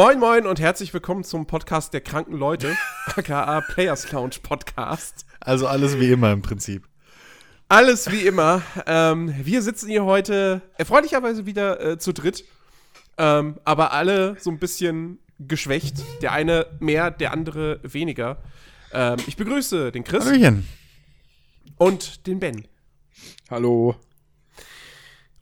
Moin Moin und herzlich willkommen zum Podcast der kranken Leute, aka Players Lounge Podcast. Also alles wie immer im Prinzip. Alles wie immer. Ähm, wir sitzen hier heute erfreulicherweise wieder äh, zu dritt, ähm, aber alle so ein bisschen geschwächt. Der eine mehr, der andere weniger. Ähm, ich begrüße den Chris Hallöchen. und den Ben. Hallo.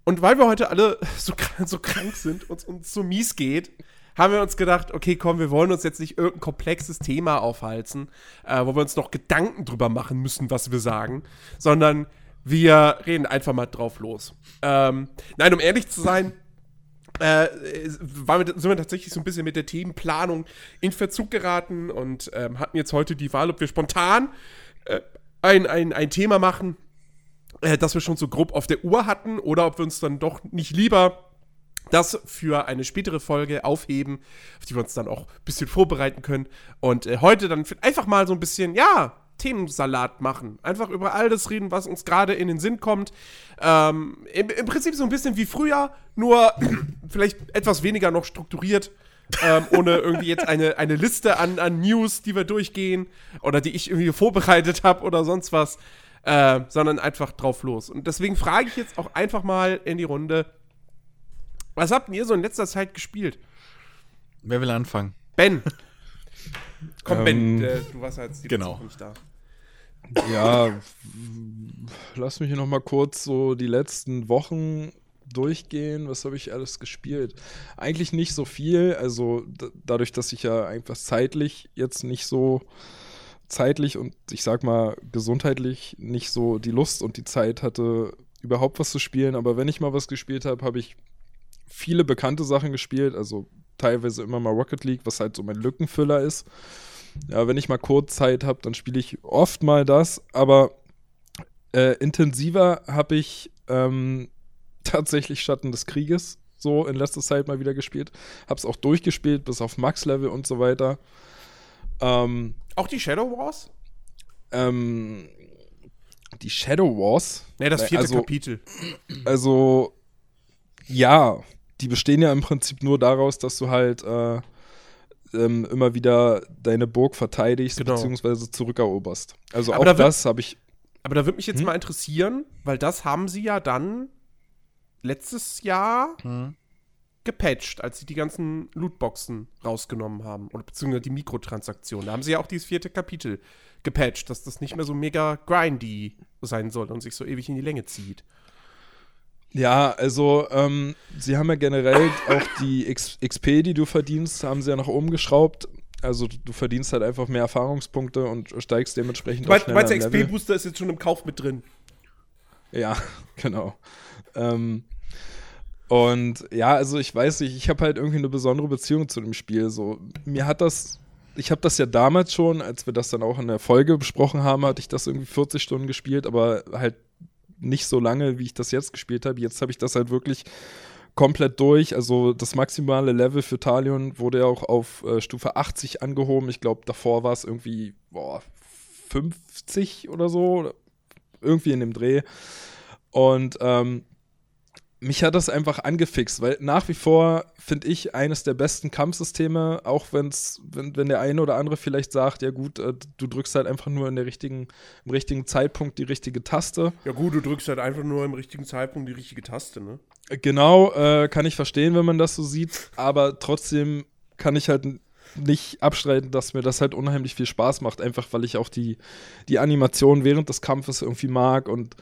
Und weil wir heute alle so, krank- so krank sind und uns so mies geht, haben wir uns gedacht, okay, komm, wir wollen uns jetzt nicht irgendein komplexes Thema aufhalten, äh, wo wir uns noch Gedanken drüber machen müssen, was wir sagen, sondern wir reden einfach mal drauf los. Ähm, nein, um ehrlich zu sein, äh, wir, sind wir tatsächlich so ein bisschen mit der Themenplanung in Verzug geraten und ähm, hatten jetzt heute die Wahl, ob wir spontan äh, ein, ein, ein Thema machen, äh, das wir schon so grob auf der Uhr hatten oder ob wir uns dann doch nicht lieber das für eine spätere Folge aufheben, auf die wir uns dann auch ein bisschen vorbereiten können. Und äh, heute dann einfach mal so ein bisschen, ja, Themensalat machen. Einfach über all das reden, was uns gerade in den Sinn kommt. Ähm, im, Im Prinzip so ein bisschen wie früher, nur vielleicht etwas weniger noch strukturiert. ähm, ohne irgendwie jetzt eine, eine Liste an, an News, die wir durchgehen oder die ich irgendwie vorbereitet habe oder sonst was, äh, sondern einfach drauf los. Und deswegen frage ich jetzt auch einfach mal in die Runde, was habt ihr so in letzter Zeit gespielt? Wer will anfangen? Ben. Komm, Ähm, Ben, äh, du warst ja jetzt die genau. Nicht da. Ja, lass mich hier noch mal kurz so die letzten Wochen durchgehen. Was habe ich alles gespielt? Eigentlich nicht so viel. Also dadurch, dass ich ja einfach zeitlich jetzt nicht so zeitlich und ich sag mal gesundheitlich nicht so die Lust und die Zeit hatte, überhaupt was zu spielen. Aber wenn ich mal was gespielt habe, habe ich viele bekannte Sachen gespielt. Also teilweise immer mal Rocket League, was halt so mein Lückenfüller ist. Ja, wenn ich mal kurz Zeit habe, dann spiele ich oft mal das, aber äh, intensiver habe ich ähm, tatsächlich Schatten des Krieges so in letzter Zeit mal wieder gespielt. Hab's auch durchgespielt, bis auf Max-Level und so weiter. Ähm, Auch die Shadow Wars? ähm, die Shadow Wars. Ne, das vierte also, Kapitel. Also, ja, die bestehen ja im Prinzip nur daraus, dass du halt äh, ähm, immer wieder deine Burg verteidigst, Genau. beziehungsweise zurückeroberst. Also Aber auch da wird- das habe ich. Aber da würde mich jetzt Hm? mal interessieren, weil das haben sie ja dann letztes Jahr Hm. gepatcht, als sie die ganzen Lootboxen rausgenommen haben. Oder beziehungsweise die Mikrotransaktionen. Da haben sie ja auch dieses vierte Kapitel gepatcht, dass das nicht mehr so mega grindy sein soll und sich so ewig in die Länge zieht. Ja, also ähm, sie haben ja generell auch die XP, die du verdienst, haben sie ja nach oben geschraubt. Also du, verdienst halt einfach mehr Erfahrungspunkte und steigst dementsprend Du meinst, du schneller meinst der. XP-Booster ist jetzt schon im Kauf mit drin. Ja, genau. Ähm, und ja, also ich weiß nicht, ich habe halt irgendwie eine besondere Beziehung zu dem Spiel. So, mir hat das, ich habe das ja damals schon, als wir das dann auch in der Folge besprochen haben, hatte ich das irgendwie 40 Stunden gespielt, aber halt nicht so lange, wie ich das jetzt gespielt habe. Jetzt habe ich das halt wirklich komplett durch. Also das maximale Level für Talion wurde ja auch auf äh, Stufe 80 angehoben. Ich glaube, davor war es irgendwie boah, 50 oder so. Irgendwie in dem Dreh. Und ähm, mich hat das einfach angefixt, weil nach wie vor finde ich eines der besten Kampfsysteme, auch wenn's, wenn, wenn der eine oder andere vielleicht sagt, ja gut, äh, du drückst halt einfach nur in der richtigen, im richtigen Zeitpunkt die richtige Taste. Ja gut, du drückst halt einfach nur im richtigen Zeitpunkt die richtige Taste, ne? Genau, äh, kann ich verstehen, wenn man das so sieht, aber trotzdem kann ich halt nicht abstreiten, dass mir das halt unheimlich viel Spaß macht, einfach weil ich auch die, die Animation während des Kampfes irgendwie mag und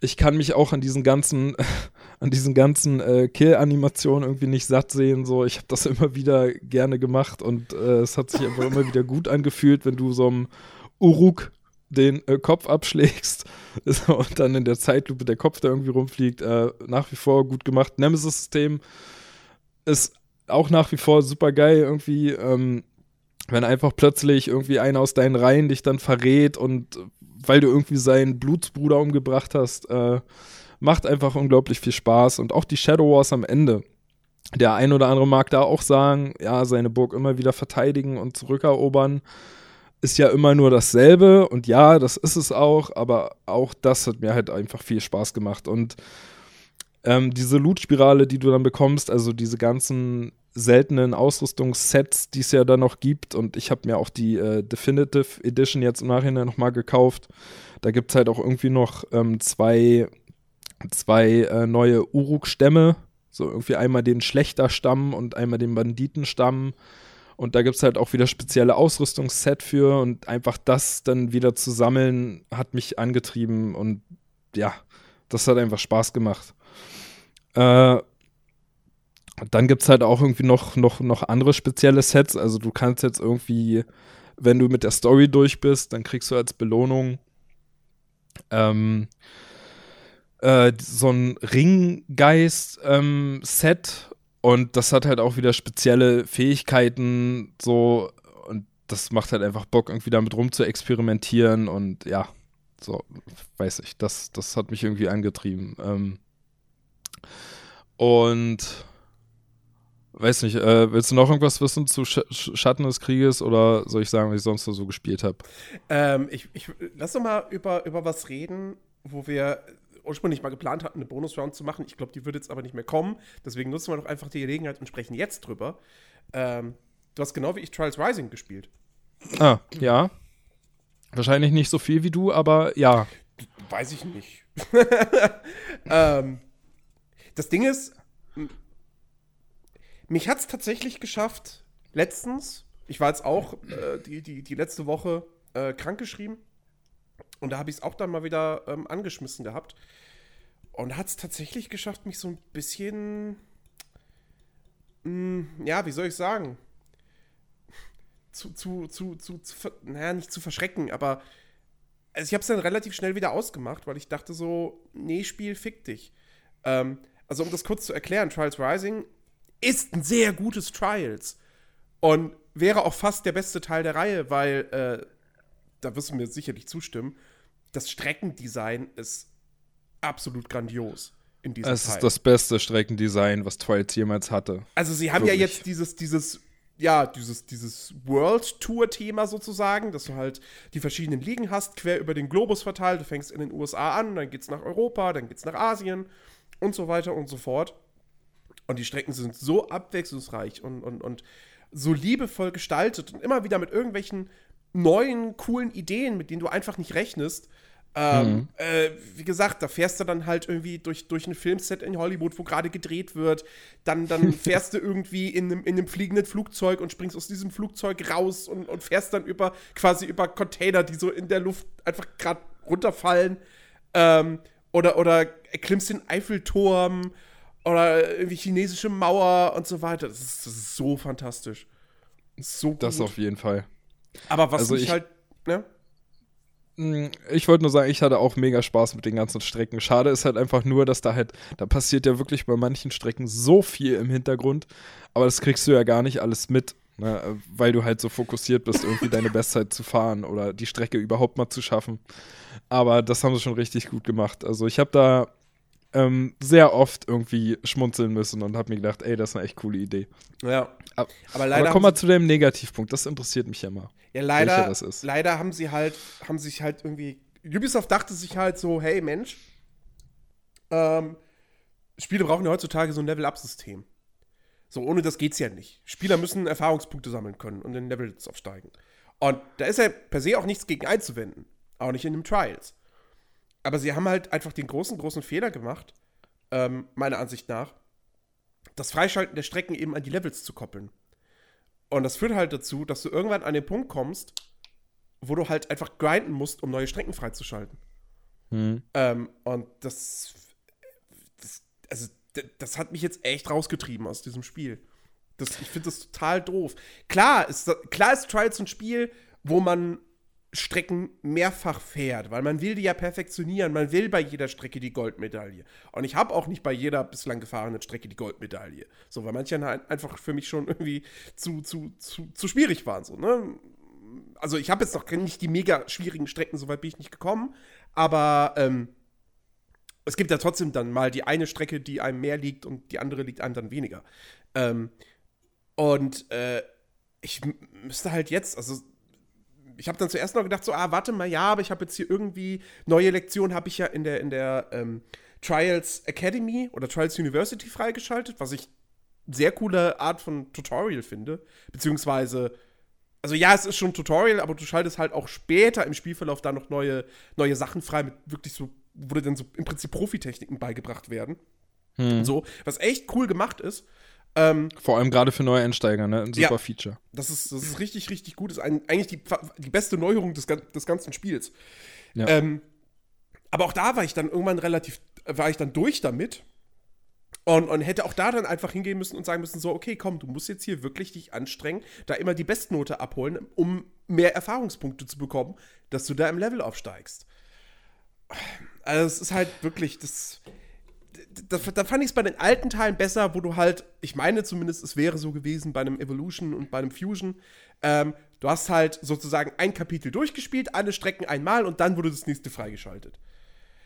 ich kann mich auch an diesen ganzen, an diesen ganzen äh, Kill-Animationen irgendwie nicht satt sehen. So, ich habe das immer wieder gerne gemacht und äh, es hat sich einfach immer wieder gut angefühlt, wenn du so einem Uruk den äh, Kopf abschlägst und dann in der Zeitlupe der Kopf da irgendwie rumfliegt. Äh, nach wie vor gut gemacht. Nemesis-System ist auch nach wie vor super geil irgendwie. Ähm, wenn einfach plötzlich irgendwie einer aus deinen Reihen dich dann verrät und weil du irgendwie seinen Blutsbruder umgebracht hast, äh, macht einfach unglaublich viel Spaß. Und auch die Shadow Wars am Ende. Der ein oder andere mag da auch sagen, ja, seine Burg immer wieder verteidigen und zurückerobern ist ja immer nur dasselbe. Und ja, das ist es auch, aber auch das hat mir halt einfach viel Spaß gemacht. Und Ähm, diese Loot-Spirale, die du dann bekommst, also diese ganzen seltenen Ausrüstungssets, die es ja dann noch gibt. Und ich habe mir auch die äh, Definitive Edition jetzt im Nachhinein nochmal gekauft. Da gibt es halt auch irgendwie noch ähm, zwei, zwei äh, neue Uruk-Stämme. So irgendwie einmal den Schlechter-Stamm und einmal den Banditenstamm. Und da gibt es halt auch wieder spezielle Ausrüstungsset für. Und einfach das dann wieder zu sammeln, hat mich angetrieben. Und ja, das hat einfach Spaß gemacht. Äh, dann gibt es halt auch irgendwie noch, noch, noch andere spezielle Sets. Also du kannst jetzt irgendwie, wenn du mit der Story durch bist, dann kriegst du als Belohnung ähm, äh, so ein Ringgeist-Set ähm, und das hat halt auch wieder spezielle Fähigkeiten, so und das macht halt einfach Bock, irgendwie damit rum zu experimentieren und ja, so, weiß ich, das, das hat mich irgendwie angetrieben. Ähm, und weiß nicht, äh, willst du noch irgendwas wissen zu Sch Schatten des Krieges oder soll ich sagen, was ich sonst so gespielt habe? Ähm, ich, ich, lass doch mal über, über was reden, wo wir ursprünglich mal geplant hatten, eine Bonus-Round zu machen. Ich glaube, die wird jetzt aber nicht mehr kommen. Deswegen nutzen wir doch einfach die Gelegenheit und sprechen jetzt drüber. Ähm, du hast genau wie ich Trials Rising gespielt. Ah, ja. Wahrscheinlich nicht so viel wie du, aber ja. Weiß ich nicht. ähm, das Ding ist, mich hat es tatsächlich geschafft, letztens, ich war jetzt auch äh, die, die, die letzte Woche äh, krankgeschrieben und da habe ich es auch dann mal wieder ähm, angeschmissen gehabt und hat es tatsächlich geschafft, mich so ein bisschen, mh, hm, ja, wie soll ich sagen, zu, zu, zu, zu, zu naja, nicht zu verschrecken, aber also ich habe es dann relativ schnell wieder ausgemacht, weil ich dachte so, nee, Spiel, fick dich. Ähm, also um das kurz zu erklären, Trials Rising ist ein sehr gutes Trials und wäre auch fast der beste Teil der Reihe, weil, äh, da wirst du mir sicherlich zustimmen, das Streckendesign ist absolut grandios in diesem Es ist das beste Streckendesign, was Trials jemals hatte. Also sie haben Wirklich. ja jetzt dieses, dieses ja, dieses, dieses World Tour-Thema sozusagen, dass du halt die verschiedenen Ligen hast, quer über den Globus verteilt. Du fängst in den USA an, dann geht's nach Europa, dann geht's nach Asien und so weiter und so fort. Und die Strecken sind so abwechslungsreich und, und, und so liebevoll gestaltet und immer wieder mit irgendwelchen neuen, coolen Ideen, mit denen du einfach nicht rechnest. Ähm, mhm. äh, wie gesagt, da fährst du dann halt irgendwie durch, durch ein Filmset in Hollywood, wo gerade gedreht wird. Dann, dann fährst du irgendwie in einem, in einem fliegenden Flugzeug und springst aus diesem Flugzeug raus und, und fährst dann über quasi über Container, die so in der Luft einfach gerade runterfallen. Ähm, oder, oder klimmst den Eiffelturm oder irgendwie chinesische Mauer und so weiter. Das ist, das ist so fantastisch. So gut. Das auf jeden Fall. Aber was also mich halt, ne? Mm, ich wollte nur sagen, ich hatte auch mega Spaß mit den ganzen Strecken. Schade ist halt einfach nur, dass da halt, da passiert ja wirklich bei manchen Strecken so viel im Hintergrund, aber das kriegst du ja gar nicht alles mit, ne? weil du halt so fokussiert bist, irgendwie deine Bestzeit zu fahren oder die Strecke überhaupt mal zu schaffen. Aber das haben sie schon richtig gut gemacht. Also ich habe da ähm, sehr oft irgendwie schmunzeln müssen und habe mir gedacht, ey, das ist eine echt coole Idee. Ja. Aber, aber leider. Aber komm mal zu dem Negativpunkt, das interessiert mich ja mal. Ja, leider, leider haben sie halt, haben sich halt irgendwie. Ubisoft dachte sich halt so, hey Mensch, ähm, Spiele brauchen ja heutzutage so ein Level-Up-System. So, ohne das geht's ja nicht. Spieler müssen Erfahrungspunkte sammeln können und in Levels aufsteigen. Und da ist ja per se auch nichts gegen einzuwenden. Auch nicht in den Trials. Aber sie haben halt einfach den großen, großen Fehler gemacht, ähm, meiner Ansicht nach, das Freischalten der Strecken eben an die Levels zu koppeln. Und das führt halt dazu, dass du irgendwann an den Punkt kommst, wo du halt einfach grinden musst, um neue Strecken freizuschalten. Hm. Ähm, und das, das, also, das hat mich jetzt echt rausgetrieben aus diesem Spiel. Das, ich finde das total doof. Klar ist, klar ist Trials ein Spiel, wo man Strecken mehrfach fährt, weil man will die ja perfektionieren. Man will bei jeder Strecke die Goldmedaille. Und ich habe auch nicht bei jeder bislang gefahrenen Strecke die Goldmedaille. So, weil manche einfach für mich schon irgendwie zu, zu, zu, zu schwierig waren. So, ne? Also ich habe jetzt noch nicht die mega schwierigen Strecken, soweit bin ich nicht gekommen. Aber ähm, es gibt ja trotzdem dann mal die eine Strecke, die einem mehr liegt und die andere liegt einem dann weniger. Ähm, und äh, ich müsste halt jetzt, also ich habe dann zuerst noch gedacht, so, ah, warte mal, ja, aber ich habe jetzt hier irgendwie neue Lektionen, habe ich ja in der, in der ähm, Trials Academy oder Trials University freigeschaltet, was ich sehr coole Art von Tutorial finde. Beziehungsweise, also ja, es ist schon Tutorial, aber du schaltest halt auch später im Spielverlauf da noch neue, neue Sachen frei, mit wirklich so, wo dir dann so im Prinzip Profitechniken beigebracht werden. Hm. So, was echt cool gemacht ist. Ähm, Vor allem gerade für neue Einsteiger, ne? Ein super Ja. Feature. das ist, das ist richtig, richtig gut. Das ist ein, eigentlich die, die beste Neuerung des, des ganzen Spiels. Ja. Ähm, aber auch da war ich dann irgendwann relativ, war ich dann durch damit. Und, und hätte auch da dann einfach hingehen müssen und sagen müssen: so, okay, komm, du musst jetzt hier wirklich dich anstrengen, da immer die Bestnote abholen, um mehr Erfahrungspunkte zu bekommen, dass du da im Level aufsteigst. Also, es ist halt wirklich, das. Da, da fand ich es bei den alten Teilen besser, wo du halt, ich meine zumindest, es wäre so gewesen bei einem Evolution und bei einem Fusion. Ähm, du hast halt sozusagen ein Kapitel durchgespielt, alle Strecken einmal und dann wurde das nächste freigeschaltet.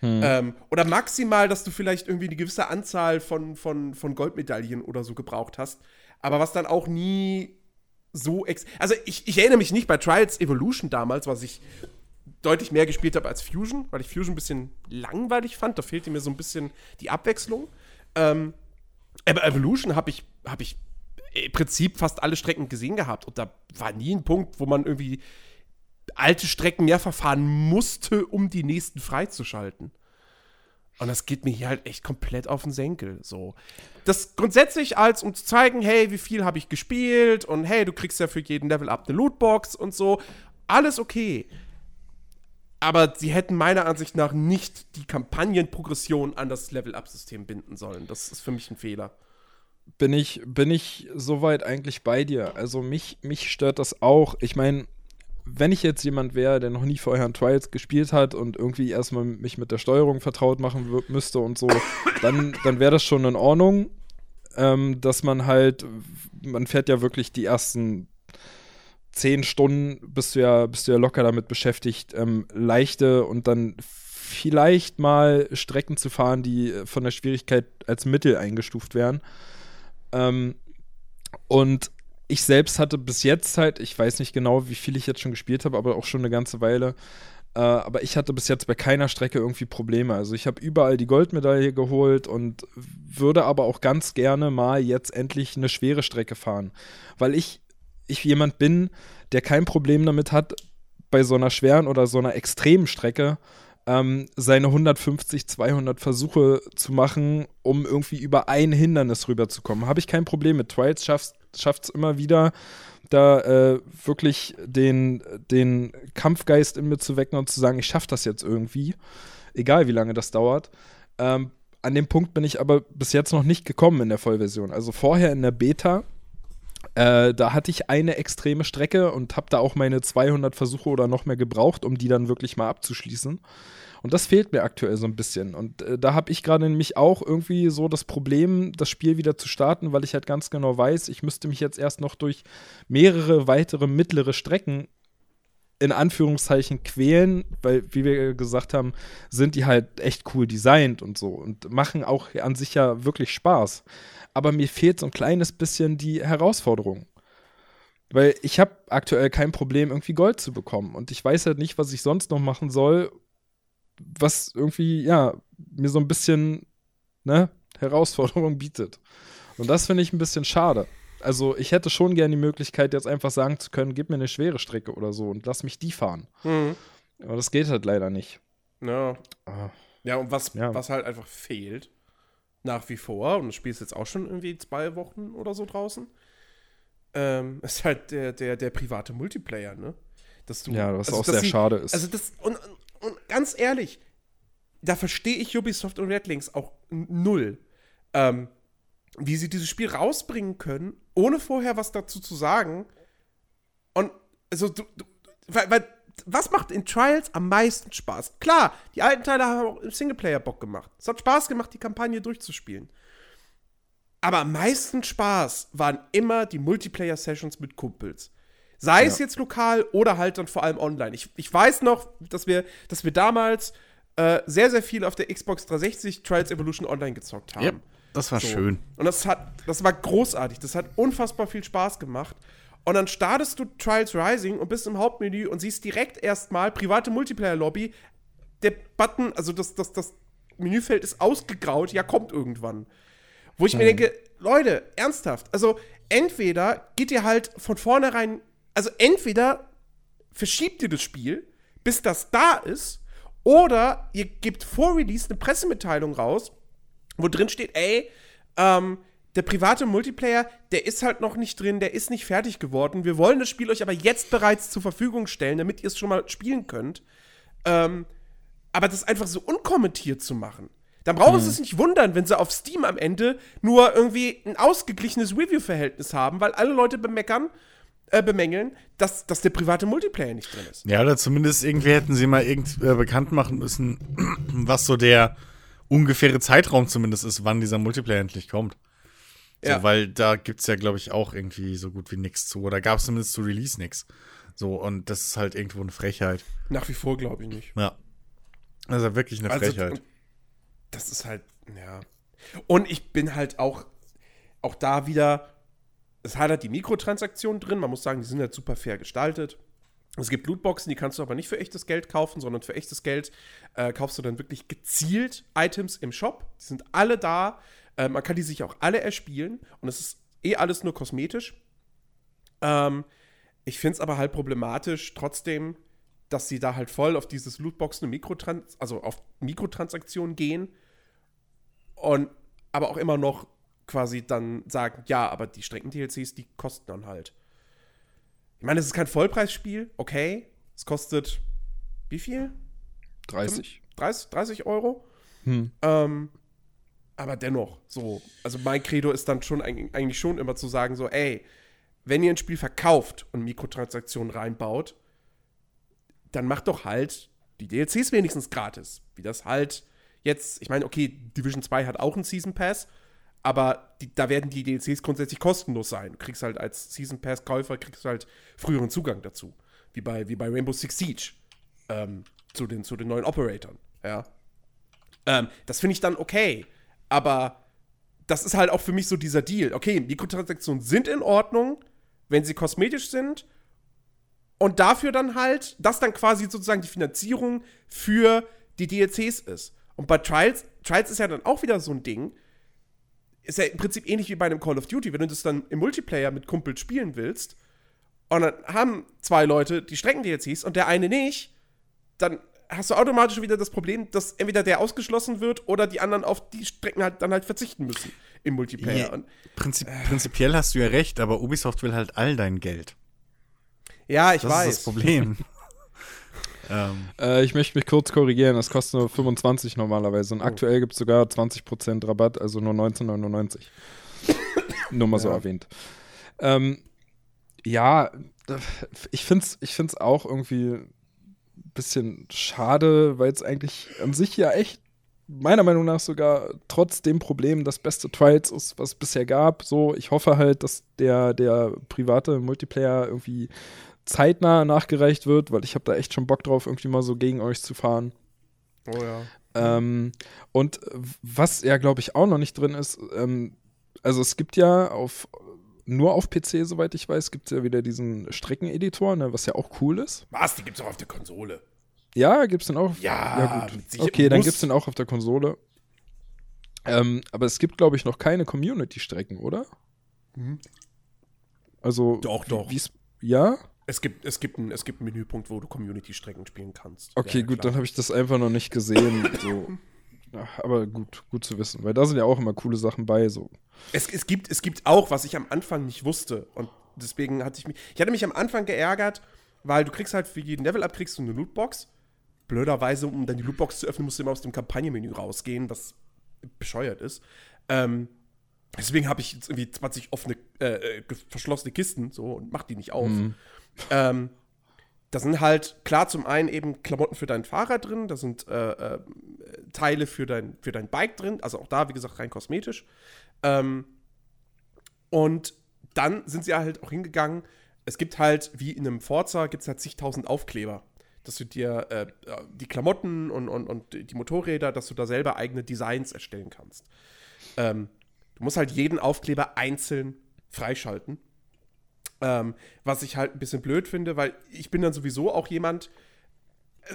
Ähm, oder maximal, dass du vielleicht irgendwie eine gewisse Anzahl von, von, von Goldmedaillen oder so gebraucht hast. Aber was dann auch nie so ex. Also ich, ich erinnere mich nicht bei Trials Evolution damals, was ich deutlich mehr gespielt habe als Fusion, weil ich Fusion ein bisschen langweilig fand. Da fehlte mir so ein bisschen die Abwechslung. Ähm, aber Evolution habe ich, hab ich im Prinzip fast alle Strecken gesehen gehabt. Und da war nie ein Punkt, wo man irgendwie alte Strecken mehrfach fahren musste, um die nächsten freizuschalten. Und das geht mir hier halt echt komplett auf den Senkel. So. Das grundsätzlich als, um zu zeigen, hey, wie viel habe ich gespielt und hey, du kriegst ja für jeden Level Up eine Lootbox und so. Alles okay. Aber sie hätten meiner Ansicht nach nicht die Kampagnenprogression an das Level-Up-System binden sollen. Das ist für mich ein Fehler. bin ich, bin ich soweit eigentlich bei dir. Also mich, mich stört das auch. Ich meine, wenn ich jetzt jemand wäre, der noch nie vorher an Trials gespielt hat und irgendwie erstmal mich mit der Steuerung vertraut machen müsste und so, dann, dann wäre das schon in Ordnung, ähm, dass man halt, man fährt ja wirklich die ersten zehn Stunden, bist du ja, bist du ja locker damit beschäftigt, ähm, leichte und dann vielleicht mal Strecken zu fahren, die von der Schwierigkeit als Mittel eingestuft werden. Ähm, und ich selbst hatte bis jetzt halt, ich weiß nicht genau, wie viel ich jetzt schon gespielt habe, aber auch schon eine ganze Weile. Äh, aber ich hatte bis jetzt bei keiner Strecke irgendwie Probleme. Also ich habe überall die Goldmedaille geholt und würde aber auch ganz gerne mal jetzt endlich eine schwere Strecke fahren. Weil ich, ich jemand bin, der kein Problem damit hat, bei so einer schweren oder so einer extremen Strecke ähm, seine 150, 200 Versuche zu machen, um irgendwie über ein Hindernis rüberzukommen. Habe ich kein Problem mit. Trials schafft es immer wieder, da äh, wirklich den, den Kampfgeist in mir zu wecken und zu sagen, ich schaffe das jetzt irgendwie, egal wie lange das dauert. Ähm, an dem Punkt bin ich aber bis jetzt noch nicht gekommen in der Vollversion. Also vorher in der Beta äh, da hatte ich eine extreme Strecke und habe da auch meine 200 Versuche oder noch mehr gebraucht, um die dann wirklich mal abzuschließen. Und das fehlt mir aktuell so ein bisschen. Und äh, da habe ich gerade nämlich auch irgendwie so das Problem, das Spiel wieder zu starten, weil ich halt ganz genau weiß, ich müsste mich jetzt erst noch durch mehrere weitere mittlere Strecken in Anführungszeichen quälen, weil, wie wir gesagt haben, sind die halt echt cool designt und so und machen auch an sich ja wirklich Spaß. Aber mir fehlt so ein kleines bisschen die Herausforderung. Weil ich habe aktuell kein Problem, irgendwie Gold zu bekommen. Und ich weiß halt nicht, was ich sonst noch machen soll, was irgendwie, ja, mir so ein bisschen, ne, Herausforderung bietet. Und das finde ich ein bisschen schade. Also ich hätte schon gerne die Möglichkeit, jetzt einfach sagen zu können, gib mir eine schwere Strecke oder so und lass mich die fahren. Mhm. Aber das geht halt leider nicht. Ja. Ah. Ja, und was, Ja. was halt einfach fehlt, nach wie vor, und das Spiel ist jetzt auch schon irgendwie zwei Wochen oder so draußen, ähm, ist halt der, der, der private Multiplayer, ne? Dass du, Ja, was also, auch sehr sie- schade ist. Also das, und, und, und ganz ehrlich, da verstehe ich Ubisoft und Redlinks auch null. Ähm, wie sie dieses Spiel rausbringen können, ohne vorher was dazu zu sagen. Und also du, du weil, weil was macht in Trials am meisten Spaß? Klar, die alten Teile haben auch im Singleplayer Bock gemacht. Es hat Spaß gemacht, die Kampagne durchzuspielen. Aber am meisten Spaß waren immer die Multiplayer-Sessions mit Kumpels. Sei es jetzt lokal oder halt dann vor allem online. Ich, ich weiß noch, dass wir, dass wir damals äh, sehr, sehr viel auf der Xbox 360 Trials Evolution Online gezockt haben. Ja, das war So. schön. Und das hat, das war großartig. Das hat unfassbar viel Spaß gemacht. Und dann startest du Trials Rising und bist im Hauptmenü und siehst direkt erstmal private Multiplayer-Lobby. Der Button, also das, das, das Menüfeld ist ausgegraut, ja, kommt irgendwann. Wo ich mir denke, Leute, ernsthaft, also entweder geht ihr halt von vornherein, also entweder verschiebt ihr das Spiel, bis das da ist, oder ihr gebt vor Release eine Pressemitteilung raus, wo drin steht, ey, ähm, der private Multiplayer, der ist halt noch nicht drin, der ist nicht fertig geworden. Wir wollen das Spiel euch aber jetzt bereits zur Verfügung stellen, damit ihr es schon mal spielen könnt. Ähm, aber das einfach so unkommentiert zu machen. Dann brauchen sie es nicht wundern, wenn sie auf Steam am Ende nur irgendwie ein ausgeglichenes Review-Verhältnis haben, weil alle Leute bemeckern, äh, bemängeln, dass, dass der private Multiplayer nicht drin ist. Ja, oder zumindest irgendwie hätten sie mal irgend, äh, bekannt machen müssen, was so der ungefähre Zeitraum zumindest ist, wann dieser Multiplayer endlich kommt. So, Ja. Weil da gibt es ja, glaube ich, auch irgendwie so gut wie nichts zu. Oder gab es zumindest zu Release nichts. So, und das ist halt irgendwo eine Frechheit. Nach wie vor glaube ich nicht. Ja. Das ist ja wirklich eine Also, Frechheit. das ist halt, ja. Und ich bin halt auch, auch da wieder, es hat halt die Mikrotransaktionen drin. Man muss sagen, die sind halt super fair gestaltet. Es gibt Lootboxen, die kannst du aber nicht für echtes Geld kaufen, sondern für echtes Geld äh, kaufst du dann wirklich gezielt Items im Shop. Die sind alle da. Äh, man kann die sich auch alle erspielen. Und es ist eh alles nur kosmetisch. Ähm, ich finde es aber halt problematisch, trotzdem, dass sie da halt voll auf dieses Lootboxen und Mikrotrans also auf Mikrotransaktionen gehen und aber auch immer noch quasi dann sagen, ja, aber die Strecken-DLCs, die kosten dann halt. Ich meine, es ist kein Vollpreisspiel, okay. Es kostet wie viel? 30. 30, 30 Euro? Hm. Ähm, aber dennoch, so, also mein Credo ist dann schon eig- eigentlich schon immer zu sagen, so, ey, wenn ihr ein Spiel verkauft und Mikrotransaktionen reinbaut, dann macht doch halt die DLCs wenigstens gratis. Wie das halt jetzt, ich meine, okay, Division 2 hat auch einen Season Pass, aber die, da werden die DLCs grundsätzlich kostenlos sein. Du kriegst halt als Season Pass-Käufer kriegst halt früheren Zugang dazu. Wie bei, wie bei Rainbow Six Siege. Ähm, zu, den, zu den neuen Operatoren. Ja. Ähm, das finde ich dann okay. Aber das ist halt auch für mich so dieser Deal. Okay, Mikrotransaktionen sind in Ordnung, wenn sie kosmetisch sind. Und dafür dann halt, dass dann quasi sozusagen die Finanzierung für die DLCs ist. Und bei Trials, Trials ist ja dann auch wieder so ein Ding. Ist ja im Prinzip ähnlich wie bei einem Call of Duty, wenn du das dann im Multiplayer mit Kumpels spielen willst. Und dann haben zwei Leute die Strecken-DLCs und der eine nicht, dann hast du automatisch wieder das Problem, dass entweder der ausgeschlossen wird oder die anderen auf die Strecken halt dann halt verzichten müssen im Multiplayer. Ja. Und, Prinzip, prinzipiell hast du ja recht, aber Ubisoft will halt all dein Geld. ja, ich Das weiß. ist das Problem. ähm, Äh, ich möchte mich kurz korrigieren, das kostet nur 25 normalerweise. Und aktuell gibt es sogar 20% Rabatt, also nur 19,99. nur mal so Ja. erwähnt. Ähm, ja, ich finde es ich find's auch irgendwie bisschen schade, weil es eigentlich an sich ja echt meiner Meinung nach sogar trotz dem Problem das beste Trials ist, was es bisher gab. So, ich hoffe halt, dass der, der private Multiplayer irgendwie zeitnah nachgereicht wird, weil ich habe da echt schon Bock drauf, irgendwie mal so gegen euch zu fahren. oh ja. Ähm, und was ja, glaube ich, auch noch nicht drin ist, ähm, also es gibt ja auf nur auf PC, soweit ich weiß, gibt es ja wieder diesen Streckeneditor, ne, was ja auch cool ist. Was? Die gibt's auch auf der Konsole. Ja, gibt's den auch? Ja, gut. mit Sicher- Okay, dann muss. gibt's den auch auf der Konsole. Ähm, aber es gibt, glaube ich, noch keine Community-Strecken, oder? Mhm. Also. Doch, doch. Ja? Es gibt, es, gibt ein, es gibt einen Menüpunkt, wo du Community-Strecken spielen kannst. Okay, Ja, gut, klar. dann habe ich das einfach noch nicht gesehen. so. Ach, aber gut, gut zu wissen, weil da sind ja auch immer coole Sachen bei. So. Es, es, gibt, es gibt auch, was ich am Anfang nicht wusste. Und deswegen hatte ich mich. Ich hatte mich am Anfang geärgert, weil du kriegst halt für jeden Level-Up kriegst du eine Lootbox. Blöderweise, um dann die Lootbox zu öffnen, musst du immer aus dem Kampagnenmenü rausgehen, was bescheuert ist. Ähm, deswegen habe ich jetzt irgendwie 20 offene, äh, äh, verschlossene Kisten so und mach die nicht auf. Mhm. Ähm, da sind halt klar zum einen eben Klamotten für deinen Fahrer drin, da sind äh, äh, Teile für dein, für dein Bike drin, also auch da, wie gesagt, rein kosmetisch. Ähm, und dann sind sie halt auch hingegangen, es gibt halt, wie in einem Forza, gibt es halt zigtausend Aufkleber, dass du dir äh, die Klamotten und, und, und die Motorräder, dass du da selber eigene Designs erstellen kannst. Ähm, du musst halt jeden Aufkleber einzeln freischalten. Ähm, was ich halt ein bisschen blöd finde, weil ich bin dann sowieso auch jemand,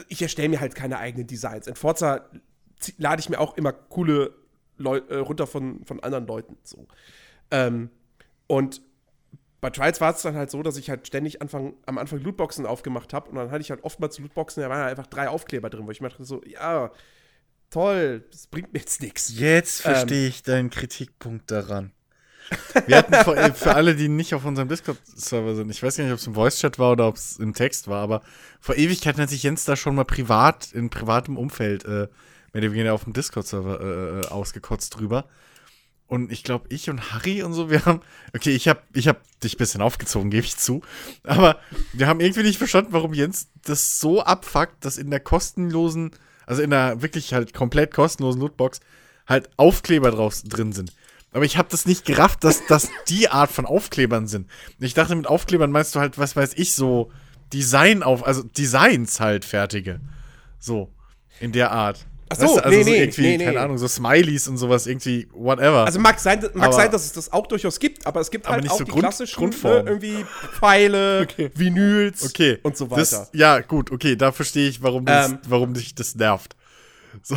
ich erstelle mir halt keine eigenen Designs. In Forza lade ich mir auch immer coole Leu äh, runter von, von anderen Leuten. So. Ähm, und bei Trials war es dann halt so, dass ich halt ständig Anfang, am Anfang Lootboxen aufgemacht habe und dann hatte ich halt oftmals Lootboxen, da waren halt einfach drei Aufkleber drin, wo ich mir dachte so, ja, toll, das bringt mir jetzt nichts. Jetzt Ähm. verstehe ich deinen Kritikpunkt daran. Wir hatten vor, äh, für alle, die nicht auf unserem Discord-Server sind, ich weiß gar nicht, ob es im Voice-Chat war oder ob es im Text war, aber vor Ewigkeiten hat sich Jens da schon mal privat, in privatem Umfeld, äh, mehr oder auf dem Discord-Server äh, äh, ausgekotzt drüber. Und ich glaube, ich und Harry und so, wir haben, okay, ich habe ich hab dich ein bisschen aufgezogen, gebe ich zu. Aber wir haben irgendwie nicht verstanden, warum Jens das so abfuckt, dass in der kostenlosen, also in der wirklich halt komplett kostenlosen Lootbox halt Aufkleber draus drin sind. Aber ich habe das nicht gerafft, dass das die Art von Aufklebern sind. Ich dachte, mit Aufklebern meinst du halt, was weiß ich, so Design auf, also Designs halt fertige. So, in der Art. Ach so, Weißt du, also nee, so irgendwie, nee, nee. keine Ahnung, so Smileys und sowas, irgendwie, whatever. Also mag sein, mag Aber- sein, dass es das auch durchaus gibt, aber es gibt Aber halt auch so die Grund- klassischen Grundformen. ne, irgendwie Pfeile, Vinyls okay. und so weiter. Das, ja, gut, okay, da verstehe ich, warum, das, Ähm. warum dich das nervt.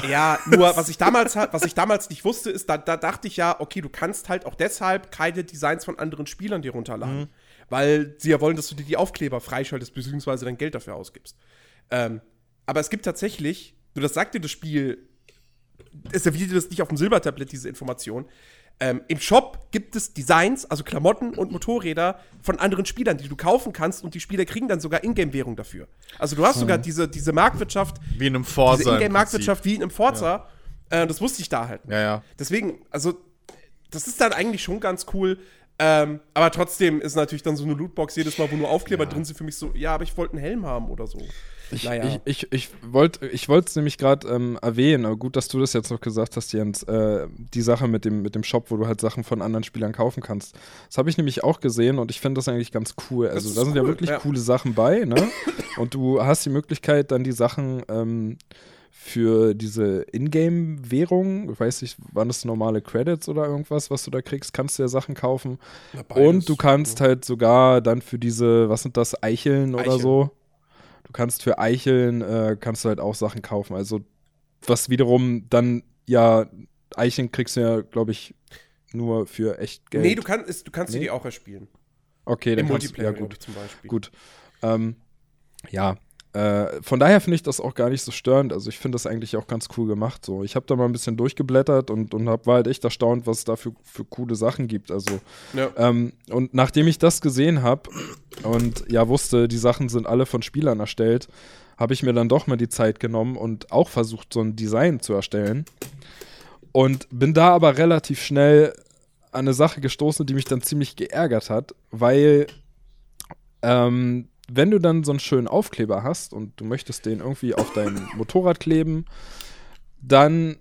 Ja, nur was ich damals was ich damals nicht wusste, ist, da, da dachte ich ja, okay, du kannst halt auch deshalb keine Designs von anderen Spielern dir runterladen. Mhm. Weil sie ja wollen, dass du dir die Aufkleber freischaltest, beziehungsweise dein Geld dafür ausgibst. Ähm, aber es gibt tatsächlich, nur das sagt dir das Spiel, es dir das nicht auf dem Silbertablett, diese Information. Ähm, Im Shop gibt es Designs, also Klamotten und Motorräder von anderen Spielern, die du kaufen kannst und die Spieler kriegen dann sogar Ingame-Währung dafür. Also du hast sogar diese, diese Marktwirtschaft, Wie in einem Forza. diese Ingame-Marktwirtschaft wie in einem Forza. Äh, das wusste ich da halt. Ja, ja. Deswegen, also, das ist dann eigentlich schon ganz cool. Ähm, aber trotzdem ist natürlich dann so eine Lootbox jedes Mal, wo nur Aufkleber drin sind, für mich so, ja, aber ich wollte einen Helm haben oder so. Ich, Naja. ich, ich, ich wollte es nämlich gerade ähm, erwähnen, aber gut, dass du das jetzt noch gesagt hast, Jens. Äh, die Sache mit dem, mit dem Shop, wo du halt Sachen von anderen Spielern kaufen kannst. Das habe ich nämlich auch gesehen und ich finde das eigentlich ganz cool. Also da sind ja cool, wirklich ja. coole Sachen bei, ne? und du hast die Möglichkeit, dann die Sachen ähm, für diese Ingame-Währung, ich weiß nicht, waren das normale Credits oder irgendwas, was du da kriegst, kannst du ja Sachen kaufen. Und du kannst halt sogar dann für diese, was sind das, Eicheln, oder Eicheln. so. Du kannst für Eicheln, äh, kannst du halt auch Sachen kaufen. Also, was wiederum dann, ja, Eicheln kriegst du ja, glaube ich, nur für echt Geld. Nee, du, kann, ist, du kannst Nee? die auch erspielen. okay, Im dann du, Multiplayer, ja gut, zum Beispiel. gut. Ähm, ja, äh, von daher finde ich das auch gar nicht so störend. Also ich finde das eigentlich auch ganz cool gemacht. So, ich habe da mal ein bisschen durchgeblättert und, und hab, war halt echt erstaunt, was es da für, für coole Sachen gibt. Also Ja. ähm, und nachdem ich das gesehen habe und ja wusste, die Sachen sind alle von Spielern erstellt, habe ich mir dann doch mal die Zeit genommen und auch versucht, so ein Design zu erstellen. Und bin da aber relativ schnell an eine Sache gestoßen, die mich dann ziemlich geärgert hat, weil ähm, wenn du dann so einen schönen Aufkleber hast und du möchtest den irgendwie auf dein Motorrad kleben, dann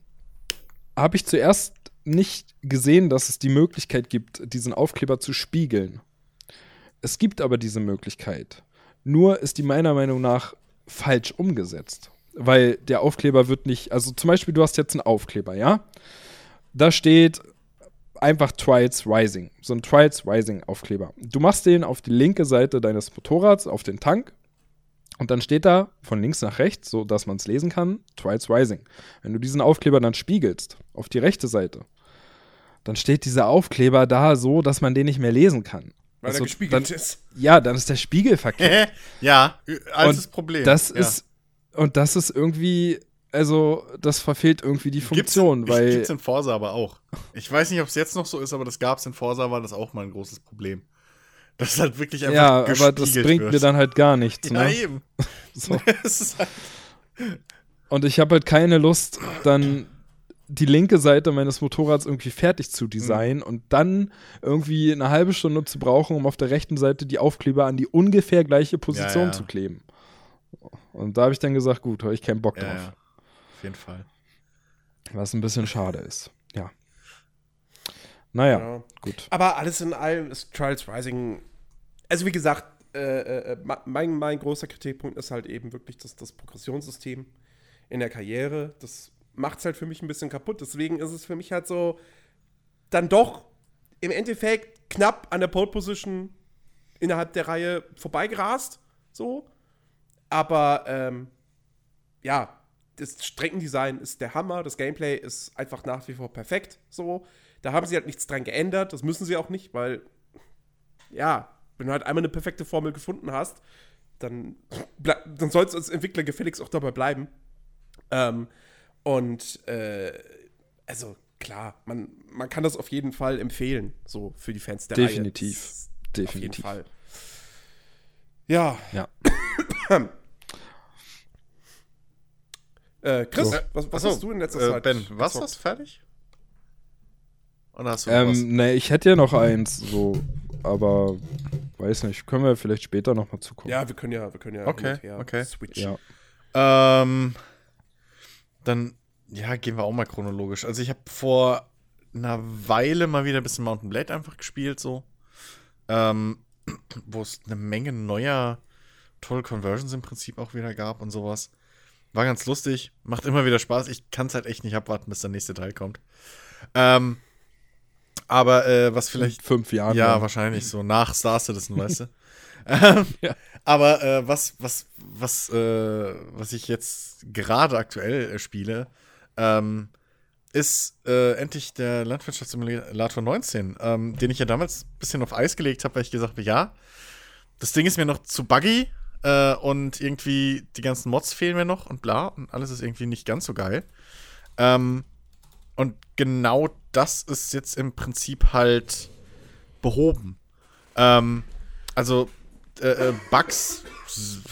habe ich zuerst nicht gesehen, dass es die Möglichkeit gibt, diesen Aufkleber zu spiegeln. Es gibt aber diese Möglichkeit. Nur ist die meiner Meinung nach falsch umgesetzt. Weil der Aufkleber wird nicht, also zum Beispiel, du hast jetzt einen Aufkleber, ja? Da steht einfach Trials Rising. So ein Trials Rising Aufkleber. Du machst den auf die linke Seite deines Motorrads, auf den Tank. Und dann steht da von links nach rechts, so dass man es lesen kann, Trials Rising. Wenn du diesen Aufkleber dann spiegelst auf die rechte Seite, dann steht dieser Aufkleber da so, dass man den nicht mehr lesen kann. Weil Also, er gespiegelt dann, ist. Ja, dann ist der Spiegel verkehrt. ja, altes Und Problem. Das ja. ist und das ist irgendwie, also das verfehlt irgendwie die Funktion, gibt's weil Gibt's in Forza aber auch. Ich weiß nicht, ob es jetzt noch so ist, aber das gab's in Forza, war das auch mal ein großes Problem. Das ist halt wirklich einfach ja, aber das bringt wird. mir dann halt gar nichts. Ja, Ne? eben. So. Es halt, Und ich habe halt keine Lust, dann die linke Seite meines Motorrads irgendwie fertig zu designen und dann irgendwie eine halbe Stunde zu brauchen, um auf der rechten Seite die Aufkleber an die ungefähr gleiche Position Ja, ja. zu kleben. Und da habe ich dann gesagt, gut, habe ich keinen Bock ja, drauf. Jeden Fall. Was ein bisschen schade ist. Ja. Naja, Ja. gut. Aber alles in allem ist Trials Rising. Also, wie gesagt, äh, äh, ma- mein, mein großer Kritikpunkt ist halt eben wirklich das, das Progressionssystem in der Karriere. Das macht es halt für mich ein bisschen kaputt. Deswegen ist es für mich halt so, dann doch im Endeffekt knapp an der Pole Position innerhalb der Reihe vorbeigerast, so. Aber ähm, ja, das Streckendesign ist der Hammer, das Gameplay ist einfach nach wie vor perfekt, so. Da haben sie halt nichts dran geändert, das müssen sie auch nicht, weil, ja, wenn du halt einmal eine perfekte Formel gefunden hast, dann, dann soll es als Entwickler gefälligst auch dabei bleiben. Ähm, und äh, also klar, man, man kann das auf jeden Fall empfehlen, so für die Fans der Definitiv. Reihe. Definitiv. Auf jeden Fall. Ja. Ja. äh, Chris, So. was, was Achso, hast du in letzter äh, Zeit? Ben, war's gezockt? das fertig? Oder hast du? Ähm, ne, ich hätte ja noch eins, so, aber weiß nicht, können wir vielleicht später nochmal zukommen. Ja, wir können ja, wir können ja Okay, okay. switchen. Ja. Ähm, dann, ja, gehen wir auch mal chronologisch. Also ich habe vor einer Weile mal wieder ein bisschen Mountain Blade einfach gespielt, so. Ähm, wo es eine Menge neuer tolle Conversions im Prinzip auch wieder gab und sowas. War ganz lustig, macht immer wieder Spaß. Ich kann es halt echt nicht abwarten, bis der nächste Teil kommt. Ähm, aber äh, was vielleicht In fünf Jahren. ja, dann. wahrscheinlich so nach Star Citizen, weißt du. ähm, Ja. Aber äh, was, was, was, äh, was ich jetzt gerade aktuell äh, spiele, ähm, ist äh, endlich der Landwirtschaftssimulator 19, ähm, den ich ja damals ein bisschen auf Eis gelegt habe, weil ich gesagt habe, ja, das Ding ist mir noch zu buggy äh, und irgendwie die ganzen Mods fehlen mir noch und bla und alles ist irgendwie nicht ganz so geil. Ähm, und genau das ist jetzt im Prinzip halt behoben. Ähm, also äh, äh, Bugs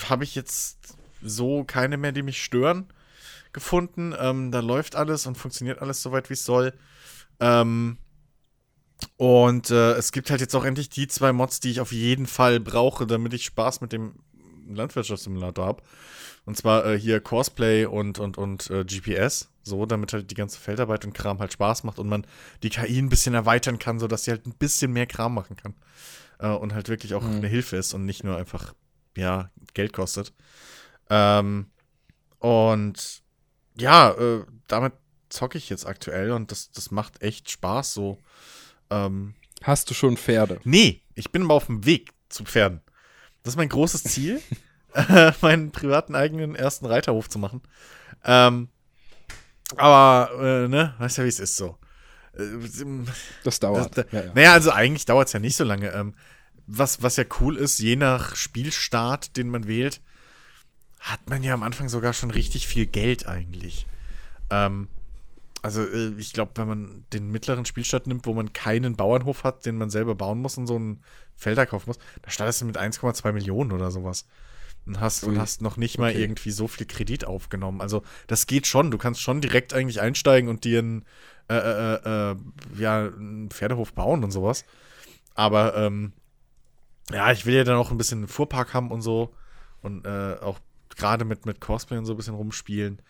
habe ich jetzt so keine mehr, die mich stören, gefunden. Ähm, da läuft alles und funktioniert alles soweit, wie es soll. Ähm, und äh, es gibt halt jetzt auch endlich die zwei Mods, die ich auf jeden Fall brauche, damit ich Spaß mit dem Landwirtschaftssimulator habe. Und zwar äh, hier Cosplay und, und, und äh, GPS. So, damit halt die ganze Feldarbeit und Kram halt Spaß macht und man die KI ein bisschen erweitern kann, sodass sie halt ein bisschen mehr Kram machen kann. Äh, und halt wirklich auch Mhm. eine Hilfe ist und nicht nur einfach, ja, Geld kostet. Ähm, und ja, äh, damit zocke ich jetzt aktuell und das, das macht echt Spaß so. Ähm, Hast du schon Pferde? Nee, ich bin aber auf dem Weg zu Pferden. Das ist mein großes Ziel, äh, meinen privaten eigenen ersten Reiterhof zu machen. Ähm, aber, äh, ne, weißt ja, wie es ist so. Äh, Das dauert. das, da, ja, ja. Naja, also eigentlich dauert es ja nicht so lange. Ähm, was, was ja cool ist, je nach Spielstart, den man wählt, hat man ja am Anfang sogar schon richtig viel Geld eigentlich. Ähm, also äh, ich glaube, wenn man den mittleren Spielstart nimmt, wo man keinen Bauernhof hat, den man selber bauen muss und so einen Felder kaufen muss, da startest du mit 1,2 Millionen oder sowas. Und hast, und hast noch nicht mal Okay. irgendwie so viel Kredit aufgenommen. Also das geht schon. Du kannst schon direkt eigentlich einsteigen und dir einen, äh, äh, äh, ja, einen Pferdehof bauen und sowas. Aber ähm, ja, ich will ja dann auch ein bisschen einen Fuhrpark haben und so. Und äh, auch gerade mit, mit Cosplay und so ein bisschen rumspielen.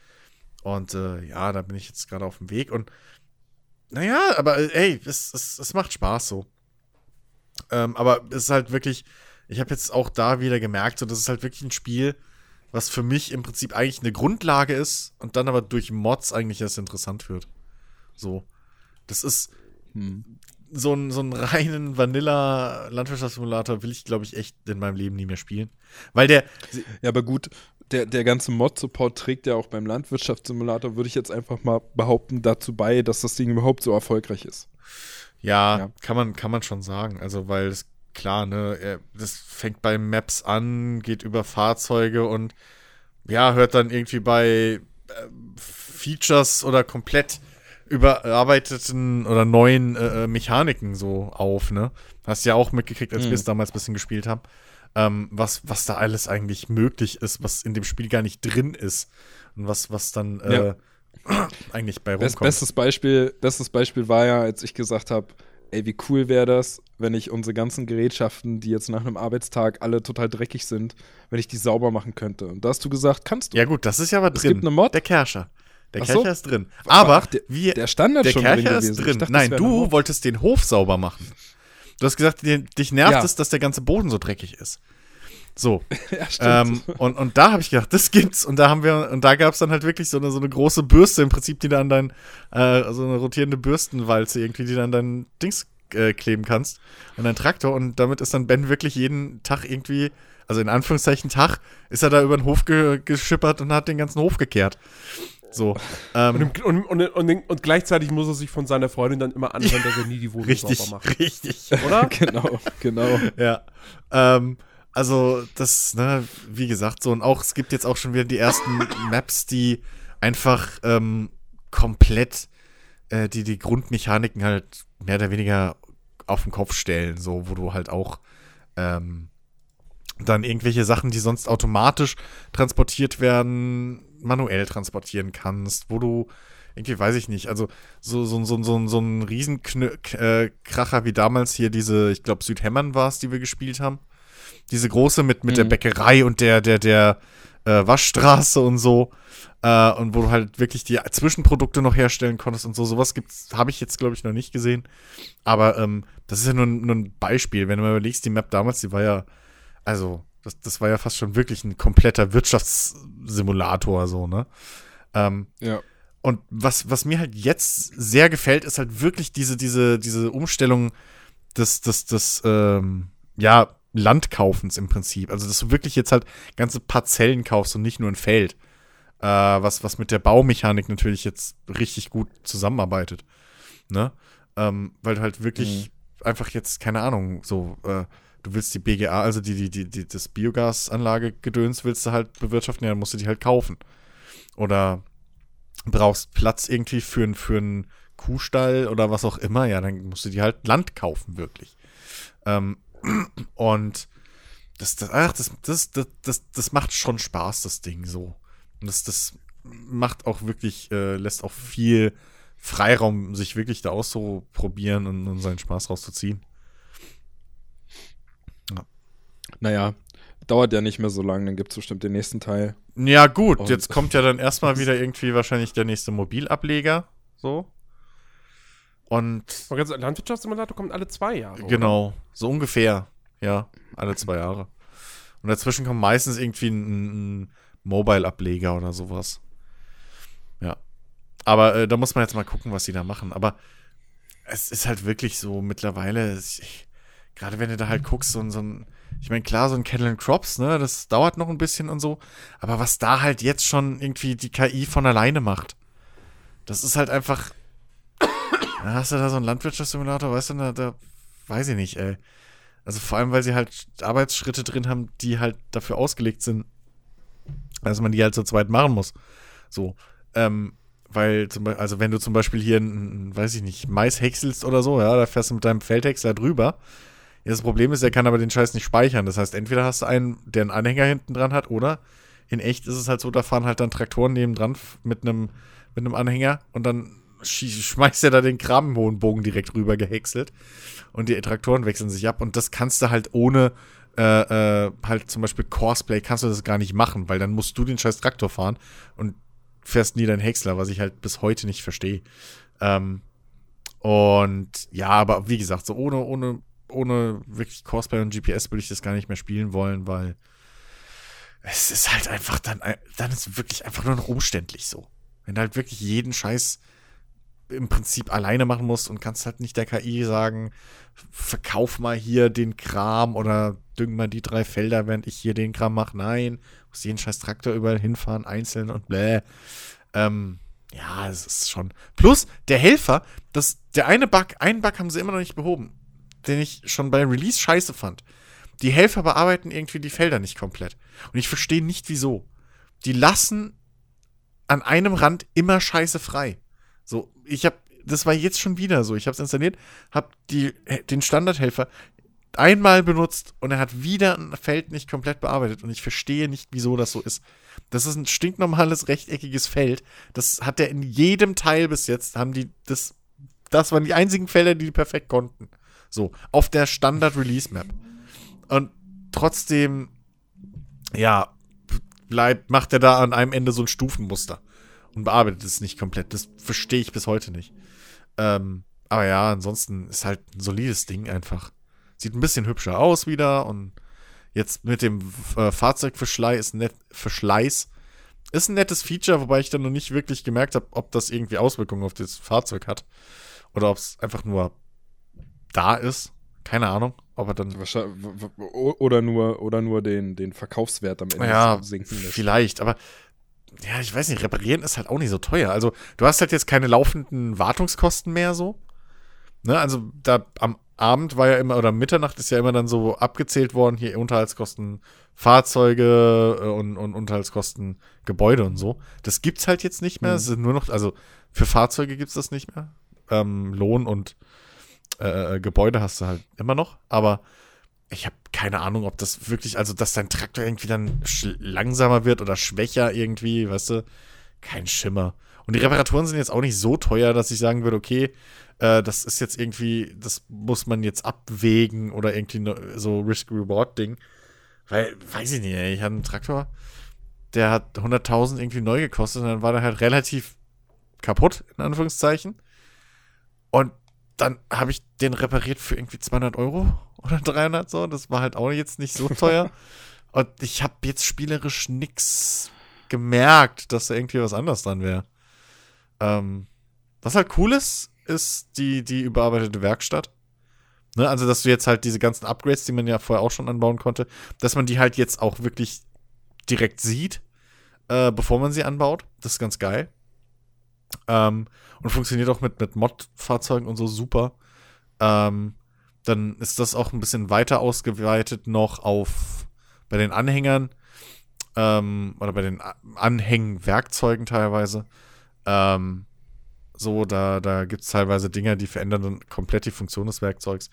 Und äh, ja, da bin ich jetzt gerade auf dem Weg. Und naja, aber äh, ey, es, es, es macht Spaß so. Ähm, aber es ist halt wirklich, ich habe jetzt auch da wieder gemerkt, so, das ist halt wirklich ein Spiel, was für mich im Prinzip eigentlich eine Grundlage ist und dann aber durch Mods eigentlich erst interessant wird. So. Das ist Hm. so einen so einen reinen Vanilla-Landwirtschaftssimulator will ich, glaube ich, echt in meinem Leben nie mehr spielen. Weil der, Ja, aber gut, der, der ganze Mod-Support trägt ja auch beim Landwirtschaftssimulator, würde ich jetzt einfach mal behaupten, dazu bei, dass das Ding überhaupt so erfolgreich ist. Ja, Ja. Kann, man, kann man schon sagen. Also, weil es klar, ne, er- das fängt bei Maps an, geht über Fahrzeuge und ja, hört dann irgendwie bei äh, Features oder komplett überarbeiteten oder neuen äh, äh, Mechaniken so auf, ne? Hast ja auch mitgekriegt, als Mhm. wir es damals ein bisschen gespielt haben, ähm, was, was da alles eigentlich möglich ist, was in dem Spiel gar nicht drin ist und was, was dann äh, eigentlich bei Best, rumkommt. bestes, Beispiel, bestes Beispiel war ja, als ich gesagt habe, ey, wie cool wäre das, wenn ich unsere ganzen Gerätschaften, die jetzt nach einem Arbeitstag alle total dreckig sind, wenn ich die sauber machen könnte. Und da hast du gesagt, kannst du. Ja, gut, das ist ja aber Es drin. gibt eine Mod. Der Kerscher. Der so. Kercher ist drin. Aber Ach, der- wir, der Standard der schon Kercher drin ist gewesen. Drin. dachte, Nein, du wolltest den Hof sauber machen. Du hast gesagt, dich nervt Ja. es, dass der ganze Boden so dreckig ist. So. ja, stimmt. ähm, und, und da habe ich gedacht, das gibt's. Und da haben wir, und da gab es dann halt wirklich so eine, so eine große Bürste im Prinzip, die dann dein, äh, so eine rotierende Bürstenwalze irgendwie, die dann dein Dings äh, kleben kannst an deinen Traktor und damit ist dann Ben wirklich jeden Tag irgendwie, also in Anführungszeichen Tag, ist er da über den Hof ge geschippert und hat den ganzen Hof gekehrt. So. Ähm, Und, im- und, und, und, und gleichzeitig muss er sich von seiner Freundin dann immer anhören, dass er nie die Wohnung richtig, sauber macht. richtig. Oder? genau, genau. Ja. Ähm, also, das, ne, wie gesagt, so, und auch, es gibt jetzt auch schon wieder die ersten Maps, die einfach ähm, komplett äh, die, die Grundmechaniken halt mehr oder weniger auf den Kopf stellen, so, wo du halt auch ähm, dann irgendwelche Sachen, die sonst automatisch transportiert werden, manuell transportieren kannst, wo du irgendwie weiß ich nicht, also so, so, so, so, so ein Riesenkracher wie damals hier diese, ich glaube Südhämmern war es, die wir gespielt haben. Diese große mit, mit der Mhm. Bäckerei und der, der, der äh, Waschstraße und so. Äh, und wo du halt wirklich die Zwischenprodukte noch herstellen konntest und so. Sowas gibt's, habe ich jetzt, glaube ich, noch nicht gesehen. Aber ähm, das ist ja nur, ein- nur ein Beispiel. Wenn du mal überlegst, die Map damals, die war ja, also, das, das war ja fast schon wirklich ein kompletter Wirtschaftssimulator, so, ne? Ähm, Ja. und was, was mir halt jetzt sehr gefällt, ist halt wirklich diese, diese, diese Umstellung des, des, des, ähm, ja, Landkaufens im Prinzip. Also, dass du wirklich jetzt halt ganze Parzellen kaufst und nicht nur ein Feld. Äh, was, was mit der Baumechanik natürlich jetzt richtig gut zusammenarbeitet. Ne? Ähm, weil du halt wirklich einfach jetzt, keine Ahnung, so, äh, du willst die BGA, also die, die, die, die das Biogasanlage gedöns willst du halt bewirtschaften, ja, dann musst du die halt kaufen. Oder brauchst Platz irgendwie für, ein- für einen Kuhstall oder was auch immer, ja, dann musst du die halt Land kaufen, wirklich. Ähm, und das, das, ach, das, das, das, das, das macht schon Spaß, das Ding so. Und das, das macht auch wirklich, äh, lässt auch viel Freiraum, sich wirklich da auszuprobieren und, und seinen Spaß rauszuziehen. Naja, dauert ja nicht mehr so lange, dann gibt es bestimmt den nächsten Teil. Ja, gut, Und- jetzt kommt ja dann erstmal wieder irgendwie wahrscheinlich der nächste Mobilableger. So. Und sagen, Landwirtschaftssimulator kommt alle zwei Jahre. oder? Genau, so ungefähr. Ja, alle zwei Jahre. Und dazwischen kommt meistens irgendwie ein, ein Mobile-Ableger oder sowas. Ja. Aber äh, da muss man jetzt mal gucken, was sie da machen. Aber es ist halt wirklich so mittlerweile, gerade wenn du da halt guckst, so, ein- so ein, ich meine, klar, so ein Kettle and Crops, ne, das dauert noch ein bisschen und so. Aber was da halt jetzt schon irgendwie die KI von alleine macht, das ist halt einfach. Da hast du da so einen Landwirtschaftssimulator, weißt du, da, da weiß ich nicht, ey. Also vor allem, weil sie halt Arbeitsschritte drin haben, die halt dafür ausgelegt sind, dass man die halt zu zweit machen muss. So. Ähm, weil, zum Beispiel, also wenn du zum Beispiel hier weiß ich nicht, Mais häckselst oder so, ja, da fährst du mit deinem Feldhäcksler drüber. Ja, das Problem ist, er kann aber den Scheiß nicht speichern. Das heißt, entweder hast du einen, der einen Anhänger hinten dran hat, oder in echt ist es halt so, da fahren halt dann Traktoren nebendran mit einem mit einem Anhänger und dann schmeißt er da den Kram im hohen Bogen direkt rüber gehäckselt und die Traktoren wechseln sich ab und das kannst du halt ohne äh, äh, halt zum Beispiel Courseplay kannst du das gar nicht machen, weil dann musst du den scheiß Traktor fahren und fährst nie deinen Häcksler, was ich halt bis heute nicht verstehe. Ähm, und ja, aber wie gesagt, so ohne, ohne, ohne wirklich Courseplay und GPS würde ich das gar nicht mehr spielen wollen, weil es ist halt einfach dann, dann ist wirklich einfach nur noch umständlich so. Wenn du halt wirklich jeden Scheiß im Prinzip alleine machen musst und kannst halt nicht der KI sagen, verkauf mal hier den Kram oder düng mal die drei Felder, während ich hier den Kram mache. Nein, muss jeden scheiß Traktor überall hinfahren, einzeln und bläh. Ähm, ja, es ist schon. Plus, der Helfer, das, der eine Bug, einen Bug haben sie immer noch nicht behoben, den ich schon bei Release scheiße fand. Die Helfer bearbeiten irgendwie die Felder nicht komplett. Und ich verstehe nicht wieso. Die lassen an einem Rand immer Scheiße frei. So, ich habe, das war jetzt schon wieder so. Ich habe es installiert, habe die, den Standardhelfer einmal benutzt und er hat wieder ein Feld nicht komplett bearbeitet und ich verstehe nicht, wieso das so ist. Das ist ein stinknormales rechteckiges Feld. Das hat er in jedem Teil bis jetzt, haben die das, das waren die einzigen Felder, die die perfekt konnten. So, auf der Standard-Release-Map. Und trotzdem, ja, bleibt, macht er da an einem Ende so ein Stufenmuster und bearbeitet es nicht komplett. Das verstehe ich bis heute nicht. Ähm, aber ja, ansonsten ist halt ein solides Ding einfach. Sieht ein bisschen hübscher aus wieder und jetzt mit dem äh, Fahrzeugverschleiß ist nett, Verschleiß ist ein nettes Feature, wobei ich dann noch nicht wirklich gemerkt habe, ob das irgendwie Auswirkungen auf das Fahrzeug hat oder ob es einfach nur da ist. Keine Ahnung, ob er dann. Oder nur, oder nur den, den Verkaufswert am Ende Ja, sinken lässt. vielleicht, aber ja, ich weiß nicht, reparieren ist halt auch nicht so teuer. Also, du hast halt jetzt keine laufenden Wartungskosten mehr so. Ne, also da am Abend war ja immer, oder Mitternacht ist ja immer dann so abgezählt worden, hier Unterhaltskosten Fahrzeuge äh, und, und Unterhaltskosten Gebäude und so. Das gibt's halt jetzt nicht mehr. Mhm. Es sind nur noch, also für Fahrzeuge gibt's das nicht mehr. Ähm, Lohn und äh, Gebäude hast du halt immer noch, aber ich habe keine Ahnung, ob das wirklich, also dass dein Traktor irgendwie dann langsamer wird oder schwächer irgendwie, weißt du, kein Schimmer. Und die Reparaturen sind jetzt auch nicht so teuer, dass ich sagen würde, okay, äh, das ist jetzt irgendwie, das muss man jetzt abwägen oder irgendwie ne- so Risk-Reward-Ding. Weil, weiß ich nicht, ey, ich hatte einen Traktor, der hat 100.000 irgendwie neu gekostet und dann war der halt relativ kaputt, in Anführungszeichen. Und dann habe ich den repariert für irgendwie 200 Euro oder 300 so. Das war halt auch jetzt nicht so teuer. Und ich habe jetzt spielerisch nix gemerkt, dass da irgendwie was anderes dran wäre. Ähm, was halt cool ist, ist die, die überarbeitete Werkstatt. Ne, also, dass du jetzt halt diese ganzen Upgrades, die man ja vorher auch schon anbauen konnte, dass man die halt jetzt auch wirklich direkt sieht, äh, bevor man sie anbaut. Das ist ganz geil. Ähm, und funktioniert auch mit, mit Mod-Fahrzeugen und so super. Ähm, dann ist das auch ein bisschen weiter ausgeweitet noch auf bei den Anhängern ähm, oder bei den A- Anhängwerkzeugen teilweise. Ähm, so, da, da gibt es teilweise Dinge, die verändern dann komplett die Funktion des Werkzeugs.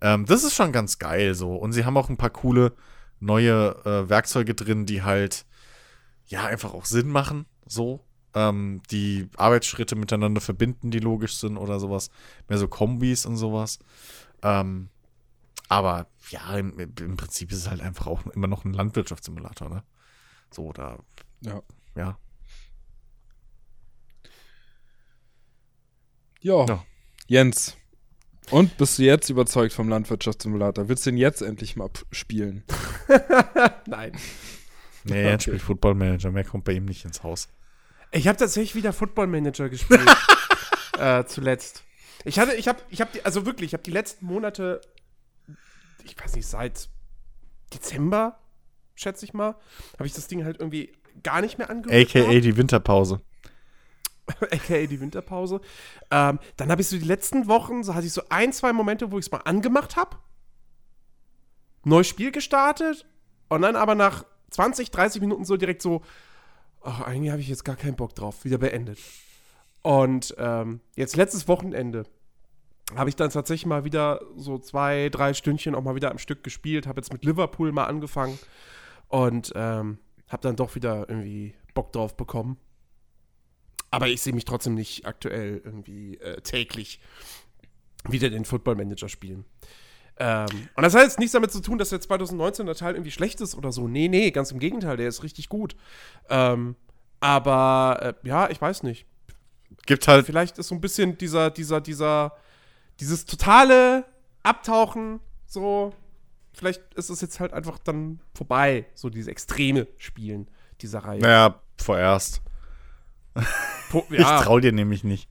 Ähm, das ist schon ganz geil so. Und sie haben auch ein paar coole neue äh, Werkzeuge drin, die halt ja einfach auch Sinn machen. So. Ähm, die Arbeitsschritte miteinander verbinden, die logisch sind oder sowas. Mehr so Kombis und sowas. Ähm, aber ja, im, im Prinzip ist es halt einfach auch immer noch ein Landwirtschaftssimulator, ne? So, da, Ja. ja. Ja. Ja. Jens. Und bist du jetzt überzeugt vom Landwirtschaftssimulator? Willst du ihn jetzt endlich mal spielen? Nein. Nee, er spielt Football Manager, mehr kommt bei ihm nicht ins Haus. Ich habe tatsächlich wieder Football Manager gespielt. äh, zuletzt. Ich hatte, ich habe, ich habe, die, also wirklich, ich habe die letzten Monate, ich weiß nicht, seit Dezember, schätze ich mal, habe ich das Ding halt irgendwie gar nicht mehr angehört. AKA die Winterpause. aka die Winterpause. Ähm, dann habe ich so die letzten Wochen, so hatte ich so ein, zwei Momente, wo ich es mal angemacht habe. Neues Spiel gestartet und dann aber nach 20, 30 Minuten so direkt so, ach, eigentlich habe ich jetzt gar keinen Bock drauf, wieder beendet. Und ähm, jetzt letztes Wochenende habe ich dann tatsächlich mal wieder so zwei, drei Stündchen auch mal wieder am Stück gespielt, habe jetzt mit Liverpool mal angefangen und ähm, habe dann doch wieder irgendwie Bock drauf bekommen. Aber ich sehe mich trotzdem nicht aktuell irgendwie äh, täglich wieder den Football Manager spielen. Ähm, und das hat jetzt nichts damit zu tun, dass der 2019 der Teil irgendwie schlecht ist oder so. Nee, nee, ganz im Gegenteil, der ist richtig gut. Ähm, aber äh, ja, ich weiß nicht. Gibt halt, Vielleicht ist so ein bisschen dieser, dieser, dieser, dieses totale Abtauchen so. Vielleicht ist es jetzt halt einfach dann vorbei, so diese extreme Spielen dieser Reihe. naja, vorerst. Po- Ich trau dir nämlich nicht.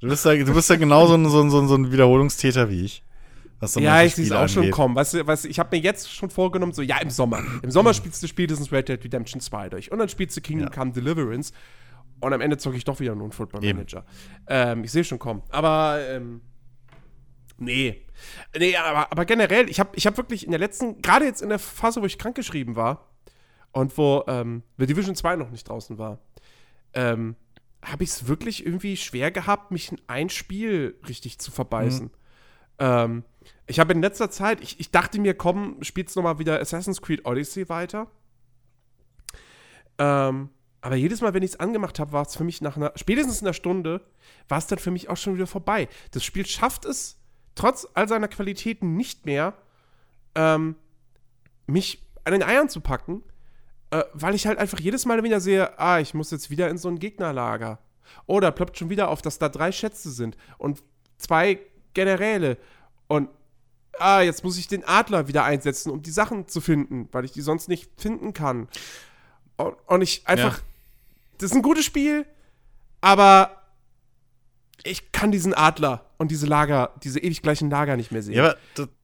Du bist ja, du bist ja genauso ein, so, ein- so, ein- so ein Wiederholungstäter wie ich. Was so Ja, ich sehe es auch schon angeht. kommen. Weißt du, weißt du, ich habe mir jetzt schon vorgenommen, so, ja, im Sommer. Im Sommer spielst du spätestens Red Dead Redemption 2 durch. Und dann spielst du Kingdom Ja. Come Deliverance. Und am Ende zocke ich doch wieder einen Football. Manager. Ähm, ich sehe schon kommen. Aber, ähm, nee. Nee, aber, aber generell, ich habe ich hab wirklich in der letzten, gerade jetzt in der Phase, wo ich krankgeschrieben war und wo ähm, The Division 2 noch nicht draußen war, ähm, habe ich es wirklich irgendwie schwer gehabt, mich in ein Spiel richtig zu verbeißen. Ähm, ich habe in letzter Zeit, ich, ich dachte mir, komm, spielst noch mal wieder Assassin's Creed Odyssey weiter. Ähm, aber jedes Mal, wenn ich es angemacht habe, war es für mich nach einer, spätestens einer Stunde, war es dann für mich auch schon wieder vorbei. Das Spiel schafft es, trotz all seiner Qualitäten nicht mehr, ähm, mich an den Eiern zu packen, äh, weil ich halt einfach jedes Mal wieder sehe, ah, ich muss jetzt wieder in so ein Gegnerlager. Oder ploppt schon wieder auf, dass da drei Schätze sind und zwei Generäle. Und ah, jetzt muss ich den Adler wieder einsetzen, um die Sachen zu finden, weil ich die sonst nicht finden kann. Und, und ich einfach, Ja. Das ist ein gutes Spiel, aber ich kann diesen Adler und diese Lager, diese ewig gleichen Lager nicht mehr sehen. Ja,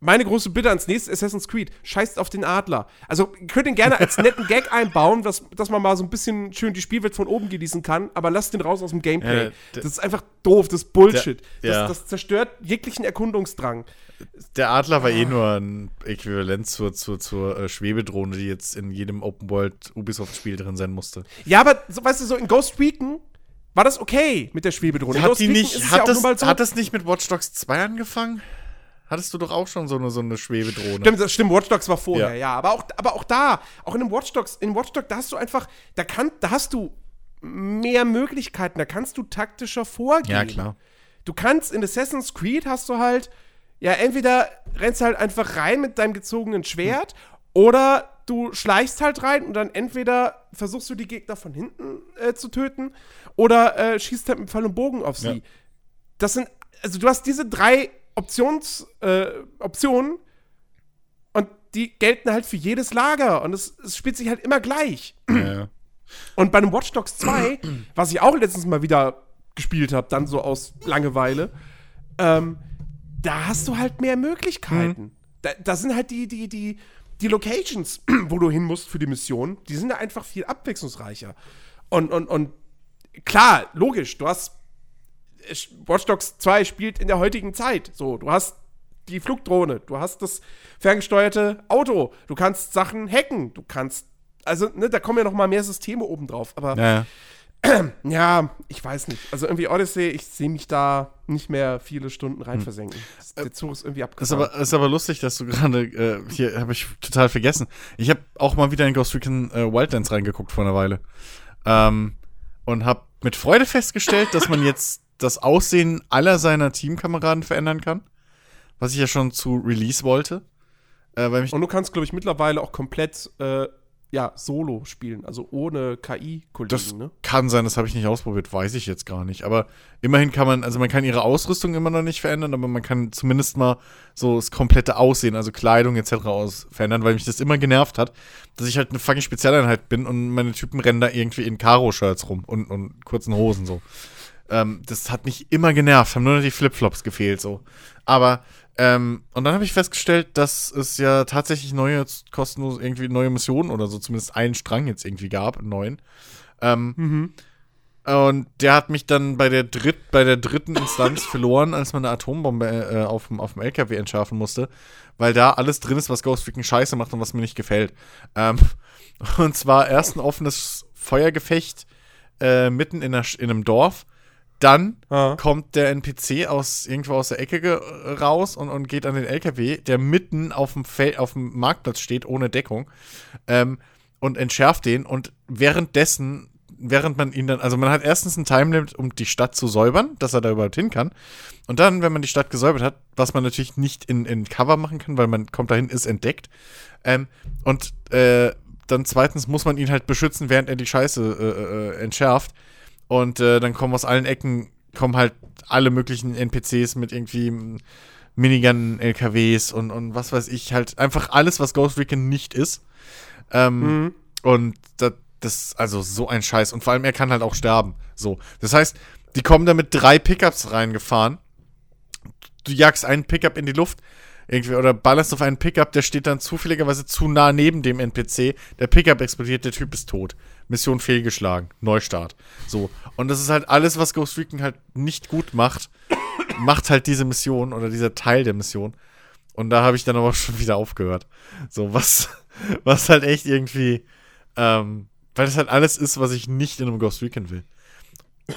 Meine große Bitte ans nächste Assassin's Creed, scheißt auf den Adler. Also, ihr könnt ihn gerne als netten Gag einbauen, dass, dass man mal so ein bisschen schön die Spielwelt von oben genießen kann, aber lasst den raus aus dem Gameplay. Der- das ist einfach doof, das ist Bullshit. Der- ja. das, das zerstört jeglichen Erkundungsdrang. der Adler war eh nur ein Äquivalent zur, zur, zur äh, Schwebedrohne, die jetzt in jedem Open World Ubisoft-Spiel drin sein musste. Ja, aber so, weißt du, so in Ghost Recon war das okay mit der Schwebedrohne. Hat die nicht, ja hat, auch das, so- hat das nicht mit Watch Dogs 2 angefangen? Hattest du doch auch schon so eine, so eine Schwebedrohne. Stimmt, das stimmt, Watch Dogs war vorher, ja. Ja. Aber, auch, aber auch da, auch in dem Watch Dogs, in Watch Dogs, da hast du einfach, da, kann, da hast du mehr Möglichkeiten, da kannst du taktischer vorgehen. Ja, klar. Du kannst in Assassin's Creed hast du halt, ja, entweder rennst du halt einfach rein mit deinem gezogenen Schwert oder du schleichst halt rein und dann entweder versuchst du die Gegner von hinten äh, zu töten oder äh, schießt halt mit Pfeil und Bogen auf sie. Ja. Das sind, also du hast diese drei Options, äh, Optionen und die gelten halt für jedes Lager und es, es spielt sich halt immer gleich. Ja. Und bei einem Watch Dogs 2, was ich auch letztens mal wieder gespielt habe, dann so aus Langeweile, ähm, da hast du halt mehr Möglichkeiten. Da, da sind halt die, die, die, die Locations, wo du hin musst für die Mission, die sind da einfach viel abwechslungsreicher. Und, und, und klar, logisch, du hast Watch Dogs 2 spielt in der heutigen Zeit. So, du hast die Flugdrohne, du hast das ferngesteuerte Auto, du kannst Sachen hacken, du kannst, also, ne, da kommen ja noch mal mehr Systeme obendrauf. Aber Ja. ja, ich weiß nicht. Also irgendwie Odyssey, ich sehe mich da nicht mehr viele Stunden rein versenken. Das- Der Zug ist irgendwie Ist abgefahren. aber, ist aber lustig, dass du gerade, äh, hier habe ich total vergessen. Ich habe auch mal wieder in Ghost Recon äh, Wildlands reingeguckt vor einer Weile. Ähm, und habe mit Freude festgestellt, dass man jetzt das Aussehen aller seiner Teamkameraden verändern kann. Was ich ja schon zu Release wollte. Äh, Und du kannst, glaube ich, mittlerweile auch komplett äh, ja, solo spielen, also ohne Das KI-Kollegen, ne? kann sein, das habe ich nicht ausprobiert, weiß ich jetzt gar nicht. Aber immerhin kann man, also man kann ihre Ausrüstung immer noch nicht verändern, aber man kann zumindest mal so das komplette Aussehen, also Kleidung etc. Aus verändern, weil mich das immer genervt hat, dass ich halt eine fucking Spezialeinheit bin und meine Typen rennen da irgendwie in Karo-Shirts rum und, und kurzen Hosen so. Ähm, das hat mich immer genervt, haben nur noch die Flipflops gefehlt so. Aber ähm, und dann habe ich festgestellt, dass es ja tatsächlich neue kostenlos irgendwie neue Missionen oder so zumindest einen Strang jetzt irgendwie gab, einen neuen. Ähm, Und der hat mich dann bei der, dritt, bei der dritten Instanz verloren, als man eine Atombombe äh, auf, dem, auf dem LKW entschärfen musste, weil da alles drin ist, was Ghost Recon scheiße macht und was mir nicht gefällt. Ähm, und zwar erst ein offenes Feuergefecht äh, mitten in, Sch- in einem Dorf. Dann Ah. kommt der NPC aus irgendwo aus der Ecke raus und, und geht an den LKW, der mitten auf dem, Fel auf dem Marktplatz steht, ohne Deckung, ähm, und entschärft den. Und währenddessen, während man ihn dann, also man hat erstens ein Timelimit, um die Stadt zu säubern, dass er da überhaupt hin kann. Und dann, wenn man die Stadt gesäubert hat, was man natürlich nicht in, in Cover machen kann, weil man kommt dahin, ist entdeckt. Ähm, und äh, dann zweitens muss man ihn halt beschützen, während er die Scheiße äh, äh, entschärft. Und äh, dann kommen aus allen Ecken, kommen halt alle möglichen NPCs mit irgendwie Minigun, LKWs und, und was weiß ich, halt einfach alles, was Ghost Recon nicht ist. Ähm, Mhm. Und das, das, also so ein Scheiß. Und vor allem, er kann halt auch sterben. So. Das heißt, die kommen da mit drei Pickups reingefahren. Du jagst einen Pickup in die Luft. Irgendwie, oder ballerst auf einen Pickup, der steht dann zufälligerweise zu nah neben dem NPC. Der Pickup explodiert, der Typ ist tot. Mission fehlgeschlagen. Neustart. So. Und das ist halt alles, was Ghost Recon halt nicht gut macht. macht halt diese Mission oder dieser Teil der Mission. Und da habe ich dann aber schon wieder aufgehört. So, was, was halt echt irgendwie, ähm, weil das halt alles ist, was ich nicht in einem Ghost Recon will.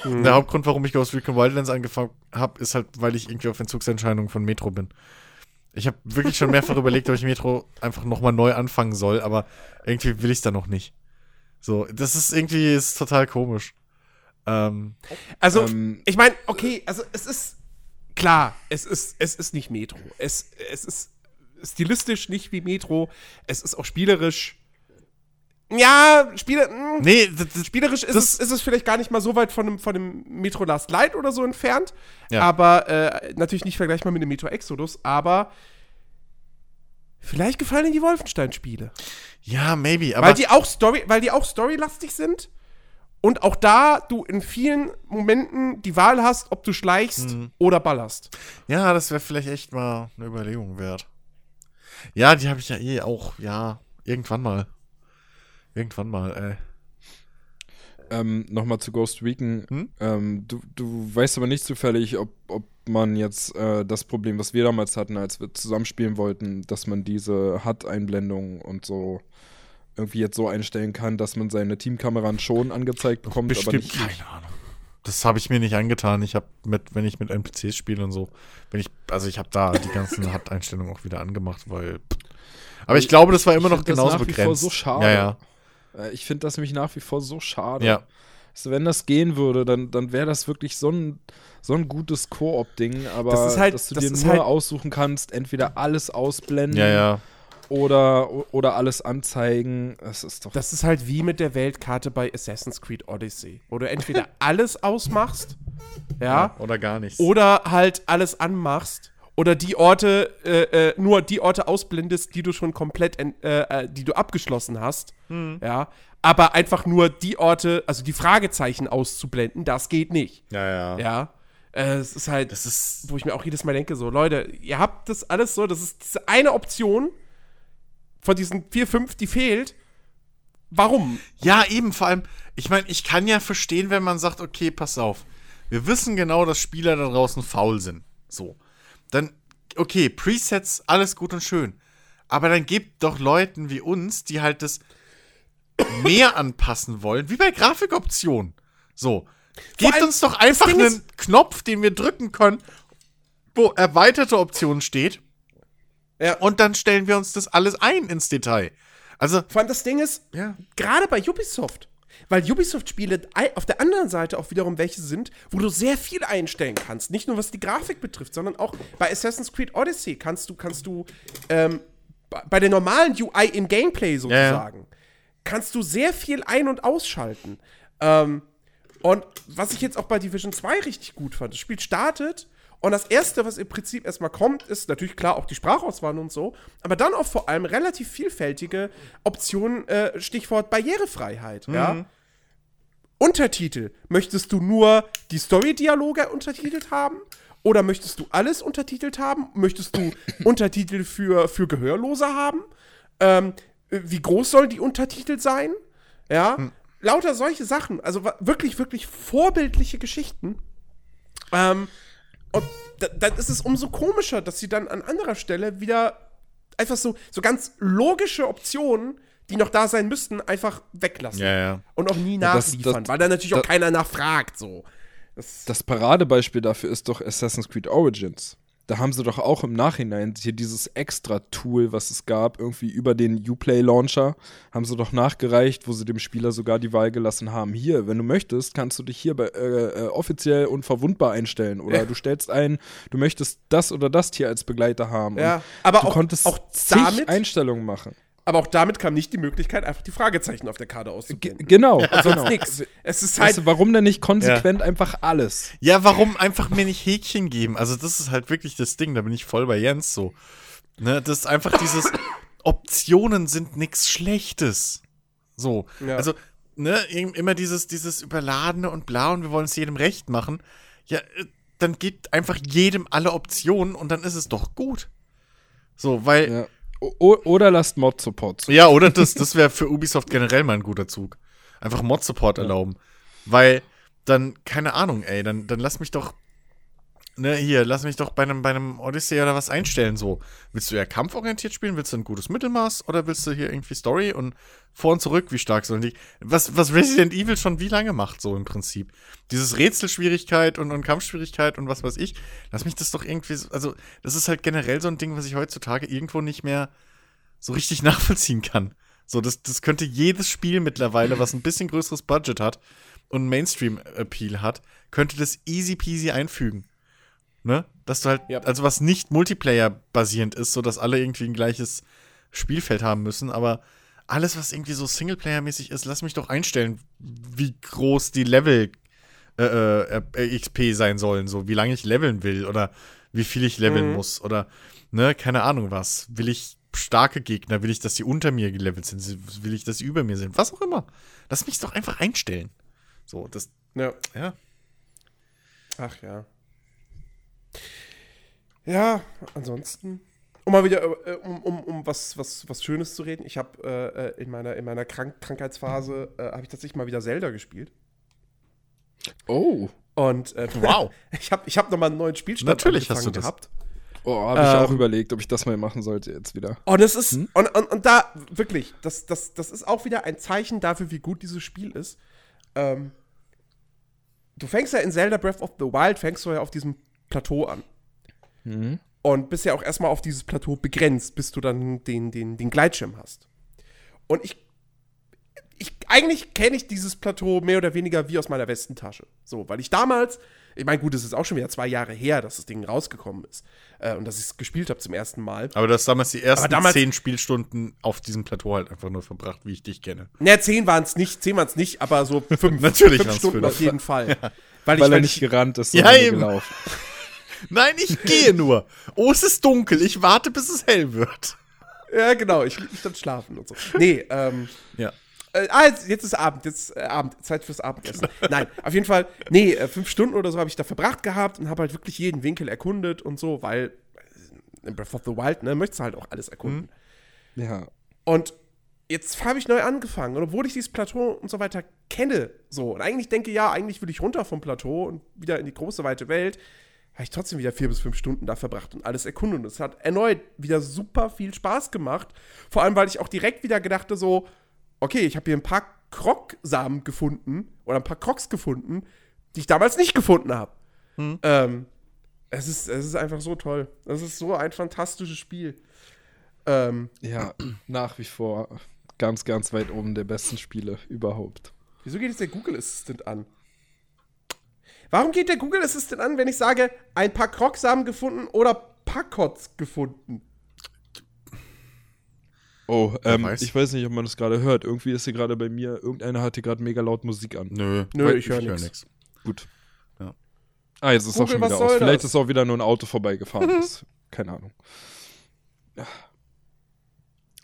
Der Hauptgrund, warum ich Ghost Recon Wildlands angefangen habe, ist halt, weil ich irgendwie auf Entzugsentscheidungen von Metro bin. Ich habe wirklich schon mehrfach überlegt, ob ich Metro einfach nochmal neu anfangen soll, aber irgendwie will ich es da noch nicht. So, das ist irgendwie ist total komisch. Ähm, Also, Ähm, ich meine, okay, also es ist klar, es ist, es ist nicht Metro. Es, es ist stilistisch nicht wie Metro. Es ist auch spielerisch. Ja, Spiele, mh, nee, das, das, spielerisch ist, das- es, ist es vielleicht gar nicht mal so weit von dem, von dem Metro Last Light oder so entfernt. Ja. Aber äh, natürlich nicht vergleichbar mit dem Metro Exodus, aber vielleicht gefallen Ihnen die Wolfenstein-Spiele. ja, maybe, aber Weil die auch Story, weil die auch storylastig sind Und auch da du in vielen Momenten die Wahl hast, ob du schleichst Mhm. oder ballerst. Ja, das wäre vielleicht echt mal eine Überlegung wert. Ja, die habe ich ja eh auch, ja, irgendwann mal. Irgendwann mal, ey. Ähm, Nochmal zu Ghost Recon. Hm? Ähm, du, du weißt aber nicht zufällig, ob, ob man jetzt äh, das Problem, was wir damals hatten, als wir zusammenspielen wollten, dass man diese HUD-Einblendung und so irgendwie jetzt so einstellen kann, dass man seine Teamkameran schon angezeigt bekommt, aber Bestimmt, nicht. keine Ahnung. Das habe ich mir nicht angetan. Ich habe mit, wenn ich mit NPCs spiele und so, wenn ich, also ich habe da die ganzen HUD-Einstellungen auch wieder angemacht, weil. Aber ich glaube, das war immer Ich noch genauso nach wie vor begrenzt. so schade. Ja, ja. Äh, Ich finde das nämlich nach wie vor so schade. Ja. Also wenn das gehen würde, dann, dann wäre das wirklich so ein, so ein gutes Koop-Ding, aber Das ist halt- dass du das dir ist nur halt- aussuchen kannst, entweder alles ausblenden Ja, ja. Oder, oder alles anzeigen. Das ist doch. Das ist halt wie mit der Weltkarte bei Assassin's Creed Odyssey, wo du entweder alles ausmachst, ja, Oder gar nichts. oder halt alles anmachst oder die Orte, äh, äh, nur die Orte ausblendest, die du schon komplett, äh, äh, die du abgeschlossen hast, Hm. ja, aber einfach nur die Orte, also die Fragezeichen auszublenden, das geht nicht, ja, ja. ja. Äh, es ist halt, Das ist. wo ich mir auch jedes Mal denke, so, Leute, ihr habt das alles so, das ist diese eine Option von diesen vier, fünf, die fehlt. Warum? Ja, eben, vor allem, ich meine, ich kann ja verstehen, wenn man sagt, okay, pass auf. Wir wissen genau, dass Spieler da draußen faul sind. So. Dann, okay, Presets, alles gut und schön. Aber dann gebt doch Leuten wie uns, die halt das mehr anpassen wollen, wie bei Grafikoptionen. So. Gebt allem, uns doch einfach einen Knopf, den wir drücken können, wo erweiterte Optionen steht. Ja. Und dann stellen wir uns das alles ein ins Detail. Also, Vor allem das Ding ist, ja. gerade bei Ubisoft, weil Ubisoft-Spiele auf der anderen Seite auch wiederum welche sind, wo du sehr viel einstellen kannst. Nicht nur was die Grafik betrifft, sondern auch bei Assassin's Creed Odyssey kannst du, kannst du ähm, bei- der normalen UI im Gameplay sozusagen, kannst du sehr viel ein- und ausschalten. Ähm, und was ich jetzt auch bei Division 2 richtig gut fand, das Spiel startet und das erste, was im Prinzip erstmal kommt, ist natürlich klar auch die Sprachauswahl und so, aber dann auch vor allem relativ vielfältige Optionen, äh, Stichwort Barrierefreiheit, ja. Untertitel. Möchtest du nur die Story-Dialoge untertitelt haben? Oder möchtest du alles untertitelt haben? Möchtest du Untertitel für, für Gehörlose haben? Ähm, äh, wie groß sollen die Untertitel sein? Ja, lauter solche Sachen. Also wirklich, wirklich vorbildliche Geschichten. Ähm, und da, dann ist es umso komischer, dass sie dann an anderer Stelle wieder einfach so, so ganz logische Optionen, die noch da sein müssten, einfach weglassen. Ja, ja. Und auch nie Ja, das- nachliefern, das- weil da natürlich auch das- keiner nachfragt. So. Das Paradebeispiel dafür ist doch Assassin's Creed Origins. Da haben sie doch auch im Nachhinein hier dieses Extra-Tool, was es gab, irgendwie über den Uplay-Launcher, haben sie doch nachgereicht, wo sie dem Spieler sogar die Wahl gelassen haben. Hier, wenn du möchtest, kannst du dich hier bei, äh, äh, offiziell unverwundbar einstellen. Oder Ja. du stellst ein, du möchtest das oder das Tier als Begleiter haben. Ja, Und aber du auch- konntest auch damit- Einstellungen machen. Aber auch damit kam nicht die Möglichkeit, einfach die Fragezeichen auf der Karte Ge auszublenden. genau. Sonst genau. nix. Es ist Weißt halt. du, warum denn nicht konsequent einfach alles? Ja, warum einfach mir nicht Häkchen geben? Also, das ist halt wirklich das Ding, da bin ich voll bei Jens so. Ne, das ist einfach dieses Optionen sind nichts Schlechtes. So. Ja. Also, ne, im- immer dieses, dieses Überladene und bla und wir wollen es jedem recht machen. Ja, äh, dann gibt einfach jedem alle Optionen und dann ist es doch gut. So, weil. Ja. O oder lasst Mod-Support zu. Ja, oder das, das wäre für Ubisoft generell mal ein guter Zug. Einfach Mod-Support erlauben. Weil dann, keine Ahnung, ey, dann, dann lass mich doch, ne, hier, lass mich doch bei einem, bei einem Odyssey oder was einstellen, so. Willst du eher kampforientiert spielen? Willst du ein gutes Mittelmaß? Oder willst du hier irgendwie Story und vor und zurück, wie stark sollen die? Was, was Resident Evil schon wie lange macht, so im Prinzip. Dieses Rätselschwierigkeit und, und Kampfschwierigkeit und was weiß ich. Lass mich das doch irgendwie, so- also, das ist halt generell so ein Ding, was ich heutzutage irgendwo nicht mehr so richtig nachvollziehen kann. So, das, das könnte jedes Spiel mittlerweile, was ein bisschen größeres Budget hat und Mainstream-Appeal hat, könnte das easy peasy einfügen. Ne? Dass du halt, Ja. also was nicht Multiplayer-basierend ist, so dass alle irgendwie ein gleiches Spielfeld haben müssen, aber alles, was irgendwie so Singleplayer-mäßig ist, lass mich doch einstellen, wie groß die Level äh, äh, äh, XP sein sollen, so wie lange ich leveln will oder wie viel ich leveln Mhm. muss oder ne, keine Ahnung was. Will ich starke Gegner, will ich, dass die unter mir gelevelt sind, will ich, dass sie über mir sind, was auch immer. Lass mich doch einfach einstellen. So, das, Ja. ja. Ach ja. Ja, ansonsten. Um mal wieder äh, um, um, um was, was, was Schönes zu reden. Ich habe äh, äh, in meiner, in meiner Krank Krankheitsphase äh, habe ich tatsächlich mal wieder Zelda gespielt. Oh. Und äh, Wow. ich habe ich hab nochmal einen neuen Spielstand Natürlich hast du das. gehabt. Oh, habe ich Ähm. auch überlegt, ob ich das mal machen sollte jetzt wieder. Und es ist, Hm? und, und, und da, wirklich, das, das, das ist auch wieder ein Zeichen dafür, wie gut dieses Spiel ist. Ähm, du fängst ja in Zelda Breath of the Wild, fängst du ja auf diesem Plateau an. Mhm. Und bist ja auch erstmal auf dieses Plateau begrenzt, bis du dann den, den, den Gleitschirm hast. Und ich, ich eigentlich kenne ich dieses Plateau mehr oder weniger wie aus meiner Westentasche. So, weil ich damals, ich meine, gut, es ist auch schon wieder zwei Jahre her, dass das Ding rausgekommen ist. Äh, und dass ich es gespielt habe zum ersten Mal. Aber du hast damals die ersten damals- zehn Spielstunden auf diesem Plateau halt einfach nur verbracht, wie ich dich kenne. Ne, zehn waren es nicht, zehn waren es nicht, aber so fünf, Natürlich fünf Stunden fünf. auf jeden Fall. Weil, Weil, ich, er weil nicht ich, gerannt ist, Ja, sondern eben. gelaufen. Nein, ich gehe nur. Oh, es ist dunkel. Ich warte, bis es hell wird. Ja, genau, ich lieg mich dann schlafen und so. Nee, ähm, Ja. Äh, ah, jetzt, jetzt ist Abend, jetzt äh, Abend, Zeit fürs Abendessen. Nein, auf jeden Fall, nee, äh, fünf Stunden oder so habe ich da verbracht gehabt und habe halt wirklich jeden Winkel erkundet und so, weil äh, in Breath of the Wild, ne, möchtest du halt auch alles erkunden. Ja. Und jetzt habe ich neu angefangen und obwohl ich dieses Plateau und so weiter kenne, so, und eigentlich denke, ja, eigentlich will ich runter vom Plateau und wieder in die große, weite Welt, habe ich trotzdem wieder vier bis fünf Stunden da verbracht und alles erkundet. Und es hat erneut wieder super viel Spaß gemacht. Vor allem, weil ich auch direkt wieder gedachte, so, okay, ich habe hier ein paar Krog-Samen gefunden oder ein paar Crocs gefunden, die ich damals nicht gefunden habe. Ähm, es, ist, es ist einfach so toll. Es ist so ein fantastisches Spiel. Ähm, Ja, nach wie vor ganz, ganz weit oben der besten Spiele überhaupt. Wieso geht jetzt der Google Assistant an? Warum geht der Google Assistant an, wenn ich sage, ein paar Krogsamen gefunden oder Packotz gefunden? Oh, ähm, weiß. ich weiß nicht, ob man das gerade hört. Irgendwie ist hier gerade bei mir, irgendeiner hat hier gerade mega laut Musik an. Nö, Nö, ich hör nix. nix. Gut. Ja. Ah, jetzt ist es auch Google, schon was wieder aus. Vielleicht das? ist auch wieder nur ein Auto vorbeigefahren. das, keine Ahnung.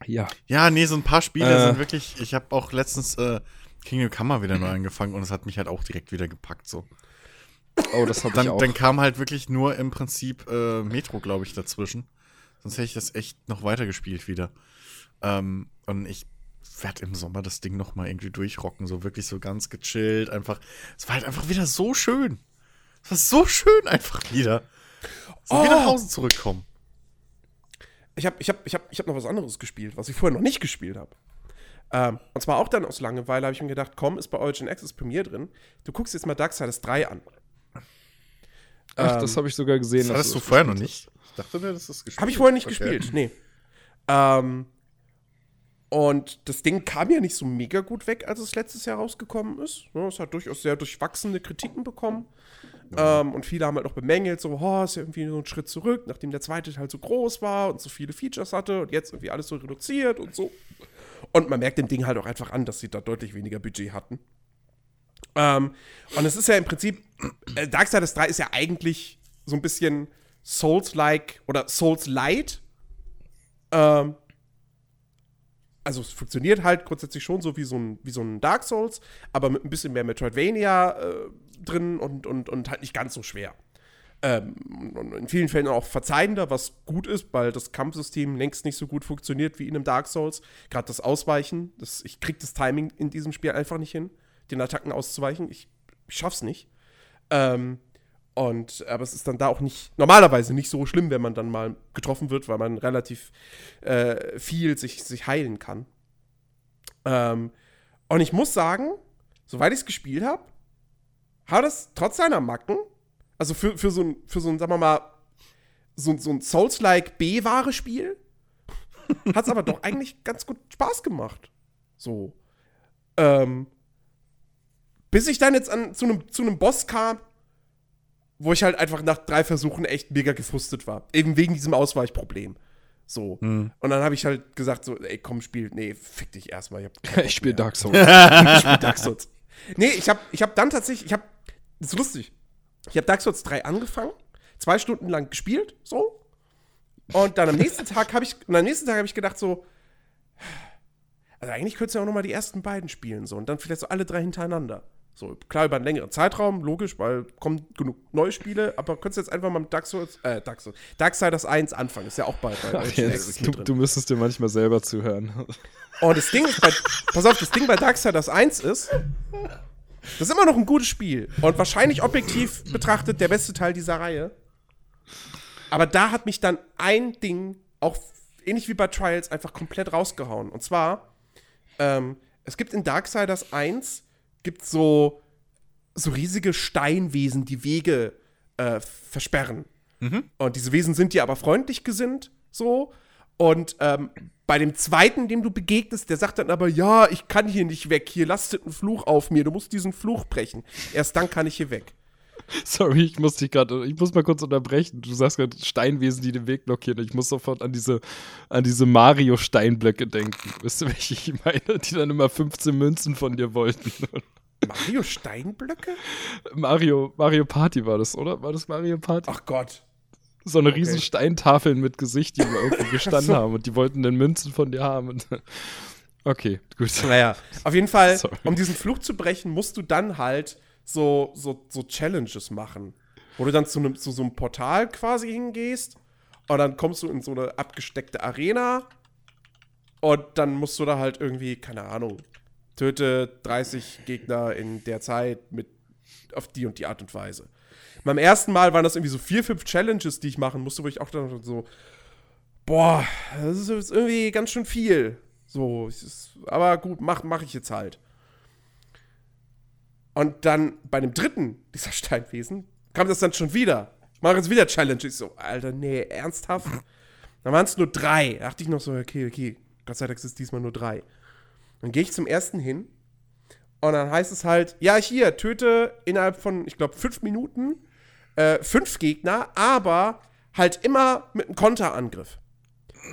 Ja. Ja, nee, so ein paar Spiele Äh. sind wirklich. Ich habe auch letztens äh, Kingdom Come mal wieder neu angefangen und es hat mich halt auch direkt wieder gepackt. So. Oh, das ich Dann, auch. dann kam halt wirklich nur im Prinzip äh, Metro, glaube ich, dazwischen. Sonst hätte ich das echt noch weiter gespielt wieder. Ähm, und ich werde im Sommer das Ding noch mal irgendwie durchrocken, so wirklich so ganz gechillt, einfach. Es war halt einfach wieder so schön. Es war so schön einfach wieder. So Oh. wie nach Hause zurückkommen. Ich habe ich hab, ich hab, ich hab noch was anderes gespielt, was ich vorher noch nicht gespielt habe. Ähm, und zwar auch dann aus Langeweile habe ich mir gedacht, komm, ist bei Origin Access bei mir drin. Du guckst jetzt mal Darksiders 3 an. Ach, ähm, das habe ich sogar gesehen. Das hattest du vorher noch nicht? Ich dachte mir, das ist gespielt. Habe ich vorher nicht Okay. gespielt, nee. Ähm, und das Ding kam ja nicht so mega gut weg, als es letztes Jahr rausgekommen ist. Ja, es hat durchaus sehr durchwachsene Kritiken bekommen. Ähm, und viele haben halt auch bemängelt, so, oh, ist ja irgendwie so ein Schritt zurück, nachdem der zweite Teil so groß war und so viele Features hatte und jetzt irgendwie alles so reduziert und so. Und man merkt dem Ding halt auch einfach an, dass sie da deutlich weniger Budget hatten. Ähm, und es ist ja im Prinzip, äh, Darksiders 3 ist ja eigentlich so ein bisschen Souls-like oder Souls-light. Ähm, also es funktioniert halt grundsätzlich schon so wie so ein, wie so ein Dark Souls, aber mit ein bisschen mehr Metroidvania äh, drin und, und, und halt nicht ganz so schwer. Ähm, und in vielen Fällen auch verzeihender, was gut ist, weil das Kampfsystem längst nicht so gut funktioniert wie in einem Dark Souls. Gerade das Ausweichen, das, ich krieg das Timing in diesem Spiel einfach nicht hin, den Attacken auszuweichen. Ich, ich schaff's nicht. Ähm, und, aber es ist dann da auch nicht, normalerweise nicht so schlimm, wenn man dann mal getroffen wird, weil man relativ äh, viel sich, sich heilen kann. Ähm, und ich muss sagen, soweit ich es gespielt habe, hat es trotz seiner Macken, also für, für, so ein, für so ein, sagen wir mal, so, so ein Souls-like B-Ware-Spiel, hat es aber doch eigentlich ganz gut Spaß gemacht. So. Ähm, bis ich dann jetzt an, zu einem zu einem Boss kam, wo ich halt einfach nach drei Versuchen echt mega gefrustet war. Eben wegen diesem Ausweichproblem. So. Und dann habe ich halt gesagt, so, ey, komm, spiel. Nee, fick dich erstmal. Ich, Ich spiele. Dark Souls. Ich spiel Dark Souls. Nee, ich habe ich hab dann tatsächlich, ich habe, das ist lustig. Ich habe Dark Souls 3 angefangen, zwei Stunden lang gespielt, so. Und dann am nächsten Tag habe ich, und am nächsten Tag habe ich gedacht, so, also eigentlich könntest du ja auch noch mal die ersten beiden spielen, so. Und dann vielleicht so alle drei hintereinander. So, klar, über einen längeren Zeitraum, logisch, weil kommen genug neue Spiele, aber könntest du jetzt einfach mal mit Dark Souls, äh, Dark Souls, Darksiders 1 anfangen, ist ja auch bei, bei Ach, jetzt, du, du müsstest dir manchmal selber zuhören. Und das Ding ist bei, pass auf, das Ding bei Darksiders 1 ist, das ist immer noch ein gutes Spiel und wahrscheinlich objektiv betrachtet der beste Teil dieser Reihe. Aber da hat mich dann ein Ding, auch ähnlich wie bei Trials, einfach komplett rausgehauen. Und zwar, ähm, es gibt in Darksiders 1 gibt so, so riesige Steinwesen, die Wege äh, versperren. Und diese Wesen sind dir aber freundlich gesinnt, so. Und ähm, bei dem zweiten, dem du begegnest, der sagt dann aber, ja, ich kann hier nicht weg, hier lastet ein Fluch auf mir, du musst diesen Fluch brechen. Erst dann kann ich hier weg. Sorry, ich muss dich gerade, ich muss mal kurz unterbrechen. Du sagst gerade Steinwesen, die den Weg blockieren. Ich muss sofort an diese, an diese Mario-Steinblöcke denken. Wisst ihr, welche ich meine? Die dann immer 15 Münzen von dir wollten. Mario Steinblöcke? Mario, Mario Party war das, oder? War das Mario Party? Ach Gott. so eine okay. riesen Steintafeln mit Gesicht, die irgendwo gestanden so. haben und die wollten den Münzen von dir haben. Okay, gut. Naja, auf jeden Fall, Sorry. um diesen Fluch zu brechen, musst du dann halt so, so, so Challenges machen. Wo du dann zu, einem, zu so einem Portal quasi hingehst und dann kommst du in so eine abgesteckte Arena und dann musst du da halt irgendwie, keine Ahnung, töte 30 Gegner in der Zeit mit auf die und die Art und Weise. Beim ersten Mal waren das irgendwie so vier, fünf Challenges, die ich machen musste, wo ich auch dann so, boah, das ist irgendwie ganz schön viel. So, aber gut, mach, mach ich jetzt halt. Und dann bei dem dritten dieser Steinwesen kam das dann schon wieder. Ich mache jetzt wieder Challenge. Ich so, Alter, nee, ernsthaft? Dann waren es nur drei. Da dachte ich noch so, okay, okay, Gott sei Dank ist es diesmal nur drei. Dann gehe ich zum ersten hin und dann heißt es halt, ja, hier, töte innerhalb von, ich glaube, fünf Minuten äh, fünf Gegner, aber halt immer mit einem Konterangriff.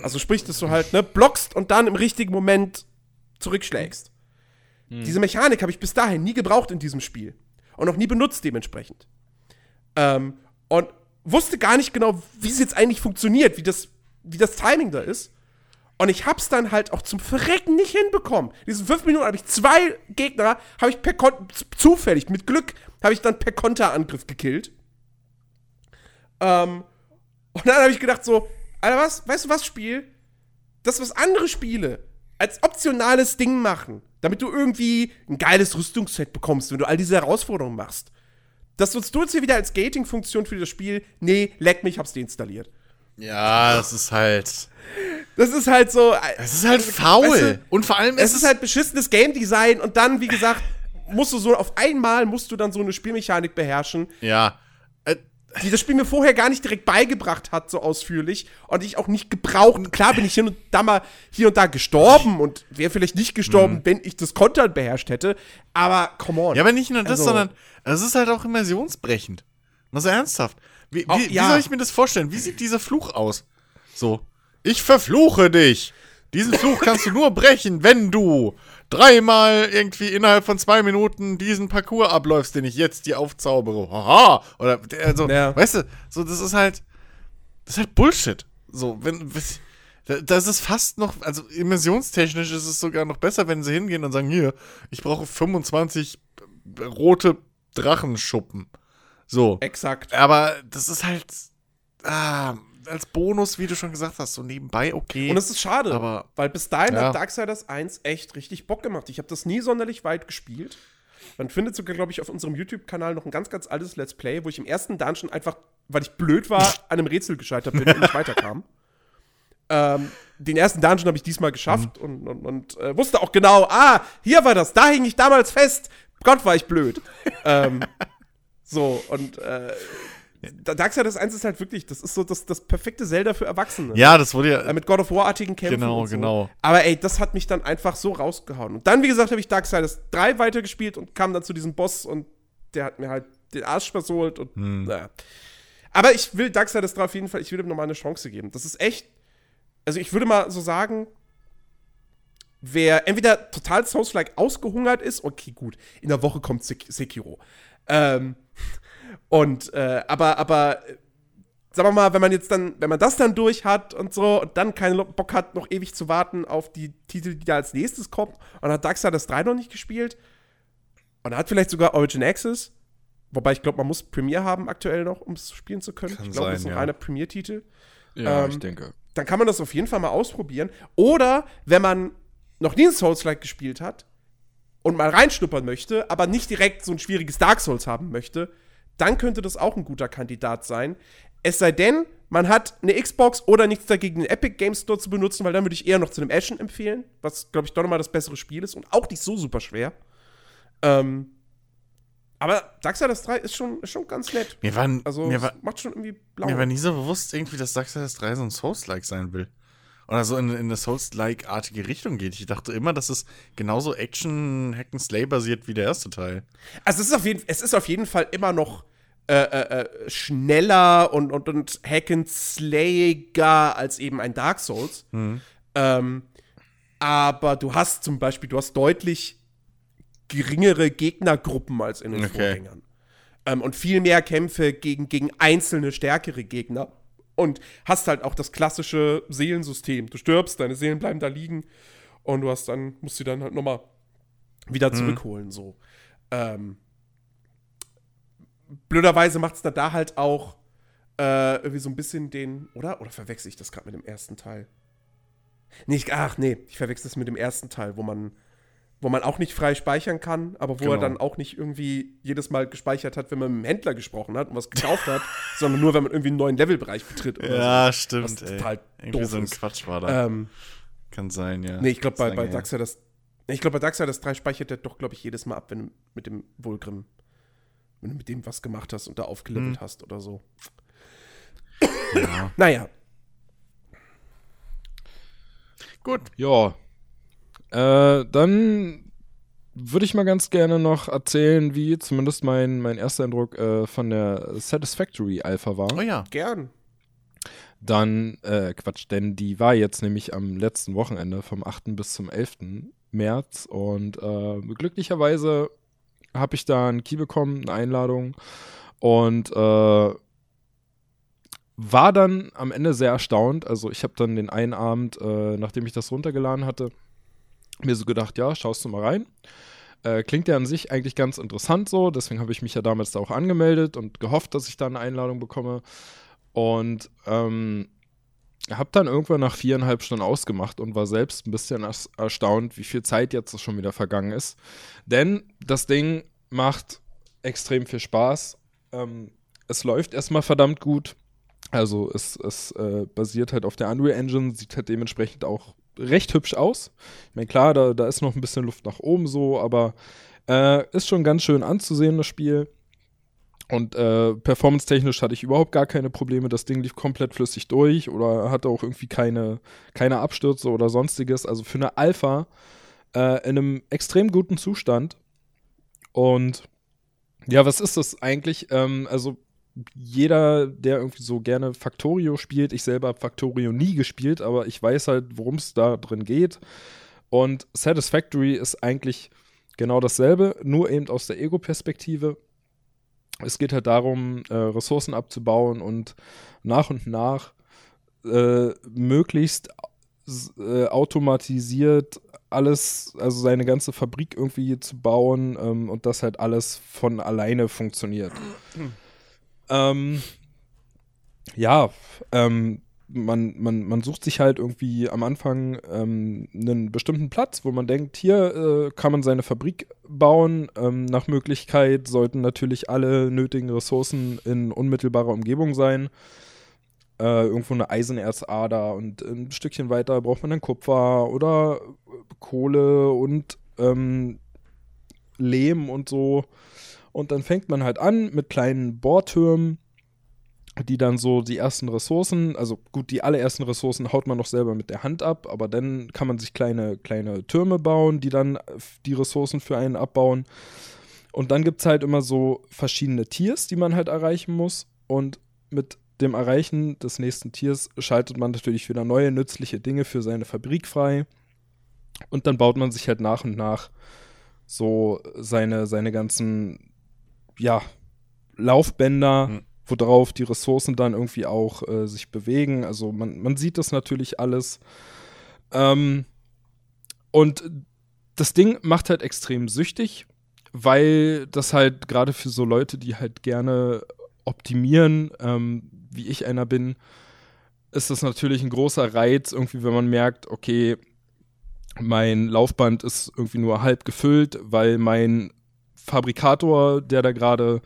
Also sprich, dass du halt, ne, blockst und dann im richtigen Moment zurückschlägst. Diese Mechanik habe ich bis dahin nie gebraucht in diesem Spiel. Und auch nie benutzt dementsprechend. Ähm, und wusste gar nicht genau, wie es jetzt eigentlich funktioniert, wie das, wie das Timing da ist. Und ich hab's dann halt auch zum Verrecken nicht hinbekommen. In diesen fünf Minuten habe ich zwei Gegner, habe ich per Kon zufällig, mit Glück, habe ich dann per Konterangriff gekillt. Ähm, und dann habe ich gedacht so, Alter, was, weißt du was, Spiel? Das, was andere Spiele als optionales Ding machen, damit du irgendwie ein geiles Rüstungsset bekommst, wenn du all diese Herausforderungen machst. Das nutzt du jetzt hier wieder als Gating-Funktion für das Spiel. Nee, leck mich, hab's deinstalliert. Ja, das ist halt. Das ist halt so. Es ist halt faul. Weißt du, und vor allem, es ist halt beschissenes Game Design und dann, wie gesagt, musst du so auf einmal musst du dann so eine Spielmechanik beherrschen, Ja. Äh, die das Spiel mir vorher gar nicht direkt beigebracht hat, so ausführlich und ich auch nicht gebraucht. Klar bin ich hier und da mal hier und da gestorben und wäre vielleicht nicht gestorben, wenn ich das Kontern beherrscht hätte. Aber come on. Ja, aber nicht nur das, Also- sondern es ist halt auch immersionsbrechend. Also ernsthaft. Wie, wie, ja. wie soll ich mir das vorstellen? Wie sieht dieser Fluch aus? So. Ich verfluche dich. Diesen Fluch kannst du nur brechen, wenn du dreimal irgendwie innerhalb von zwei Minuten diesen Parcours abläufst, den ich jetzt dir aufzaubere. Haha. Oder der- also, Ja. weißt du, so das ist halt das ist halt Bullshit. So, wenn das ist fast noch, also immersionstechnisch ist es sogar noch besser, wenn sie hingehen und sagen, hier, ich brauche 25 rote Drachenschuppen. So. Exakt. Aber das ist halt ah, als Bonus, wie du schon gesagt hast, so nebenbei okay. Und es ist schade, Aber- weil bis dahin Ja. hat Darksiders 1 echt richtig Bock gemacht. Ich habe das nie sonderlich weit gespielt. Man findet sogar, glaube ich, auf unserem YouTube-Kanal noch ein ganz, ganz altes Let's Play, wo ich im ersten Dungeon einfach, weil ich blöd war, an einem Rätsel gescheitert bin und nicht weiterkam. Ähm, den ersten Dungeon habe ich diesmal geschafft und, und, und äh, wusste auch genau, ah, hier war das, da hing ich damals fest. Gott, war ich blöd. ähm, so, und äh, Darksiders 1 ist halt wirklich, das ist so das, das perfekte Zelda für Erwachsene. ja, das wurde ja Äh, mit God of War-artigen Kämpfen. Genau, so. genau. Aber ey, das hat mich dann einfach so rausgehauen. Und dann, wie gesagt, habe ich Darksiders 3 weitergespielt und kam dann zu diesem Boss und der hat mir halt den Arsch versohlt und Hm. naja. Aber ich will Darksiders 3 auf jeden Fall, ich will ihm nochmal eine Chance geben. Das ist echt, also ich würde mal so sagen, wer entweder total Souls-like ausgehungert ist, okay, gut, in der Woche kommt Sek Sekiro. Ähm, und, äh, aber, aber, äh, sagen wir mal, wenn man jetzt dann, wenn man das dann durch hat und so und dann keinen Bock hat, noch ewig zu warten auf die Titel, die da als nächstes kommen und hat Darksiders 3 noch nicht gespielt, Und hat vielleicht sogar Origin Access. Wobei ich glaube, man muss Premiere haben aktuell noch, um es spielen zu können. Kann ich glaube, das ist ein ja. reiner Premiere-Titel. Ja, Ähm, ich denke. Dann kann man das auf jeden Fall mal ausprobieren. Oder wenn man noch nie ein Souls-like gespielt hat und mal reinschnuppern möchte, aber nicht direkt so ein schwieriges Dark Souls haben möchte, dann könnte das auch ein guter Kandidat sein. Es sei denn, man hat eine Xbox oder nichts dagegen, den Epic Game Store zu benutzen, weil dann würde ich eher noch zu einem Ashen empfehlen, was, glaube ich, doch nochmal das bessere Spiel ist und auch nicht so super schwer. Ähm, aber Darksiders 3 ist schon, ist schon ganz nett. Mir war, Also, mir war, macht schon irgendwie blau. mir war nie so bewusst irgendwie, dass Darksiders 3 so ein Souls-like sein will. Oder so in, in eine Souls-like-artige Richtung geht. Ich dachte immer, dass es genauso Action-Hack-and-Slay-basiert wie der erste Teil. Also es ist auf jeden, es ist auf jeden Fall immer noch äh, äh, äh, schneller und, und, und Hack-and-Slayiger als eben ein Dark Souls. Ähm, aber du hast zum Beispiel, du hast deutlich geringere Gegnergruppen als in den Okay. Vorgängern. Ähm, und viel mehr Kämpfe gegen, gegen einzelne stärkere Gegner. Und hast halt auch das klassische Seelensystem. Du stirbst, deine Seelen bleiben da liegen und du hast dann, musst sie dann halt nochmal wieder zurückholen, so. Ähm, blöderweise macht es da, da halt auch äh, irgendwie so ein bisschen den, oder? Oder verwechsel ich das gerade mit dem ersten Teil? Nee, ich, ach nee, ich verwechsel es mit dem ersten Teil, wo man, wo man auch nicht frei speichern kann, aber wo er Genau. dann auch nicht irgendwie jedes Mal gespeichert hat, wenn man mit dem Händler gesprochen hat und was gekauft hat, sondern nur, wenn man irgendwie einen neuen Levelbereich betritt Ja, stimmt, Was total Irgendwie so ein ist. Quatsch war so. da. Ähm, Kann sein, ja. nee, ich glaube, bei, bei. Darksiders, nee, ich glaube, bei Darksiders 3 speichert er doch, glaube ich, jedes Mal ab, wenn mit dem Vulgrim, wenn du mit dem was gemacht hast und da aufgelevelt Hm. hast oder so. Ja. Naja, Gut. Ja. Äh, dann würde ich mal ganz gerne noch erzählen, wie zumindest mein, mein erster Eindruck äh, von der Satisfactory Alpha war. Oh ja. gern. Dann, äh, Quatsch, denn die war jetzt nämlich am letzten Wochenende vom 8. bis zum 11. März und äh, glücklicherweise habe ich da einen Key bekommen, eine Einladung und äh, war dann am Ende sehr erstaunt. Also ich habe dann den einen Abend, äh, nachdem ich das runtergeladen hatte, mir so gedacht, ja, schaust du mal rein. Äh, klingt ja an sich eigentlich ganz interessant so, deswegen habe ich mich ja damals da auch angemeldet und gehofft, dass ich da eine Einladung bekomme. Und ähm, habe dann irgendwann nach viereinhalb Stunden ausgemacht und war selbst ein bisschen ers- erstaunt, wie viel Zeit jetzt schon wieder vergangen ist. Denn das Ding macht extrem viel Spaß. Ähm, es läuft erstmal verdammt gut. Also es, es äh, basiert halt auf der Unreal Engine, sieht halt dementsprechend auch recht hübsch aus. Ich meine, klar, da, da ist noch ein bisschen Luft nach oben so, aber äh, ist schon ganz schön anzusehen, das Spiel. Und äh, performance-technisch hatte ich überhaupt gar keine Probleme. Das Ding lief komplett flüssig durch oder hatte auch irgendwie keine, keine Abstürze oder sonstiges. Also für eine Alpha äh, in einem extrem guten Zustand. Und ja, was ist das eigentlich? Ähm, also jeder, der irgendwie so gerne Factorio spielt, ich selber habe Factorio nie gespielt, aber ich weiß halt, worum es da drin geht. Und Satisfactory ist eigentlich genau dasselbe, nur eben aus der Ego-Perspektive. Es geht halt darum, äh, Ressourcen abzubauen und nach und nach äh, möglichst äh, automatisiert alles, also seine ganze Fabrik irgendwie zu bauen ähm, und das halt alles von alleine funktioniert. ähm, ja, ähm, man, man, man sucht sich halt irgendwie am Anfang ähm, einen bestimmten Platz, wo man denkt, hier äh, kann man seine Fabrik bauen. Ähm, nach Möglichkeit sollten natürlich alle nötigen Ressourcen in unmittelbarer Umgebung sein. Äh, irgendwo eine Eisenerzader und ein Stückchen weiter braucht man dann Kupfer oder Kohle und ähm, Lehm und so. Und dann fängt man halt an mit kleinen Bohrtürmen, die dann so die ersten Ressourcen, also gut, die allerersten Ressourcen haut man noch selber mit der Hand ab, aber dann kann man sich kleine, kleine Türme bauen, die dann die Ressourcen für einen abbauen. Und dann gibt es halt immer so verschiedene Tiers, die man halt erreichen muss. Und mit dem Erreichen des nächsten Tiers schaltet man natürlich wieder neue nützliche Dinge für seine Fabrik frei. Und dann baut man sich halt nach und nach so seine, seine ganzen, ja, Laufbänder, Hm. Worauf die Ressourcen dann irgendwie auch äh, sich bewegen. Also man, man sieht das natürlich alles. Ähm, und das Ding macht halt extrem süchtig. weil das halt gerade für so Leute, die halt gerne optimieren, ähm, wie ich einer bin, ist das natürlich ein großer Reiz, irgendwie, wenn man merkt, okay, mein Laufband ist irgendwie nur halb gefüllt, weil mein Fabrikator, der da gerade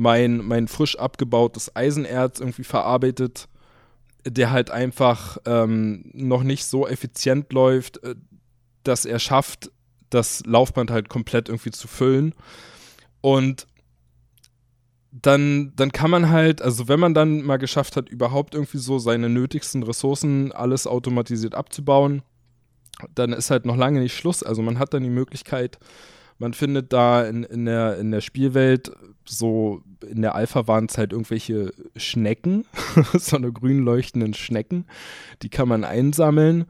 mein, mein frisch abgebautes Eisenerz irgendwie verarbeitet, der halt einfach ähm, noch nicht so effizient läuft, äh, dass er schafft, das Laufband halt komplett irgendwie zu füllen. Und dann, dann kann man halt, also wenn man dann mal geschafft hat, überhaupt irgendwie so seine nötigsten Ressourcen alles automatisiert abzubauen, dann ist halt noch lange nicht Schluss. Also man hat dann die Möglichkeit, man findet da in, in, der, in der Spielwelt so, in der Alpha waren es halt irgendwelche Schnecken, so eine grün leuchtenden Schnecken, die kann man einsammeln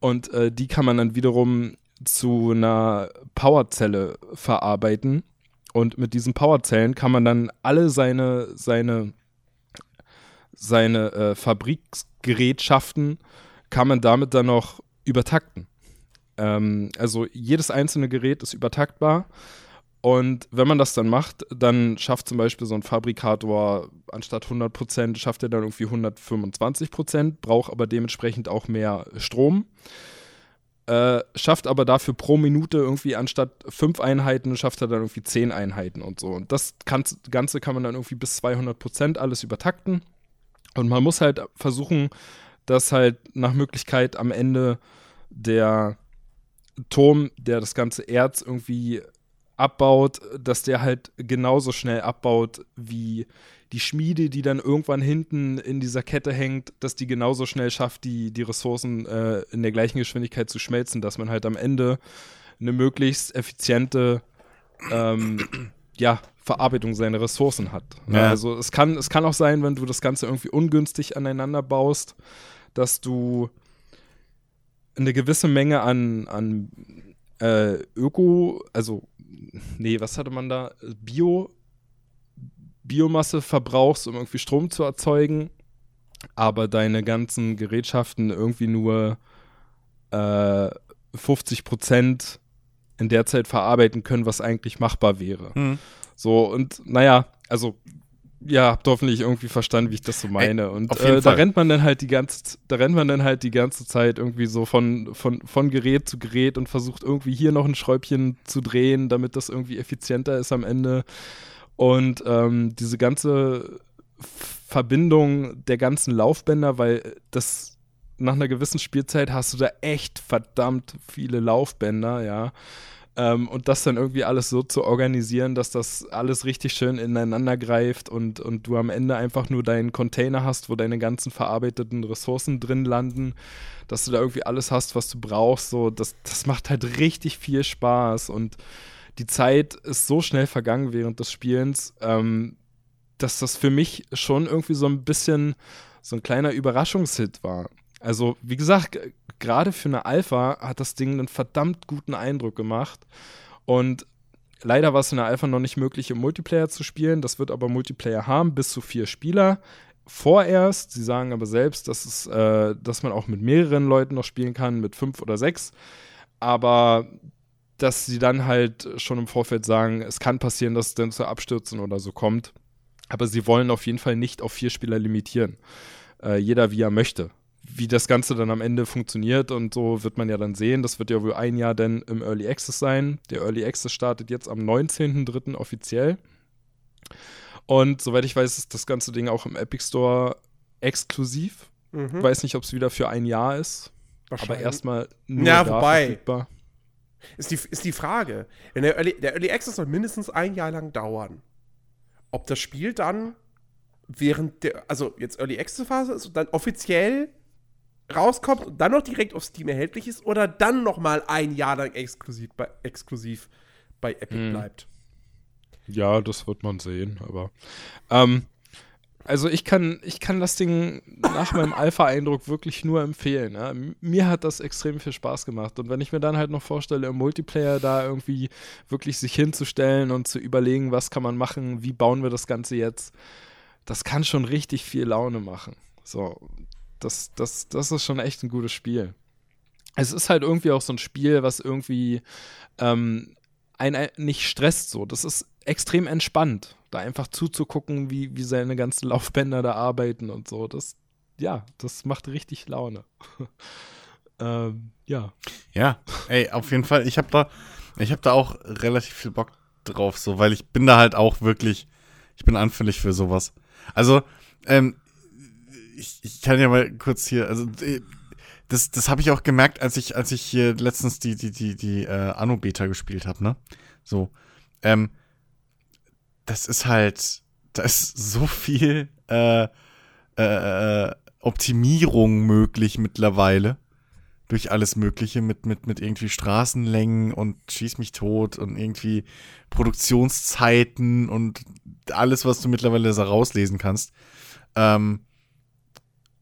und äh, die kann man dann wiederum zu einer Powerzelle verarbeiten. Und mit diesen Powerzellen kann man dann alle seine, seine, seine äh, Fabriksgerätschaften, kann man damit dann noch übertakten. Ähm, also jedes einzelne Gerät ist übertaktbar. Und wenn man das dann macht, dann schafft zum Beispiel so ein Fabrikator anstatt 100%, schafft er dann irgendwie 125%, braucht aber dementsprechend auch mehr Strom. Äh, schafft aber dafür pro Minute irgendwie anstatt fünf Einheiten, schafft er dann irgendwie zehn Einheiten und so. Und das Ganze kann man dann irgendwie bis 200% alles übertakten. Und man muss halt versuchen, dass halt nach Möglichkeit am Ende der Turm, der das ganze Erz irgendwie abbaut, dass der halt genauso schnell abbaut wie die Schmiede, die dann irgendwann hinten in dieser Kette hängt, dass die genauso schnell schafft, die, die Ressourcen äh, in der gleichen Geschwindigkeit zu schmelzen, dass man halt am Ende eine möglichst effiziente ähm, ja, Verarbeitung seiner Ressourcen hat. Ja. Also es kann, es kann auch sein, wenn du das Ganze irgendwie ungünstig aneinander baust, dass du eine gewisse Menge an, an äh, Öko, also, nee, was hatte man da? Bio, Biomasse verbrauchst, um irgendwie Strom zu erzeugen, aber deine ganzen Gerätschaften irgendwie nur äh, 50 Prozent in der Zeit verarbeiten können, was eigentlich machbar wäre. Mhm. So, und naja, also ja, habt hoffentlich irgendwie verstanden, wie ich das so meine. Ey, und äh, da rennt man dann halt die ganze, da rennt man dann halt die ganze Zeit irgendwie so von, von, von Gerät zu Gerät und versucht irgendwie hier noch ein Schräubchen zu drehen, damit das irgendwie effizienter ist am Ende. Und ähm, diese ganze Verbindung der ganzen Laufbänder, weil das nach einer gewissen Spielzeit hast du da echt verdammt viele Laufbänder, ja. Ähm, und das dann irgendwie alles so zu organisieren, dass das alles richtig schön ineinander greift und, und du am Ende einfach nur deinen Container hast, wo deine ganzen verarbeiteten Ressourcen drin landen, dass du da irgendwie alles hast, was du brauchst. So, das, das macht halt richtig viel Spaß und die Zeit ist so schnell vergangen während des Spielens, ähm, dass das für mich schon irgendwie so ein bisschen so ein kleiner Überraschungshit war. Also, wie gesagt, gerade für eine Alpha hat das Ding einen verdammt guten Eindruck gemacht. Und leider war es in der Alpha noch nicht möglich, im Multiplayer zu spielen. Das wird aber Multiplayer haben, bis zu vier Spieler. Vorerst, sie sagen aber selbst, dass, es, äh, dass man auch mit mehreren Leuten noch spielen kann, mit fünf oder sechs. Aber dass sie dann halt schon im Vorfeld sagen, es kann passieren, dass es dann zu Abstürzen oder so kommt. Aber sie wollen auf jeden Fall nicht auf vier Spieler limitieren. Äh, jeder wie er möchte wie das Ganze dann am Ende funktioniert und so wird man ja dann sehen. Das wird ja wohl ein Jahr dann im Early Access sein. Der Early Access startet jetzt am 19.03. offiziell. Und soweit ich weiß, ist das ganze Ding auch im Epic Store exklusiv. Mhm. Weiß nicht, ob es wieder für ein Jahr ist. Aber erstmal nur ja, da wobei, verfügbar. Ist die, ist die Frage. Der Early, der Early Access soll mindestens ein Jahr lang dauern. Ob das Spiel dann während der, also jetzt Early Access Phase ist und dann offiziell rauskommt und dann noch direkt auf Steam erhältlich ist oder dann noch mal ein Jahr lang exklusiv bei, exklusiv bei Epic hm. bleibt. Ja, das wird man sehen, aber ähm, also ich kann, ich kann das Ding nach meinem Alpha-Eindruck wirklich nur empfehlen. Ja. Mir hat das extrem viel Spaß gemacht. Und wenn ich mir dann halt noch vorstelle, im Multiplayer da irgendwie wirklich sich hinzustellen und zu überlegen, was kann man machen, wie bauen wir das Ganze jetzt, das kann schon richtig viel Laune machen. So, das, das, das ist schon echt ein gutes Spiel. Es ist halt irgendwie auch so ein Spiel, was irgendwie ähm, einen nicht stresst so. Das ist extrem entspannt, da einfach zuzugucken, wie, wie seine ganzen Laufbänder da arbeiten und so. Das, ja, das macht richtig Laune. ähm, ja. Ja, ey, auf jeden Fall. Ich habe da, ich habe da auch relativ viel Bock drauf, so, weil ich bin da halt auch wirklich, ich bin anfällig für sowas. Also, ähm, ich, ich kann ja mal kurz hier, also äh, das, das habe ich auch gemerkt, als ich, als ich hier letztens die, die, die, die äh, Anno-Beta gespielt habe, ne? So. Ähm, das ist halt, da ist so viel äh, äh, äh Optimierung möglich mittlerweile. Durch alles Mögliche mit, mit, mit irgendwie Straßenlängen und schieß mich tot und irgendwie Produktionszeiten und alles, was du mittlerweile da rauslesen kannst. Ähm,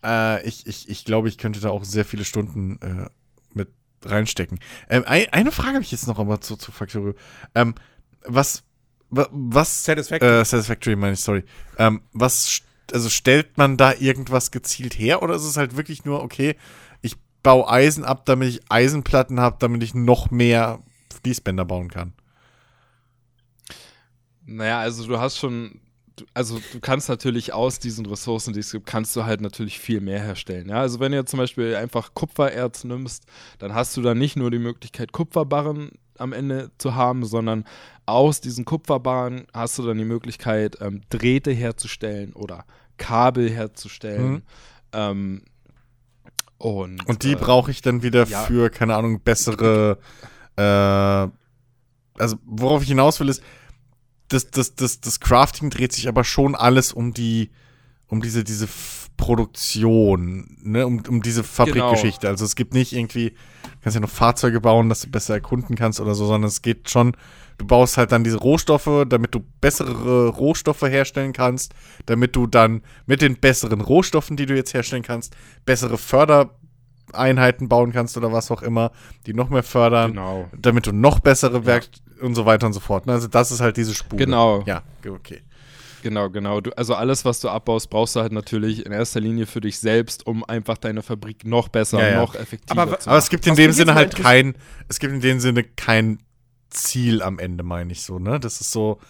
äh, ich, ich, ich glaube, ich könnte da auch sehr viele Stunden äh, mit reinstecken. Ähm, ein, eine Frage habe ich jetzt noch aber zu, zu Factorio. Ähm, was, was, Satisfactory. Äh, Satisfactory meine ich, sorry. Ähm, was, also stellt man da irgendwas gezielt her oder ist es halt wirklich nur, okay, ich baue Eisen ab, damit ich Eisenplatten habe, damit ich noch mehr Fließbänder bauen kann? Naja, also du hast schon also du kannst natürlich aus diesen Ressourcen, die es gibt, kannst du halt natürlich viel mehr herstellen. Ja? Also wenn du zum Beispiel einfach Kupfererz nimmst, dann hast du dann nicht nur die Möglichkeit, Kupferbarren am Ende zu haben, sondern aus diesen Kupferbarren hast du dann die Möglichkeit, ähm, Drähte herzustellen oder Kabel herzustellen. Mhm. Ähm, und, und die äh, brauche ich dann wieder ja. für, keine Ahnung, bessere. Äh, also, worauf ich hinaus will, ist, das, das, das, das Crafting dreht sich aber schon alles um die, um diese, diese Produktion, ne, um, um diese Fabrikgeschichte. Genau. Also es gibt nicht irgendwie, du kannst ja noch Fahrzeuge bauen, dass du besser erkunden kannst oder so, sondern es geht schon, du baust halt dann diese Rohstoffe, damit du bessere Rohstoffe herstellen kannst, damit du dann mit den besseren Rohstoffen, die du jetzt herstellen kannst, bessere Fördereinheiten bauen kannst oder was auch immer, die noch mehr fördern, genau. damit du noch bessere Werk und so weiter und so fort. Ne? Also das ist halt diese Spur. Genau. Ja, okay. Genau, genau. Du, also alles, was du abbaust, brauchst du halt natürlich in erster Linie für dich selbst, um einfach deine Fabrik noch besser, ja, ja. noch effektiver aber, zu machen. Aber es gibt in was dem Sinne halt kein, es gibt in dem Sinne kein Ziel am Ende, meine ich so, ne? Das ist so,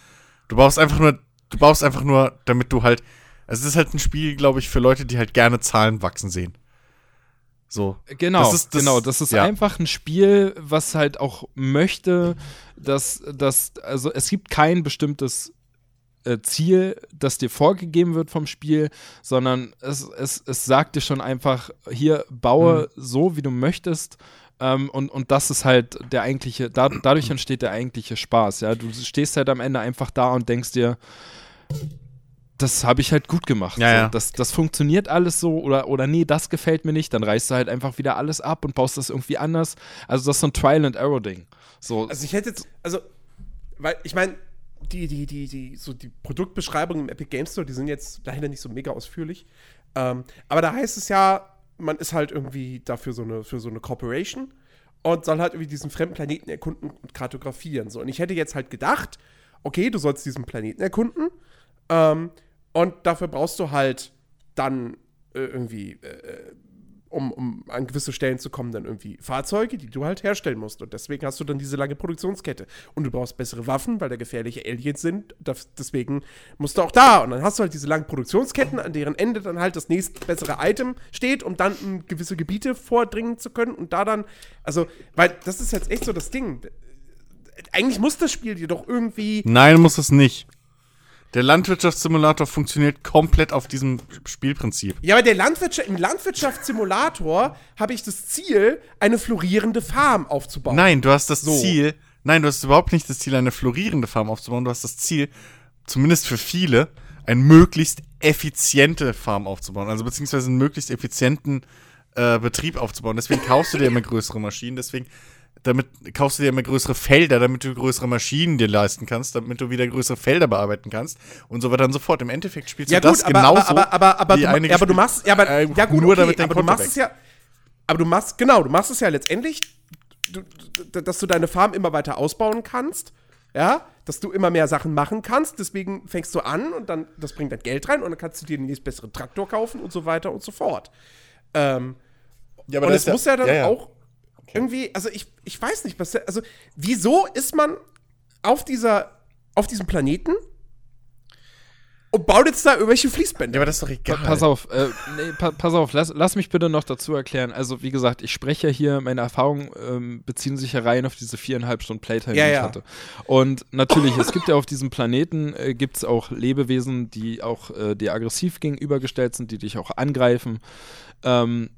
du brauchst einfach nur, du brauchst einfach nur, damit du halt, also es ist halt ein Spiel, glaube ich, für Leute, die halt gerne Zahlen wachsen sehen. So. Genau, das ist, das, genau. Das ist ja. einfach ein Spiel, was halt auch möchte, dass, dass, also es gibt kein bestimmtes äh, Ziel, das dir vorgegeben wird vom Spiel, sondern es, es, es sagt dir schon einfach, hier baue mhm. so, wie du möchtest. Ähm, und, und das ist halt der eigentliche, da, dadurch entsteht der eigentliche Spaß. Ja? Du stehst halt am Ende einfach da und denkst dir, das habe ich halt gut gemacht. Ja, so. ja. Das, das funktioniert alles so oder, oder nee, das gefällt mir nicht, dann reißt du halt einfach wieder alles ab und baust das irgendwie anders. Also das ist so ein Trial and Error Ding. So. Also ich hätte jetzt, also, weil ich meine, die, die, die, die, so die Produktbeschreibungen im Epic Game Store, die sind jetzt dahinter nicht so mega ausführlich. Ähm, aber da heißt es ja, man ist halt irgendwie dafür so eine, für so eine Corporation und soll halt irgendwie diesen fremden Planeten erkunden und kartografieren. So. Und ich hätte jetzt halt gedacht, okay, du sollst diesen Planeten erkunden. Ähm, und dafür brauchst du halt dann äh, irgendwie, äh, um, um an gewisse Stellen zu kommen, dann irgendwie Fahrzeuge, die du halt herstellen musst. Und deswegen hast du dann diese lange Produktionskette. Und du brauchst bessere Waffen, weil da gefährliche Aliens sind. Das, deswegen musst du auch da. Und dann hast du halt diese langen Produktionsketten, an deren Ende dann halt das nächste bessere Item steht, um dann in gewisse Gebiete vordringen zu können. Und da dann, also, weil das ist jetzt echt so das Ding. Eigentlich muss das Spiel dir doch irgendwie. Nein, muss es nicht. Der Landwirtschaftssimulator funktioniert komplett auf diesem Spielprinzip. Ja, aber der Landwirtschaft, im Landwirtschaftssimulator habe ich das Ziel, eine florierende Farm aufzubauen. Nein, du hast das so. Ziel, nein, du hast überhaupt nicht das Ziel, eine florierende Farm aufzubauen. Du hast das Ziel, zumindest für viele, eine möglichst effiziente Farm aufzubauen. Also beziehungsweise einen möglichst effizienten äh, Betrieb aufzubauen. Deswegen kaufst du dir immer größere Maschinen. Deswegen damit kaufst du dir immer größere Felder, damit du größere Maschinen dir leisten kannst, damit du wieder größere Felder bearbeiten kannst und so weiter und so fort. Im Endeffekt spielst ja, du gut, das aber, genauso. Aber, aber, aber, aber, du, ja, aber du machst, ja, aber, äh, ja gut, nur okay, damit aber du machst es ja, aber du machst, genau, du machst es ja letztendlich, du, dass du deine Farm immer weiter ausbauen kannst, ja, dass du immer mehr Sachen machen kannst, deswegen fängst du an und dann, das bringt dann Geld rein und dann kannst du dir den nächsten besseren Traktor kaufen und so weiter und so fort. Ähm, ja, aber und es muss ja, ja dann ja, auch Okay. Irgendwie, also ich, ich weiß nicht, was, also wieso ist man auf dieser, auf diesem Planeten und baut jetzt da irgendwelche Ja, Fließbänder. aber das ist doch egal. Pass auf, äh, nee, pa pass auf, lass, lass mich bitte noch dazu erklären. Also, wie gesagt, ich spreche ja hier, meine Erfahrungen ähm, beziehen sich ja rein auf diese viereinhalb Stunden Playtime, Ja, die ich ja. hatte. Und natürlich, es gibt ja auf diesem Planeten, äh, gibt es auch Lebewesen, die auch äh, dir aggressiv gegenübergestellt sind, die dich auch angreifen. Ähm,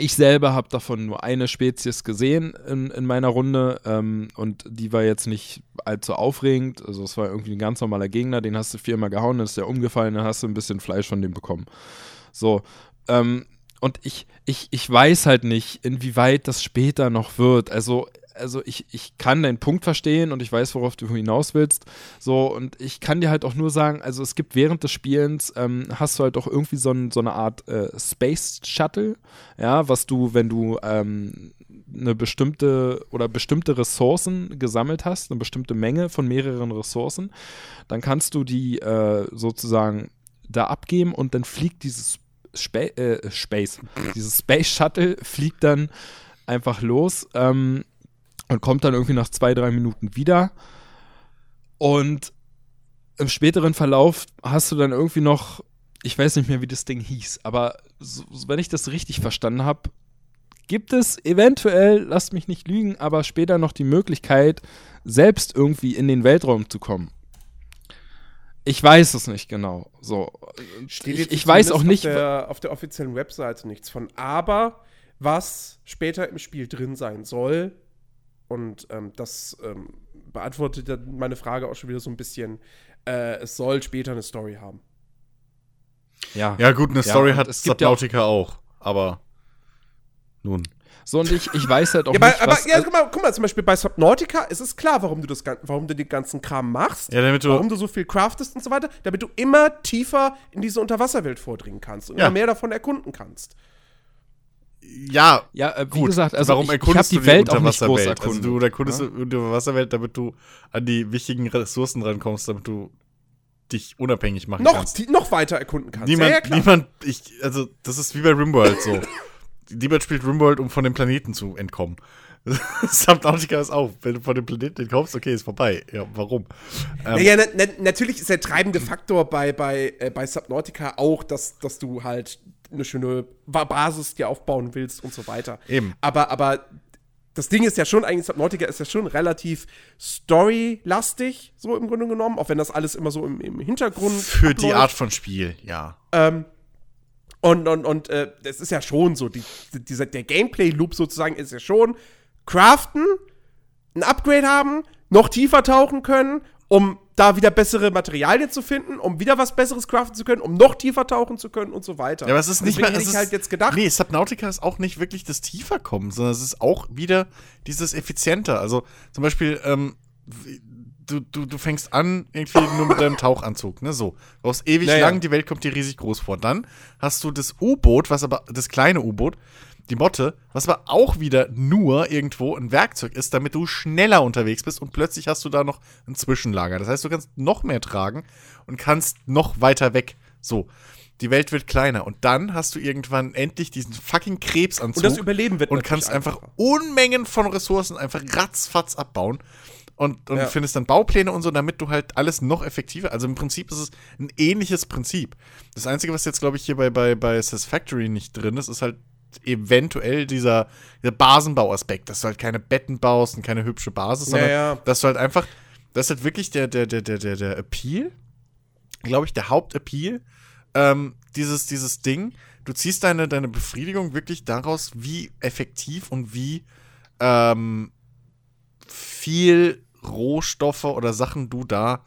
ich selber habe davon nur eine Spezies gesehen in, in meiner Runde ähm, und die war jetzt nicht allzu aufregend. Also es war irgendwie ein ganz normaler Gegner, den hast du viermal gehauen, dann ist der umgefallen, dann hast du ein bisschen Fleisch von dem bekommen. So, ähm, und ich, ich, ich weiß halt nicht, inwieweit das später noch wird. Also, also ich, ich kann deinen Punkt verstehen und ich weiß, worauf du hinaus willst. So, und ich kann dir halt auch nur sagen, also es gibt während des Spielens, ähm, hast du halt auch irgendwie so, so eine Art äh, Space Shuttle, ja, was du, wenn du ähm, eine bestimmte oder bestimmte Ressourcen gesammelt hast, eine bestimmte Menge von mehreren Ressourcen, dann kannst du die äh, sozusagen da abgeben und dann fliegt dieses Spa äh, Space, dieses Space Shuttle fliegt dann einfach los ähm, und kommt dann irgendwie nach zwei, drei Minuten wieder. Und im späteren Verlauf hast du dann irgendwie noch, ich weiß nicht mehr, wie das Ding hieß, aber so, wenn ich das richtig verstanden habe, gibt es eventuell, lasst mich nicht lügen, aber später noch die Möglichkeit, selbst irgendwie in den Weltraum zu kommen. Ich weiß es nicht genau. So, ich, ich weiß auch nicht. Auf der, auf der offiziellen Webseite nichts von. Aber was später im Spiel drin sein soll, und ähm, das ähm, beantwortet ja meine Frage auch schon wieder so ein bisschen, äh, es soll später eine Story haben. Ja. Ja, gut, eine Ja, Story und hat es gibt ja auch- Subnautica auch, aber nun. So, und ich, ich weiß halt auch Ja, aber, nicht, aber was, ja, guck, mal, guck mal, zum Beispiel bei Subnautica ist es klar, warum du, das, warum du den ganzen Kram machst. Ja, damit du. Warum du so viel craftest und so weiter, damit du immer tiefer in diese Unterwasserwelt vordringen kannst und Ja. immer mehr davon erkunden kannst. Ja, Ja, äh, wie gut. gesagt, also warum ich, ich habe erkundest die du Welt auch nicht groß Unterwasserwelt? erkundet. Also du erkundest die Unterwasserwelt, damit du an die wichtigen Ressourcen rankommst, damit du dich unabhängig machen Noch, kannst. die, noch weiter erkunden kannst. Niemand, ja, ja, klar. niemand, ich, also das ist wie bei Rimworld so. Niemand spielt Rimworld, um von dem Planeten zu entkommen. Subnautica ist auch, wenn du von dem Planeten entkommst, okay, ist vorbei. Ja, warum? Ähm, Naja, na, na, natürlich ist der treibende Faktor bei, bei, äh, bei Subnautica auch, dass, dass du halt eine schöne Ba- Basis dir aufbauen willst und so weiter. Eben. Aber, aber das Ding ist ja schon, eigentlich Subnautica ist ja schon relativ storylastig, so im Grunde genommen, auch wenn das alles immer so im, im Hintergrund für die abläuft. Art von Spiel, ja. Ähm, und und, und äh, das ist ja schon so, die, die, dieser, der Gameplay-Loop sozusagen ist ja schon craften, ein Upgrade haben, noch tiefer tauchen können, um da wieder bessere Materialien zu finden, um wieder was Besseres craften zu können, um noch tiefer tauchen zu können und so weiter. Ja, aber es ist nicht Deswegen mehr. es ich ist, halt jetzt gedacht, Nee, Subnautica ist auch nicht wirklich das Tieferkommen, sondern es ist auch wieder dieses Effizienter. Also zum Beispiel, ähm, du, du, du fängst an irgendwie nur mit deinem Tauchanzug, ne? So. Du brauchst ewig Naja. lang, die Welt kommt dir riesig groß vor. Dann hast du das U-Boot, was aber, das kleine U-Boot, die Motte, was aber auch wieder nur irgendwo ein Werkzeug ist, damit du schneller unterwegs bist und plötzlich hast du da noch ein Zwischenlager. Das heißt, du kannst noch mehr tragen und kannst noch weiter weg. So. Die Welt wird kleiner und dann hast du irgendwann endlich diesen fucking Krebsanzug und das Überleben wird und kannst einfach. Unmengen von Ressourcen einfach ratzfatz abbauen und, und Ja. findest dann Baupläne und so, damit du halt alles noch effektiver. Also im Prinzip ist es ein ähnliches Prinzip. Das Einzige, was jetzt, glaube ich, hier bei, bei, bei Satisfactory nicht drin ist, ist halt eventuell dieser, dieser Basenbauaspekt, dass du halt keine Betten baust und keine hübsche Basis, sondern Ja, ja. dass du halt einfach, das ist halt wirklich der, der, der, der, der, der Appeal, glaube ich, der Hauptappeal, ähm, dieses, dieses Ding. Du ziehst deine, deine Befriedigung wirklich daraus, wie effektiv und wie ähm, viel Rohstoffe oder Sachen du da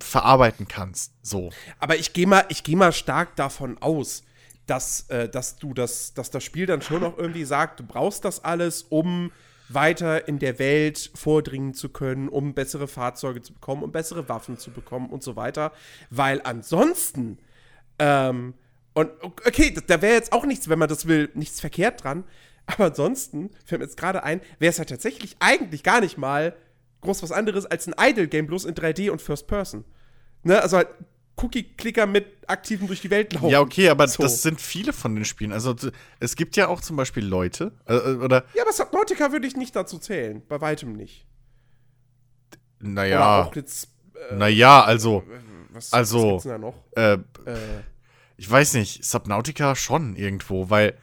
verarbeiten kannst. So. Aber ich gehe mal, ich geh mal stark davon aus, dass, äh, dass du das, dass das Spiel dann schon noch irgendwie sagt, du brauchst das alles, um weiter in der Welt vordringen zu können, um bessere Fahrzeuge zu bekommen, um bessere Waffen zu bekommen und so weiter. Weil ansonsten, ähm, und okay, da- wäre jetzt auch nichts, wenn man das will, nichts verkehrt dran. Aber ansonsten fällt mir jetzt gerade ein, wäre es ja tatsächlich eigentlich gar nicht mal groß was anderes als ein Idle-Game, bloß in 3D und First Person. Ne, also halt Cookie-Clicker mit aktiven durch die Welt laufen. Ja, okay, aber So. das sind viele von den Spielen. Also es gibt ja auch zum Beispiel Leute, äh, oder Ja, aber Subnautica würde ich nicht dazu zählen. Bei weitem nicht. Naja, Oder auch jetzt, äh, naja, also, was, also- was gibt's denn da noch? äh, Äh, ich weiß nicht, Subnautica schon irgendwo, weil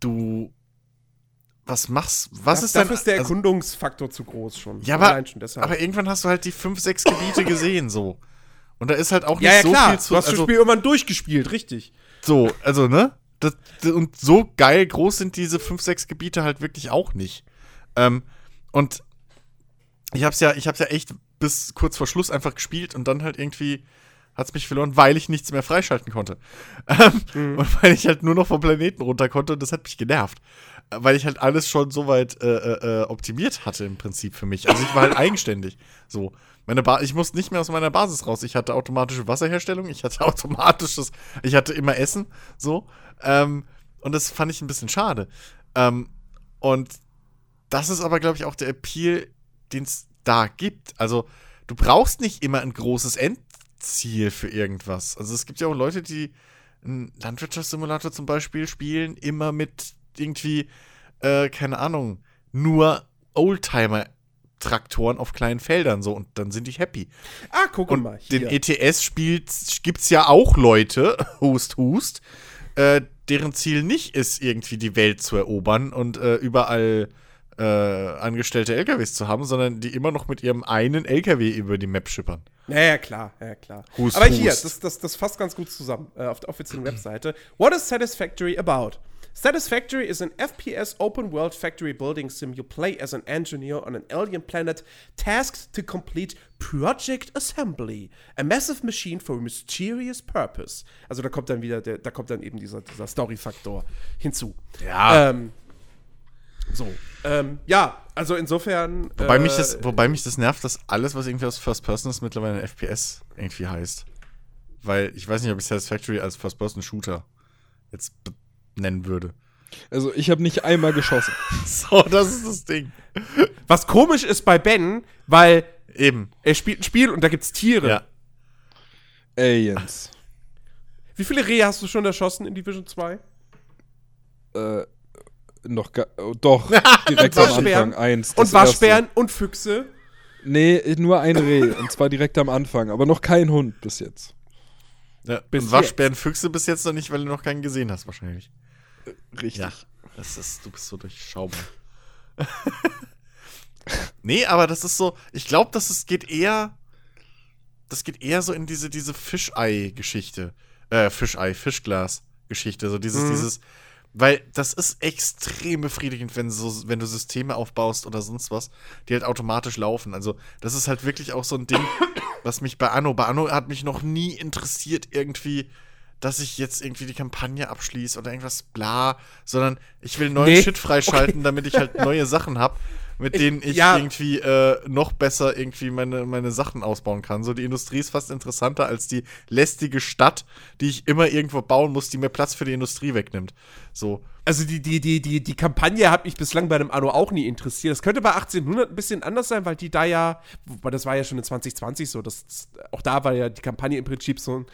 du was machst, was das, ist denn dafür ist der also, Erkundungsfaktor zu groß schon. Ja, aber- schon aber irgendwann hast du halt die fünf, sechs Gebiete gesehen so. Und da ist halt auch nicht ja, ja, so klar. viel zu du hast das also, Spiel irgendwann durchgespielt, richtig. so, also ne? Das, das, und so geil groß sind diese fünf, sechs Gebiete halt wirklich auch nicht. Ähm, und ich hab's ja, ich hab's ja echt bis kurz vor Schluss einfach gespielt und dann halt irgendwie hat's mich verloren, weil ich nichts mehr freischalten konnte. Ähm, Und weil ich halt nur noch vom Planeten runter konnte und das hat mich genervt. Weil ich halt alles schon so weit äh, äh, äh, optimiert hatte im Prinzip für mich. Also ich war halt eigenständig. So. Meine ba ich musste nicht mehr aus meiner Basis raus. Ich hatte automatische Wasserherstellung, ich hatte automatisches, ich hatte immer Essen, so. Ähm, und das fand ich ein bisschen schade. Ähm, und das ist aber, glaube ich, auch der Appeal, den es da gibt. Also, du brauchst nicht immer ein großes Endziel für irgendwas. Also, es gibt ja auch Leute, die einen Landwirtschaftssimulator zum Beispiel spielen, immer mit irgendwie, äh, keine Ahnung, nur Oldtimer-Traktoren auf kleinen Feldern so und dann sind die happy. Ah, guck Und mal. den Hier. ETS spielt, gibt's ja auch Leute, Hust, Hust, äh, deren Ziel nicht ist, irgendwie die Welt zu erobern und äh, überall äh, angestellte LKWs zu haben, sondern die immer noch mit ihrem einen LKW über die Map schippern. Ja, ja, klar, ja, klar. Hust, Aber hier, Hust. das, das, das fasst ganz gut zusammen äh, auf der offiziellen Webseite. What is Satisfactory about? Satisfactory is an FPS open world factory building sim. You play as an engineer on an alien planet tasked to complete Project Assembly, a massive machine for a mysterious purpose. Also da kommt dann wieder, der, da kommt dann eben dieser, dieser Story-Faktor hinzu. Ja. Ähm, so. Ähm, ja, also insofern. Wobei, äh, mich das, wobei mich das nervt, dass alles, was irgendwie aus First Person ist, mittlerweile ein FPS irgendwie heißt. Weil ich weiß nicht, ob ich Satisfactory als First-Person-Shooter jetzt nennen würde. Also ich habe nicht einmal geschossen. So, das ist das Ding. Was komisch ist bei Ben, weil Eben. er spielt ein Spiel und da gibt's Tiere. Ja. Aliens. Wie viele Rehe hast du schon erschossen in Division 2? Äh, noch ga oh, doch, direkt am. Anfang. Eins. das Und Waschbären und Füchse? Erste. Nee, nur ein Reh. und zwar direkt am Anfang. Aber noch kein Hund bis jetzt. Ja. Bis Und Waschbären, Füchse bis jetzt noch nicht, weil du noch keinen gesehen hast, wahrscheinlich. Richtig. Ja. Das ist, du bist so durchschaubar. nee, aber das ist so, ich glaube, dass es geht eher, das geht eher so in diese, diese Fischei-Geschichte. Äh, Fischei, Fischglas-Geschichte. So dieses, Mhm. dieses, weil das ist extrem befriedigend, wenn, so, wenn du Systeme aufbaust oder sonst was, die halt automatisch laufen. Also, das ist halt wirklich auch so ein Ding, was mich bei Anno, bei Anno hat mich noch nie interessiert irgendwie, dass ich jetzt irgendwie die Kampagne abschließe oder irgendwas bla, sondern ich will neuen Nee. Shit freischalten, damit ich halt neue Sachen habe, mit Ich- denen ich ja. irgendwie äh, noch besser irgendwie meine, meine Sachen ausbauen kann. So, die Industrie ist fast interessanter als die lästige Stadt, die ich immer irgendwo bauen muss, die mir Platz für die Industrie wegnimmt. So. Also die, die, die, die, die Kampagne hat mich bislang bei dem Anno auch nie interessiert. Das könnte bei 1800 ein bisschen anders sein, weil die da ja, wobei das war ja schon in 2020 so, das, auch da war ja die Kampagne im Prinzip so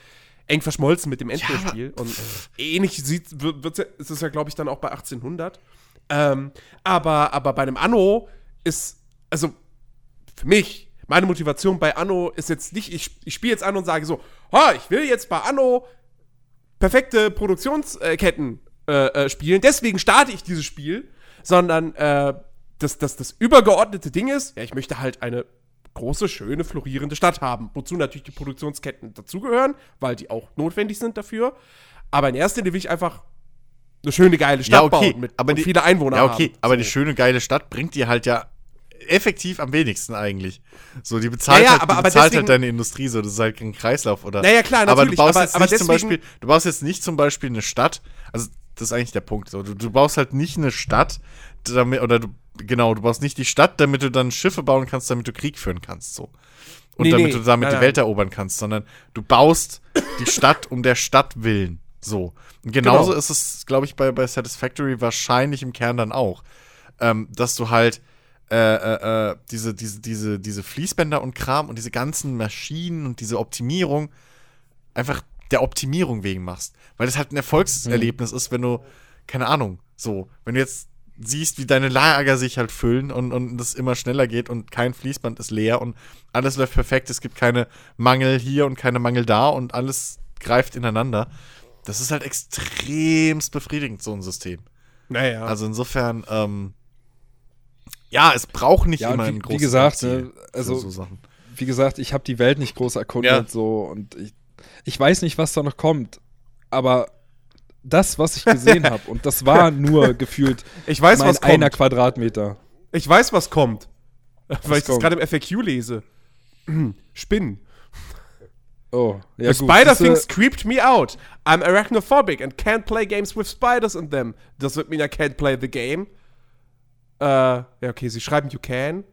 eng verschmolzen mit dem Endspiel. und ähnlich sieht, wird, wird, ist es ja, glaube ich, dann auch bei 1800. Ähm, aber, aber bei einem Anno ist, also für mich, meine Motivation bei Anno ist jetzt nicht, ich, ich spiele jetzt an und sage so, ha, ich will jetzt bei Anno perfekte Produktionsketten äh, äh, spielen, deswegen starte ich dieses Spiel, sondern äh, das, das, das übergeordnete Ding ist, ja, ich möchte halt eine große, schöne, florierende Stadt haben, wozu natürlich die Produktionsketten dazugehören, weil die auch notwendig sind dafür. Aber in erster Linie will ich einfach eine schöne, geile Stadt Ja, okay, bauen mit aber die- viele Einwohner Ja, okay, haben. aber So. die schöne, geile Stadt bringt dir halt ja effektiv am wenigsten eigentlich. So, die bezahlt, Ja, ja, halt, aber- die bezahlt deswegen- halt deine Industrie so, das ist halt kein Kreislauf oder. Naja, klar, aber du baust aber- jetzt aber nicht zum deswegen- Beispiel, du baust jetzt nicht zum Beispiel eine Stadt, also das ist eigentlich der Punkt. So, du, du baust halt nicht eine Stadt, damit, oder du, genau, du baust nicht die Stadt, damit du dann Schiffe bauen kannst, damit du Krieg führen kannst, so. Und Nee, damit nee, du damit nein, die. Welt erobern kannst, sondern du baust die Stadt um der Stadt willen. So. Und genauso Genau. ist es, glaube ich, bei, bei Satisfactory wahrscheinlich im Kern dann auch. Ähm, dass du halt äh, äh, äh, diese, diese, diese, diese Fließbänder und Kram und diese ganzen Maschinen und diese Optimierung einfach der Optimierung wegen machst. Weil das halt ein Erfolgserlebnis ist, wenn du, keine Ahnung, so, wenn du jetzt siehst, wie deine Lager sich halt füllen und, und das immer schneller geht und kein Fließband ist leer und alles läuft perfekt. Es gibt keine Mangel hier und keine Mangel da und alles greift ineinander. Das ist halt extremst befriedigend, so ein System. Naja. Also insofern, ähm, ja, es braucht nicht Ja, immer wie- ein wie großes gesagt, ne, also- so. Wie gesagt, ich habe die Welt nicht groß erkundet Ja. so und ich, ich weiß nicht, was da noch kommt. Aber das, was ich gesehen habe, und das war nur gefühlt ich weiß, mein was einer kommt. Quadratmeter. Ich weiß, was kommt. Weil ich das kommt? gerade im FAQ lese. Spinnen. Oh, ja The gut. spider siehste, things creeped me out. I'm arachnophobic and can't play games with spiders in them. Does it mean I can't play the game? Äh, ja, okay, sie schreiben you can.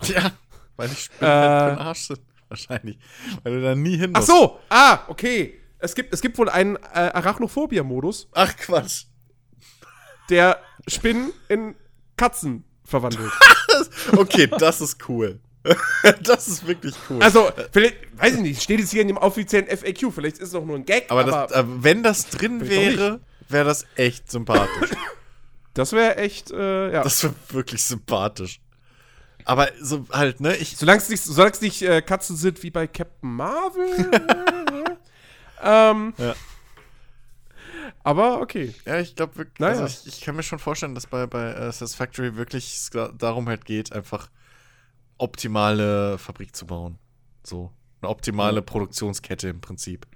Ja, weil die Spinnen Äh. halt Arsch sind. Wahrscheinlich. Weil du da nie hin Ach musst. so, ah, okay. Es gibt, es gibt wohl einen äh, Arachnophobia-Modus, Ach Quatsch. der Spinnen in Katzen verwandelt. Okay, das ist cool. das ist wirklich cool. Also, vielleicht, weiß ich nicht, steht jetzt hier in dem offiziellen FAQ, vielleicht ist es auch nur ein Gag, aber aber, das, äh, wenn das drin wäre, wäre das echt sympathisch. Das wäre echt, äh, ja. das wäre wirklich sympathisch. Aber so halt, ne, ich. Solange es nicht, solange es nicht äh, Katzen sind wie bei Captain Marvel. ähm, Ja. Aber okay. Ja, ich glaube wirklich, Naja. also ich, ich kann mir schon vorstellen, dass bei, bei äh, Satisfactory wirklich darum halt geht, einfach optimale Fabrik zu bauen. So. Eine optimale Produktionskette im Prinzip.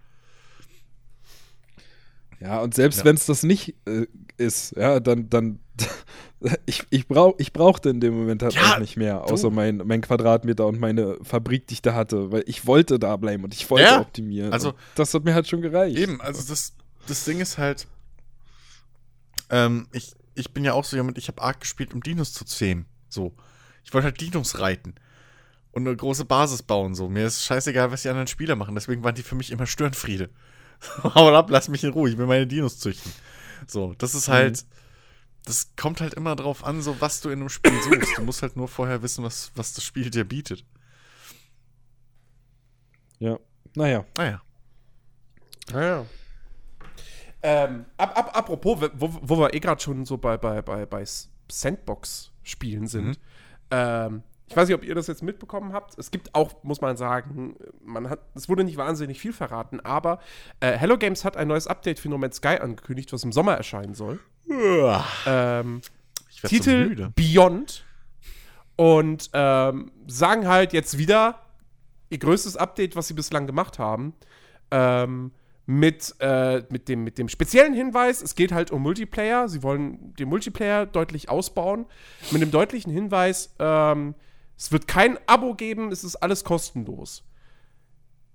Ja, und selbst Ja. wenn es das nicht äh, ist, ja, dann, dann ich, ich brauch, ich brauchte in dem Moment halt Ja, auch nicht mehr, außer mein, mein Quadratmeter und meine Fabrik, die ich da hatte, weil ich wollte da bleiben und ich wollte Ja, optimieren. also- das hat mir halt schon gereicht. Eben, also das, das Ding ist halt, ähm, ich, ich bin ja auch so jemand, ich habe Ark gespielt, um Dinos zu zähmen. So. Ich wollte halt Dinos reiten. Und eine große Basis bauen, so. Mir ist scheißegal, was die anderen Spieler machen. Deswegen waren die für mich immer Störenfriede. Hau ab, lass mich in Ruhe, ich will meine Dinos züchten. So, das ist halt, das kommt halt immer drauf an, so was du in einem Spiel suchst. Du musst halt nur vorher wissen, was, was das Spiel dir bietet. Ja. Naja. Naja. Naja. Ähm, ab, ab, apropos, wo, wo wir eh gerade schon so bei, bei, bei, bei Sandbox-Spielen sind. Mhm. Ähm, ich weiß nicht, ob ihr das jetzt mitbekommen habt. Es gibt auch, muss man sagen, man hat, es wurde nicht wahnsinnig viel verraten, aber äh, Hello Games hat ein neues Update für No Man's Sky angekündigt, was im Sommer erscheinen soll. Ähm, so Titel müde. Beyond und ähm, sagen halt jetzt wieder ihr größtes Update, was sie bislang gemacht haben, ähm, mit, äh, mit, dem, mit dem speziellen Hinweis, es geht halt um Multiplayer, sie wollen den Multiplayer deutlich ausbauen, mit dem deutlichen Hinweis, ähm, es wird kein Abo geben, es ist alles kostenlos.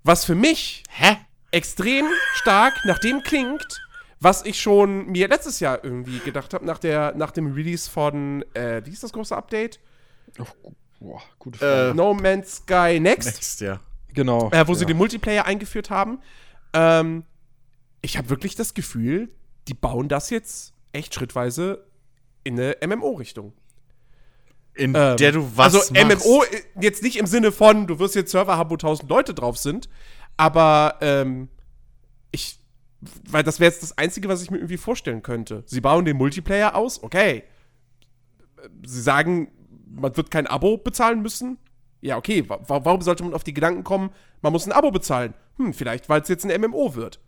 Was für mich Hä? extrem stark nach dem klingt, was ich schon mir letztes Jahr irgendwie gedacht habe, nach, der- nach dem Release von, äh, wie ist das große Update? Oh, boah, gute Frage. Äh, No Man's Sky Next, Next, ja. genau. äh, wo sie ja. den Multiplayer eingeführt haben. Ähm, ich habe wirklich das Gefühl, die bauen das jetzt echt schrittweise in eine MMO-Richtung. In Ähm, der du was Also machst. MMO jetzt nicht im Sinne von, du wirst jetzt Server haben, wo 1000 Leute drauf sind, aber ähm, ich, weil das wäre jetzt das Einzige, was ich mir irgendwie vorstellen könnte. Sie bauen den Multiplayer aus, okay. Sie sagen, man wird kein Abo bezahlen müssen. Ja, okay, wa- warum sollte man auf die Gedanken kommen, man muss ein Abo bezahlen? Hm, vielleicht, weil es jetzt ein MMO wird.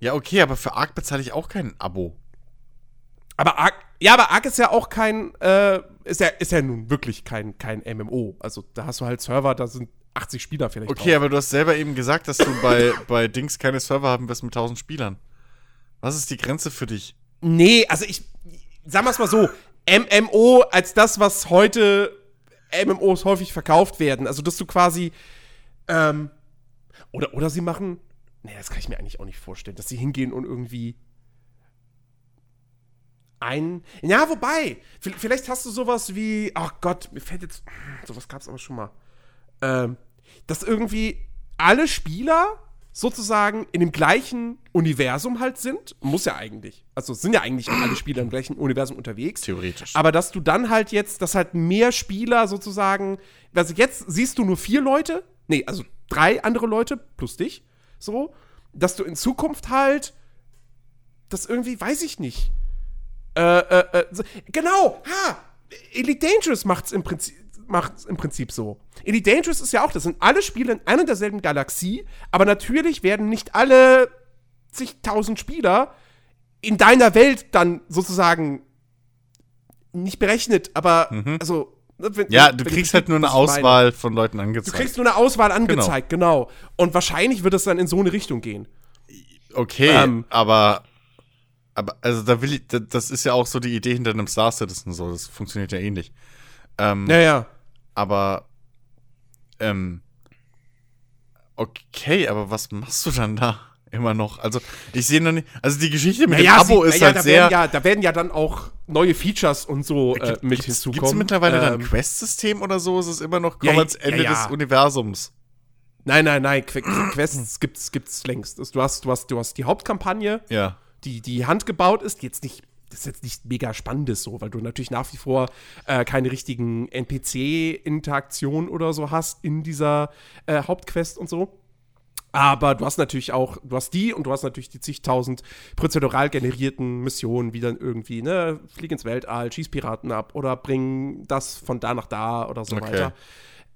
Ja, okay, aber für Ark bezahle ich auch kein Abo. Aber Ark, ja, aber Ark ist ja auch kein, äh, ist ja, ist ja nun wirklich kein, kein MMO. Also da hast du halt Server, da sind 80 Spieler vielleicht. Okay, aber du hast selber eben gesagt, dass du bei, bei Dings keine Server haben wirst mit 1000 Spielern. Was ist die Grenze für dich? Nee, also ich, sagen wir es mal so, MMO als das, was heute MMOs häufig verkauft werden. Also, dass du quasi, ähm, oder, oder sie machen, nee, das kann ich mir eigentlich auch nicht vorstellen, dass sie hingehen und irgendwie ein, ja, wobei, vielleicht hast du sowas wie, ach Gott, mir fällt jetzt, sowas gab es aber schon mal, ähm, dass irgendwie alle Spieler sozusagen in dem gleichen Universum halt sind. Muss ja eigentlich. Also sind ja eigentlich alle Spieler im gleichen Universum unterwegs. Theoretisch. Aber dass du dann halt jetzt, dass halt mehr Spieler sozusagen, also jetzt siehst du nur vier Leute, nee, also drei andere Leute plus dich, so, dass du in Zukunft halt, das irgendwie, weiß ich nicht, Äh, äh, äh, so- genau, ha! Elite Dangerous macht's im Prinzip macht's im Prinzip so. Elite Dangerous ist ja auch, das sind alle Spiele in einer und derselben Galaxie, aber natürlich werden nicht alle zigtausend Spieler in deiner Welt dann sozusagen nicht berechnet, aber also ne, wenn- Mhm. Ja, du kriegst halt nur eine ich meine. Auswahl von Leuten Du angezeigt. kriegst nur eine Auswahl angezeigt, genau. Und wahrscheinlich wird es dann in so eine Richtung gehen. Okay, Ähm. aber, aber, also da will ich, da- das ist ja auch so die Idee hinter einem Star Citizen so, das funktioniert ja ähnlich. Ähm, Naja. aber, ähm, okay, aber was machst du dann da immer noch? Also, ich sehe noch nicht, also die Geschichte mit dem Abo sie- ist naja, halt da sehr, Werden ja, da werden ja dann auch neue Features und so äh, Gibt- mit gibt's, hinzukommen. gibt's mittlerweile dann ein Ähm, Quest-System oder so? Ist es immer noch Ja, komm ans ja, Ende ja. des Universums? Nein, nein, nein. Que Quests gibt's, gibt's längst. Du hast, du, hast, du hast die Hauptkampagne, Ja. Die, die handgebaut ist, die jetzt nicht. Das ist jetzt nicht mega spannendes so, weil du natürlich nach wie vor äh, keine richtigen NPC-Interaktionen oder so hast in dieser äh, Hauptquest und so. Aber du hast natürlich auch, du hast die und du hast natürlich die zigtausend prozedural generierten Missionen, wie dann irgendwie, ne, flieg ins Weltall, schieß Piraten ab oder bring das von da nach da oder so Okay. weiter.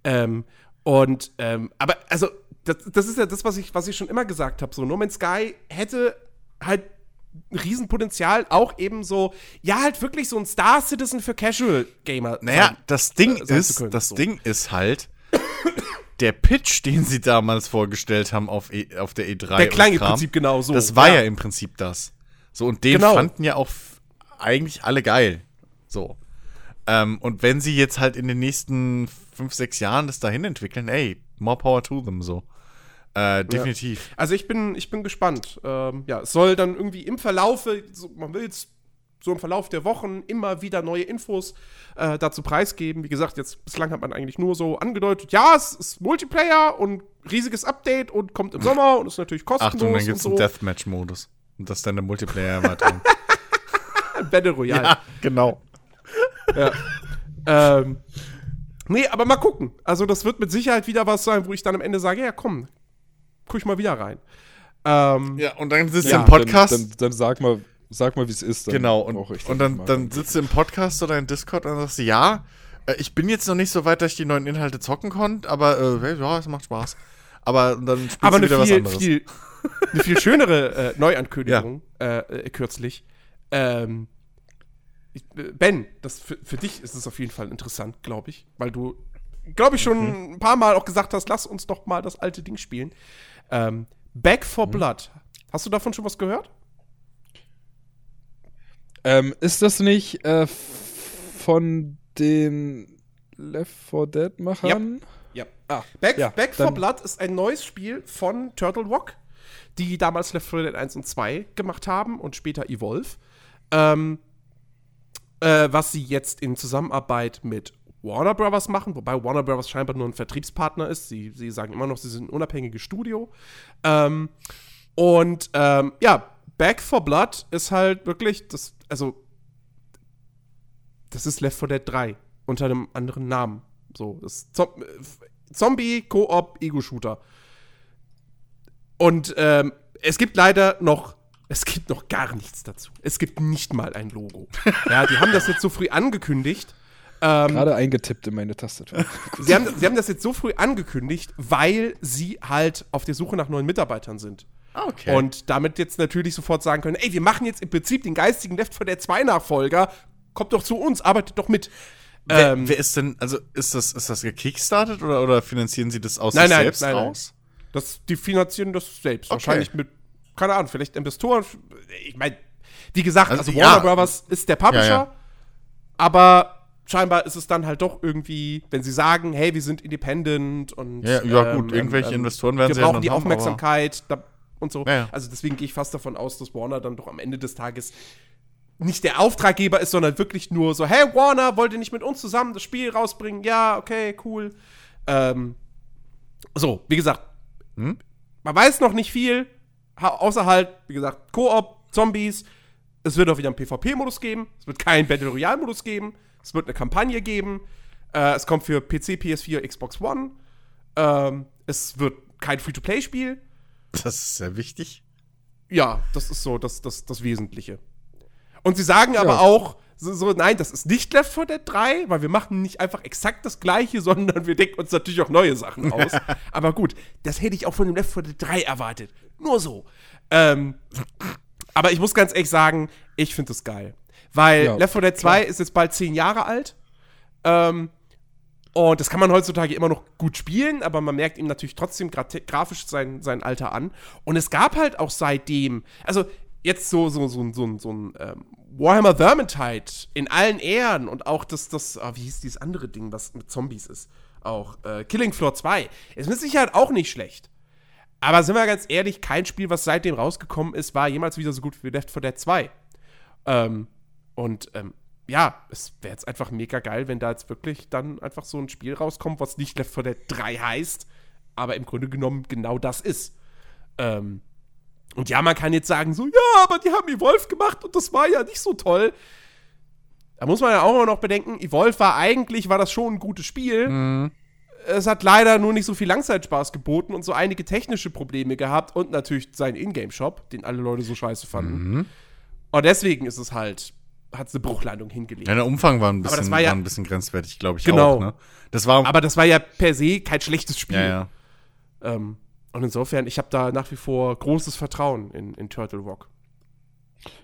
Ähm, und, ähm, aber also, das, das ist ja das, was ich, was ich schon immer gesagt habe. So, No Man's Sky hätte halt Riesenpotenzial, auch eben so, ja, halt wirklich so ein Star Citizen für Casual Gamer. Naja, sein. das Ding äh, ist, können, das so. Ding ist halt, der Pitch, den sie damals vorgestellt haben auf, e, auf der E3. der klang im Prinzip genau so. Das war ja. im Prinzip das. So, und den Genau. fanden ja auch eigentlich alle geil. So. Ähm, und wenn sie jetzt halt in den nächsten fünf, sechs Jahren das dahin entwickeln, ey, more power to them, so. Äh, definitiv. Also ich bin, ich bin gespannt. Ähm, ja, es soll dann irgendwie im Verlaufe, so, man will es so im Verlauf der Wochen immer wieder neue Infos äh, dazu preisgeben. Wie gesagt, jetzt bislang hat man eigentlich nur so angedeutet, ja, es ist Multiplayer und riesiges Update und kommt im Sommer und ist natürlich kostenlos Achtung, dann gibt's und einen so. Deathmatch-Modus. Und das ist dann der Multiplayer-Erweiterung. Battle Royale. ja, genau. Ähm, nee, aber mal gucken. Also das wird mit Sicherheit wieder was sein, wo ich dann am Ende sage, ja komm, guck ich mal wieder rein. Ähm, Ja, und dann sitzt du Ja, im Podcast. Dann, dann, dann sag mal, sag mal, wie es ist. Dann Genau, und, und dann, dann sitzt du im Podcast oder in Discord und dann sagst du, ja, äh, ich bin jetzt noch nicht so weit, dass ich die neuen Inhalte zocken konnte, aber äh, ja, es macht Spaß. Aber dann spielst aber du eine wieder was viel, anderes. viel, eine viel schönere äh, Neuankündigung äh, äh, kürzlich. Ähm, ich, äh, ben, das für, für dich ist es auf jeden Fall interessant, glaube ich, weil du, glaube ich, schon Mhm. ein paar Mal auch gesagt hast, lass uns doch mal das alte Ding spielen. Ähm, Back Mhm. for Blood. Hast du davon schon was gehört? Ähm, ist das nicht äh, von den Left 4 Dead Machern? Ja. Ah, Back, Ja, Back for Blood ist ein neues Spiel von Turtle Rock, die damals Left 4 Dead 1 und 2 gemacht haben und später Evolve. Ähm, äh, was sie jetzt in Zusammenarbeit mit Warner Brothers machen, wobei Warner Brothers scheinbar nur ein Vertriebspartner ist. Sie, sie sagen immer noch, sie sind ein unabhängiges Studio. Ähm, und ähm, ja, Back for Blood ist halt wirklich das, also das ist Left 4 Dead 3 unter einem anderen Namen. So, das ist äh, Zombie, Koop, Ego-Shooter. Und ähm, es gibt leider noch, es gibt noch gar nichts dazu. Es gibt nicht mal ein Logo. ja, die haben das jetzt so früh angekündigt. Ähm, Gerade eingetippt in meine Tastatur. sie, haben, sie haben das jetzt so früh angekündigt, weil sie halt auf der Suche nach neuen Mitarbeitern sind. Ah, okay. Und damit jetzt natürlich sofort sagen können, ey, wir machen jetzt im Prinzip den geistigen Left 4 Dead 2 Nachfolger, kommt doch zu uns, arbeitet doch mit. wer, ähm, wer ist denn, also ist das, ist das gekickstartet oder, oder finanzieren sie das aus Nein, sich nein, selbst nein, nein. raus? Das, die finanzieren das selbst. Okay. Wahrscheinlich mit, keine Ahnung, vielleicht Investoren. Ich meine, wie gesagt, Also, also, ja. Warner Brothers ist der Publisher, Ja, ja. aber scheinbar ist es dann halt doch irgendwie, wenn sie sagen, hey, wir sind independent und Ja, ja, gut, irgendwelche Investoren werden wir sie ja brauchen die haben, Aufmerksamkeit da, und so. Ja, ja. Also deswegen gehe ich fast davon aus, dass Warner dann doch am Ende des Tages nicht der Auftraggeber ist, sondern wirklich nur so, hey Warner, wollt ihr nicht mit uns zusammen das Spiel rausbringen? Ja, okay, cool. Ähm, so, wie gesagt, Hm? man weiß noch nicht viel, außer halt, wie gesagt, Koop, Zombies. Es wird auch wieder einen PvP-Modus geben. Es wird keinen Battle Royale-Modus geben. Es wird eine Kampagne geben. Äh, es kommt für PC, PS4, Xbox One. Ähm, es wird kein Free-to-Play-Spiel. Das ist sehr wichtig. Ja, das ist so das, das, das Wesentliche. Und sie sagen aber Ja. auch, so, so, nein, das ist nicht Left 4 Dead 3, weil wir machen nicht einfach exakt das gleiche, sondern wir denken uns natürlich auch neue Sachen aus. aber gut, das hätte ich auch von dem Left 4 Dead 3 erwartet. Nur so. Ähm, aber ich muss ganz ehrlich sagen, ich finde das geil. Weil Ja, Left 4 Dead 2 ist jetzt bald zehn Jahre alt. Ähm, und das kann man heutzutage immer noch gut spielen, aber man merkt ihm natürlich trotzdem gra grafisch sein, sein Alter an. Und es gab halt auch seitdem, also jetzt so, so, so, so, so ein ähm, Warhammer Vermintide in allen Ehren und auch das, das ah, wie hieß dieses andere Ding, was mit Zombies ist? Auch äh, Killing Floor 2. Ist mit Sicherheit auch nicht schlecht. Aber sind wir ganz ehrlich, kein Spiel, was seitdem rausgekommen ist, war jemals wieder so gut wie Left 4 Dead 2. Ähm, und ähm, ja, es wäre jetzt einfach mega geil, wenn da jetzt wirklich dann einfach so ein Spiel rauskommt, was nicht Left 4 Dead 3 heißt, aber im Grunde genommen genau das ist. Ähm, und ja, man kann jetzt sagen, so, ja, aber die haben Evolve gemacht und das war ja nicht so toll. Da muss man ja auch immer noch bedenken, Evolve war eigentlich, war das schon ein gutes Spiel. Es hat leider nur nicht so viel Langzeitspaß geboten und so einige technische Probleme gehabt und natürlich seinen Ingame-Shop, den alle Leute so scheiße fanden. Und deswegen ist es halt, hat es eine Bruchlandung hingelegt. Ja, der Umfang war ein Aber das bisschen, war ja- war ein bisschen grenzwertig, glaube ich Genau. auch. Ne? Das war, Aber das war ja per se kein schlechtes Spiel. ja, ja. Ähm, und insofern, ich habe da nach wie vor großes Vertrauen in, in Turtle Rock.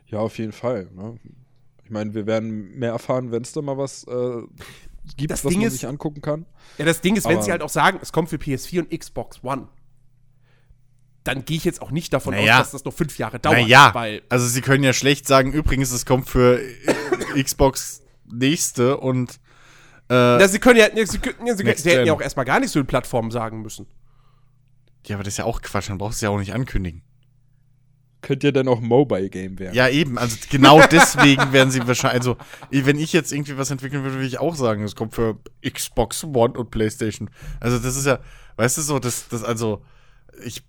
Ja, auf jeden Fall. Ne? Ich meine, wir werden mehr erfahren, wenn es da mal was äh, gibt, Das was Ding man ist- sich angucken kann. Ja, das Ding ist, wenn sie halt auch sagen, es kommt für PS4 und Xbox One, dann gehe ich jetzt auch nicht davon Naja. aus, dass das noch fünf Jahre dauert. Naja, Weil, also sie können ja schlecht sagen, übrigens, es kommt für äh, Xbox nächste und äh, ja, sie können ja, sie, können, ja, sie, können, sie hätten ja auch erstmal gar nicht so in Plattformen sagen müssen. ja, aber das ist ja auch Quatsch, dann brauchst du ja auch nicht ankündigen. Könnt ihr denn auch Mobile Game werden? Ja, eben, also genau deswegen werden sie wahrscheinlich, also wenn ich jetzt irgendwie was entwickeln würde, würde ich auch sagen, es kommt für Xbox One und PlayStation. Also das ist ja, weißt du so, das, das also, ich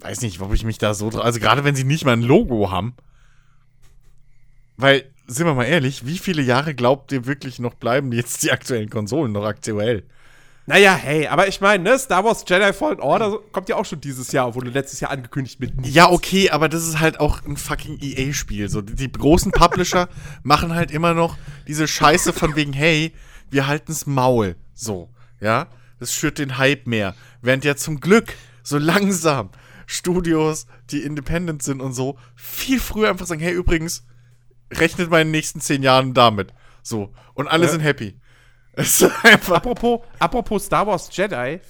weiß nicht, ob ich mich da so, dra- also gerade wenn sie nicht mal ein Logo haben, weil, sind wir mal ehrlich, wie viele Jahre glaubt ihr wirklich noch bleiben jetzt die aktuellen Konsolen noch aktuell? Naja, hey, aber ich meine, ne, Star Wars Jedi Fallen Order kommt ja auch schon dieses Jahr, wurde letztes Jahr angekündigt mit nichts. Ja, okay, aber das ist halt auch ein fucking EA-Spiel. So, die, die großen Publisher machen halt immer noch diese Scheiße von wegen, hey, wir halten's Maul. So, ja. Das schürt den Hype mehr. Während ja zum Glück so langsam Studios, die independent sind und so, viel früher einfach sagen, hey, übrigens, rechnet mal in den nächsten zehn Jahren damit. So. Und alle Ja. sind happy. Es ist einfach. Apropos, apropos Star Wars Jedi,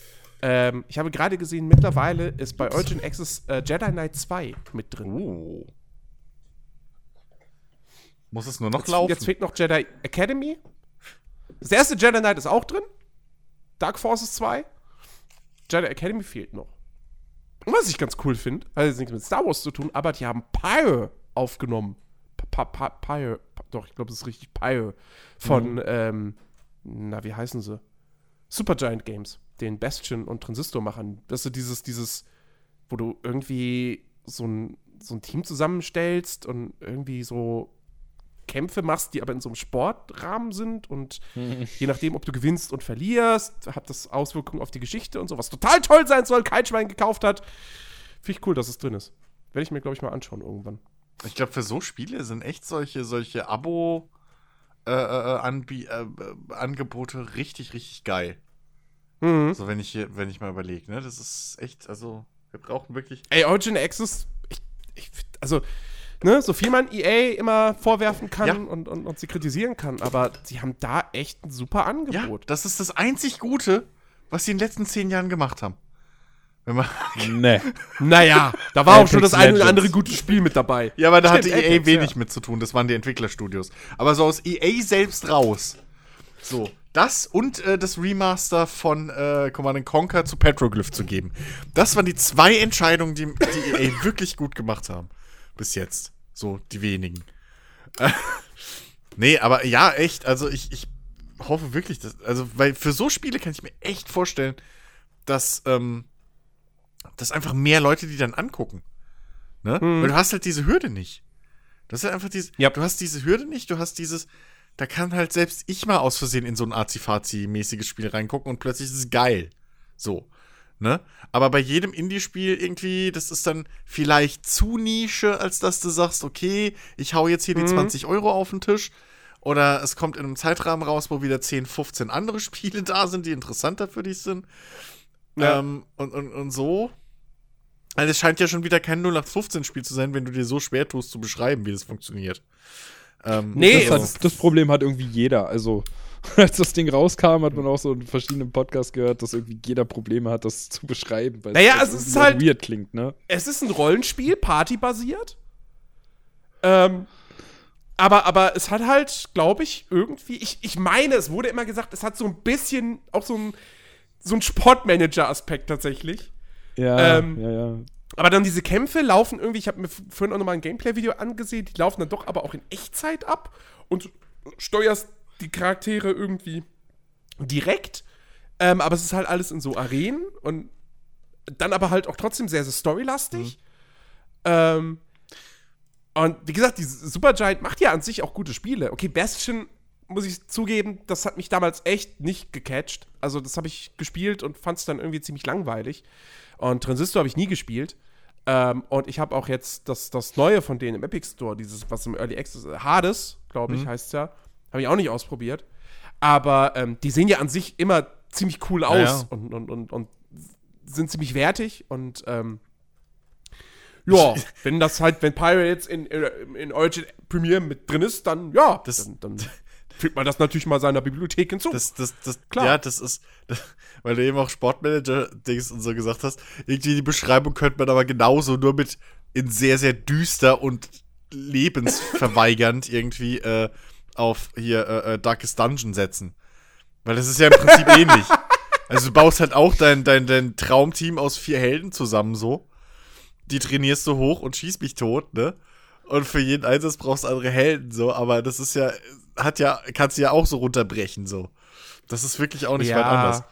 ähm, ich habe gerade gesehen, mittlerweile ist bei Origin Access äh, Jedi Knight 2 mit drin. Oh. Muss es nur noch Jetzt, laufen? jetzt fehlt noch Jedi Academy. Das erste Jedi Knight ist auch drin. Dark Forces 2. Jedi Academy fehlt noch. Was ich ganz cool finde, also jetzt nichts mit Star Wars zu tun, aber die haben Pyre aufgenommen. Pa Pyre, doch, ich glaube, das ist richtig Pyre. Von, ähm, na, wie heißen sie? Supergiant Games, den Bastion und Transistor machen. Das ist dieses, dieses, wo du irgendwie so ein, so ein Team zusammenstellst und irgendwie so Kämpfe machst, die aber in so einem Sportrahmen sind und je nachdem, ob du gewinnst und verlierst, hat das Auswirkungen auf die Geschichte und so, was total toll sein soll, kein Schwein gekauft hat. Finde ich cool, dass es drin ist. Werde ich mir, glaube ich, mal anschauen irgendwann. Ich glaube, für so Spiele sind echt solche, solche Abo äh, äh, Anbie äh, äh, Angebote richtig, richtig geil. Mhm. So, wenn ich hier, wenn ich mal überlege, ne? Das ist echt, also, wir brauchen wirklich. Ey, Origin Access, ich, ich, also, ne, so viel man EA immer vorwerfen kann Ja. und, und, und sie kritisieren kann, aber sie haben da echt ein super Ja, Angebot. das ist das einzig Gute, was sie in den letzten zehn Jahren gemacht haben. Wenn man, Nee. Naja, da war auch schon das eine oder andere gute Spiel mit dabei. ja, aber da Stimmt, hatte EA Apex, wenig ja. mit zu tun. Das waren die Entwicklerstudios. Aber so aus EA selbst raus. So, das und äh, das Remaster von äh, Command Conquer zu Petroglyph zu geben. Das waren die zwei Entscheidungen, die, die EA wirklich gut gemacht haben. Bis jetzt. So, die wenigen. Nee, aber ja, echt. Also ich, ich hoffe wirklich, dass. Also, weil für so Spiele kann ich mir echt vorstellen, dass, ähm, dass einfach mehr Leute die dann angucken. Ne? Weil du hast halt diese Hürde nicht. Das ist halt einfach dieses. Ja. Du hast diese Hürde nicht, du hast dieses. Da kann halt selbst ich mal aus Versehen in so ein Azi-Fazi-mäßiges Spiel reingucken und plötzlich ist es geil. So. Ne? Aber bei jedem Indie-Spiel irgendwie, das ist dann vielleicht zu Nische, als dass du sagst, okay, ich hau jetzt hier die 20 Euro auf den Tisch. Oder es kommt in einem Zeitrahmen raus, wo wieder 10, 15 andere Spiele da sind, die interessanter für dich sind. Ja. Ähm, und, und, und so. Also es scheint ja schon wieder kein 0815-Spiel zu sein, wenn du dir so schwer tust zu beschreiben, wie das funktioniert. Ähm, Nee, das, es hat, das Problem hat irgendwie jeder. Also, als das Ding rauskam, hat man auch so in verschiedenen Podcasts gehört, dass irgendwie jeder Probleme hat, das zu beschreiben. Weil Naja, es irgendwie ist halt- weird klingt, ne? es ist ein Rollenspiel, partybasiert. Ähm, aber, aber es hat halt, glaube ich, irgendwie, ich, ich meine, es wurde immer gesagt, es hat so ein bisschen auch so ein, so ein Sportmanager-Aspekt tatsächlich. Ja, Ähm, ja, ja. Aber dann diese Kämpfe laufen irgendwie, ich habe mir vorhin auch nochmal ein Gameplay-Video angesehen, die laufen dann doch aber auch in Echtzeit ab und steuerst die Charaktere irgendwie direkt. Ähm, aber es ist halt alles in so Arenen und dann aber halt auch trotzdem sehr, sehr storylastig. Ähm, und wie gesagt, die Supergiant macht ja an sich auch gute Spiele. Okay, Bastion, muss ich zugeben, das hat mich damals echt nicht gecatcht. Also, das habe ich gespielt und fand es dann irgendwie ziemlich langweilig. Und Transistor habe ich nie gespielt. Ähm, und ich habe auch jetzt das, das Neue von denen im Epic Store, dieses, was im Early Access, äh, Hades, glaube ich, heißt ja. Habe ich auch nicht ausprobiert. Aber ähm, die sehen ja an sich immer ziemlich cool aus Ja, ja. Und, und, und, und sind ziemlich wertig und ähm, ja, wenn das halt, wenn Pirates in, in, in Origin Premiere mit drin ist, dann ja, Das- dann, dann fügt man das natürlich mal seiner Bibliothek hinzu. Das, das, das, Klar. Ja, das ist, das, weil du eben auch Sportmanager-Dings und so gesagt hast. Irgendwie die Beschreibung könnte man aber genauso nur mit in sehr, sehr düster und lebensverweigernd irgendwie äh, auf hier äh, äh, Darkest Dungeon setzen. Weil das ist ja im Prinzip ähnlich. Also du baust halt auch dein, dein, dein Traumteam aus vier Helden zusammen so. Die trainierst du hoch und schießt mich tot, ne? Und für jeden Einsatz brauchst du andere Helden, so, aber das ist ja, hat ja, kannst du ja auch so runterbrechen, so. Das ist wirklich auch nicht Ja. weit anders.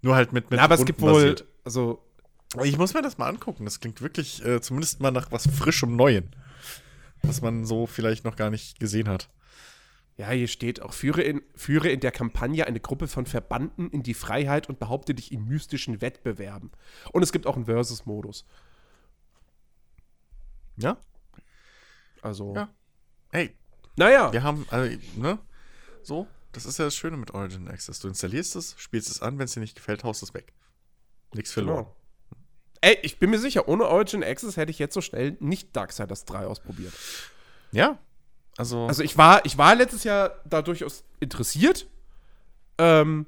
Nur halt mit, mit Na, aber es gibt wohl, rundenbasiert. also Ich muss mir das mal angucken. Das klingt wirklich äh, zumindest mal nach was frischem Neuen. Was man so vielleicht noch gar nicht gesehen hat. Ja, hier steht auch, führe in, führe in der Kampagne eine Gruppe von Verbannten in die Freiheit und behaupte dich in mystischen Wettbewerben. Und es gibt auch einen Versus-Modus. Ja? Also, Ja. Hey, naja. wir haben, also, ne? So, das ist ja das Schöne mit Origin Access. Du installierst es, spielst es an, wenn es dir nicht gefällt, haust es weg. Nichts verloren. Genau. Ey, ich bin mir sicher, ohne Origin Access hätte ich jetzt so schnell nicht Darksiders 3 ausprobiert. Ja. Also, Also ich war, ich war letztes Jahr da durchaus interessiert, ähm,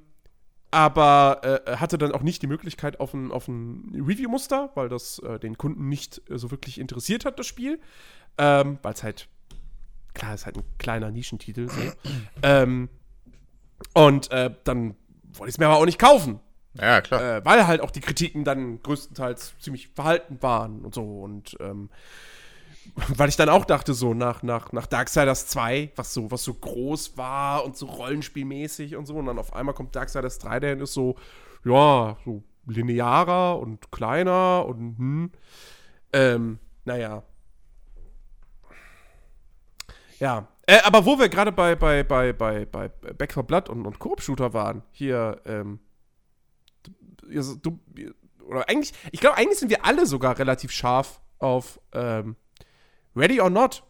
aber äh, hatte dann auch nicht die Möglichkeit auf ein, auf ein Review-Muster, weil das äh, den Kunden nicht äh, so wirklich interessiert hat, das Spiel. Ähm, weil es halt, klar, ist halt ein kleiner Nischentitel. So. ähm, und äh, dann wollte ich es mir aber auch nicht kaufen, ja, klar. äh, weil halt auch die Kritiken dann größtenteils ziemlich verhalten waren und so. Und ähm, weil ich dann auch dachte, so nach, nach, nach Darksiders 2, was so, was so groß war und so rollenspielmäßig und so, und dann auf einmal kommt Darksiders 3, der ist so, ja, so linearer und kleiner und hm. Ähm, naja. Ja. Äh, aber wo wir gerade bei, bei, bei, bei, bei Back 4 Blood und, und Koop-Shooter waren, hier, ähm, du, du, oder eigentlich, ich glaube, eigentlich sind wir alle sogar relativ scharf auf ähm, Ready or Not.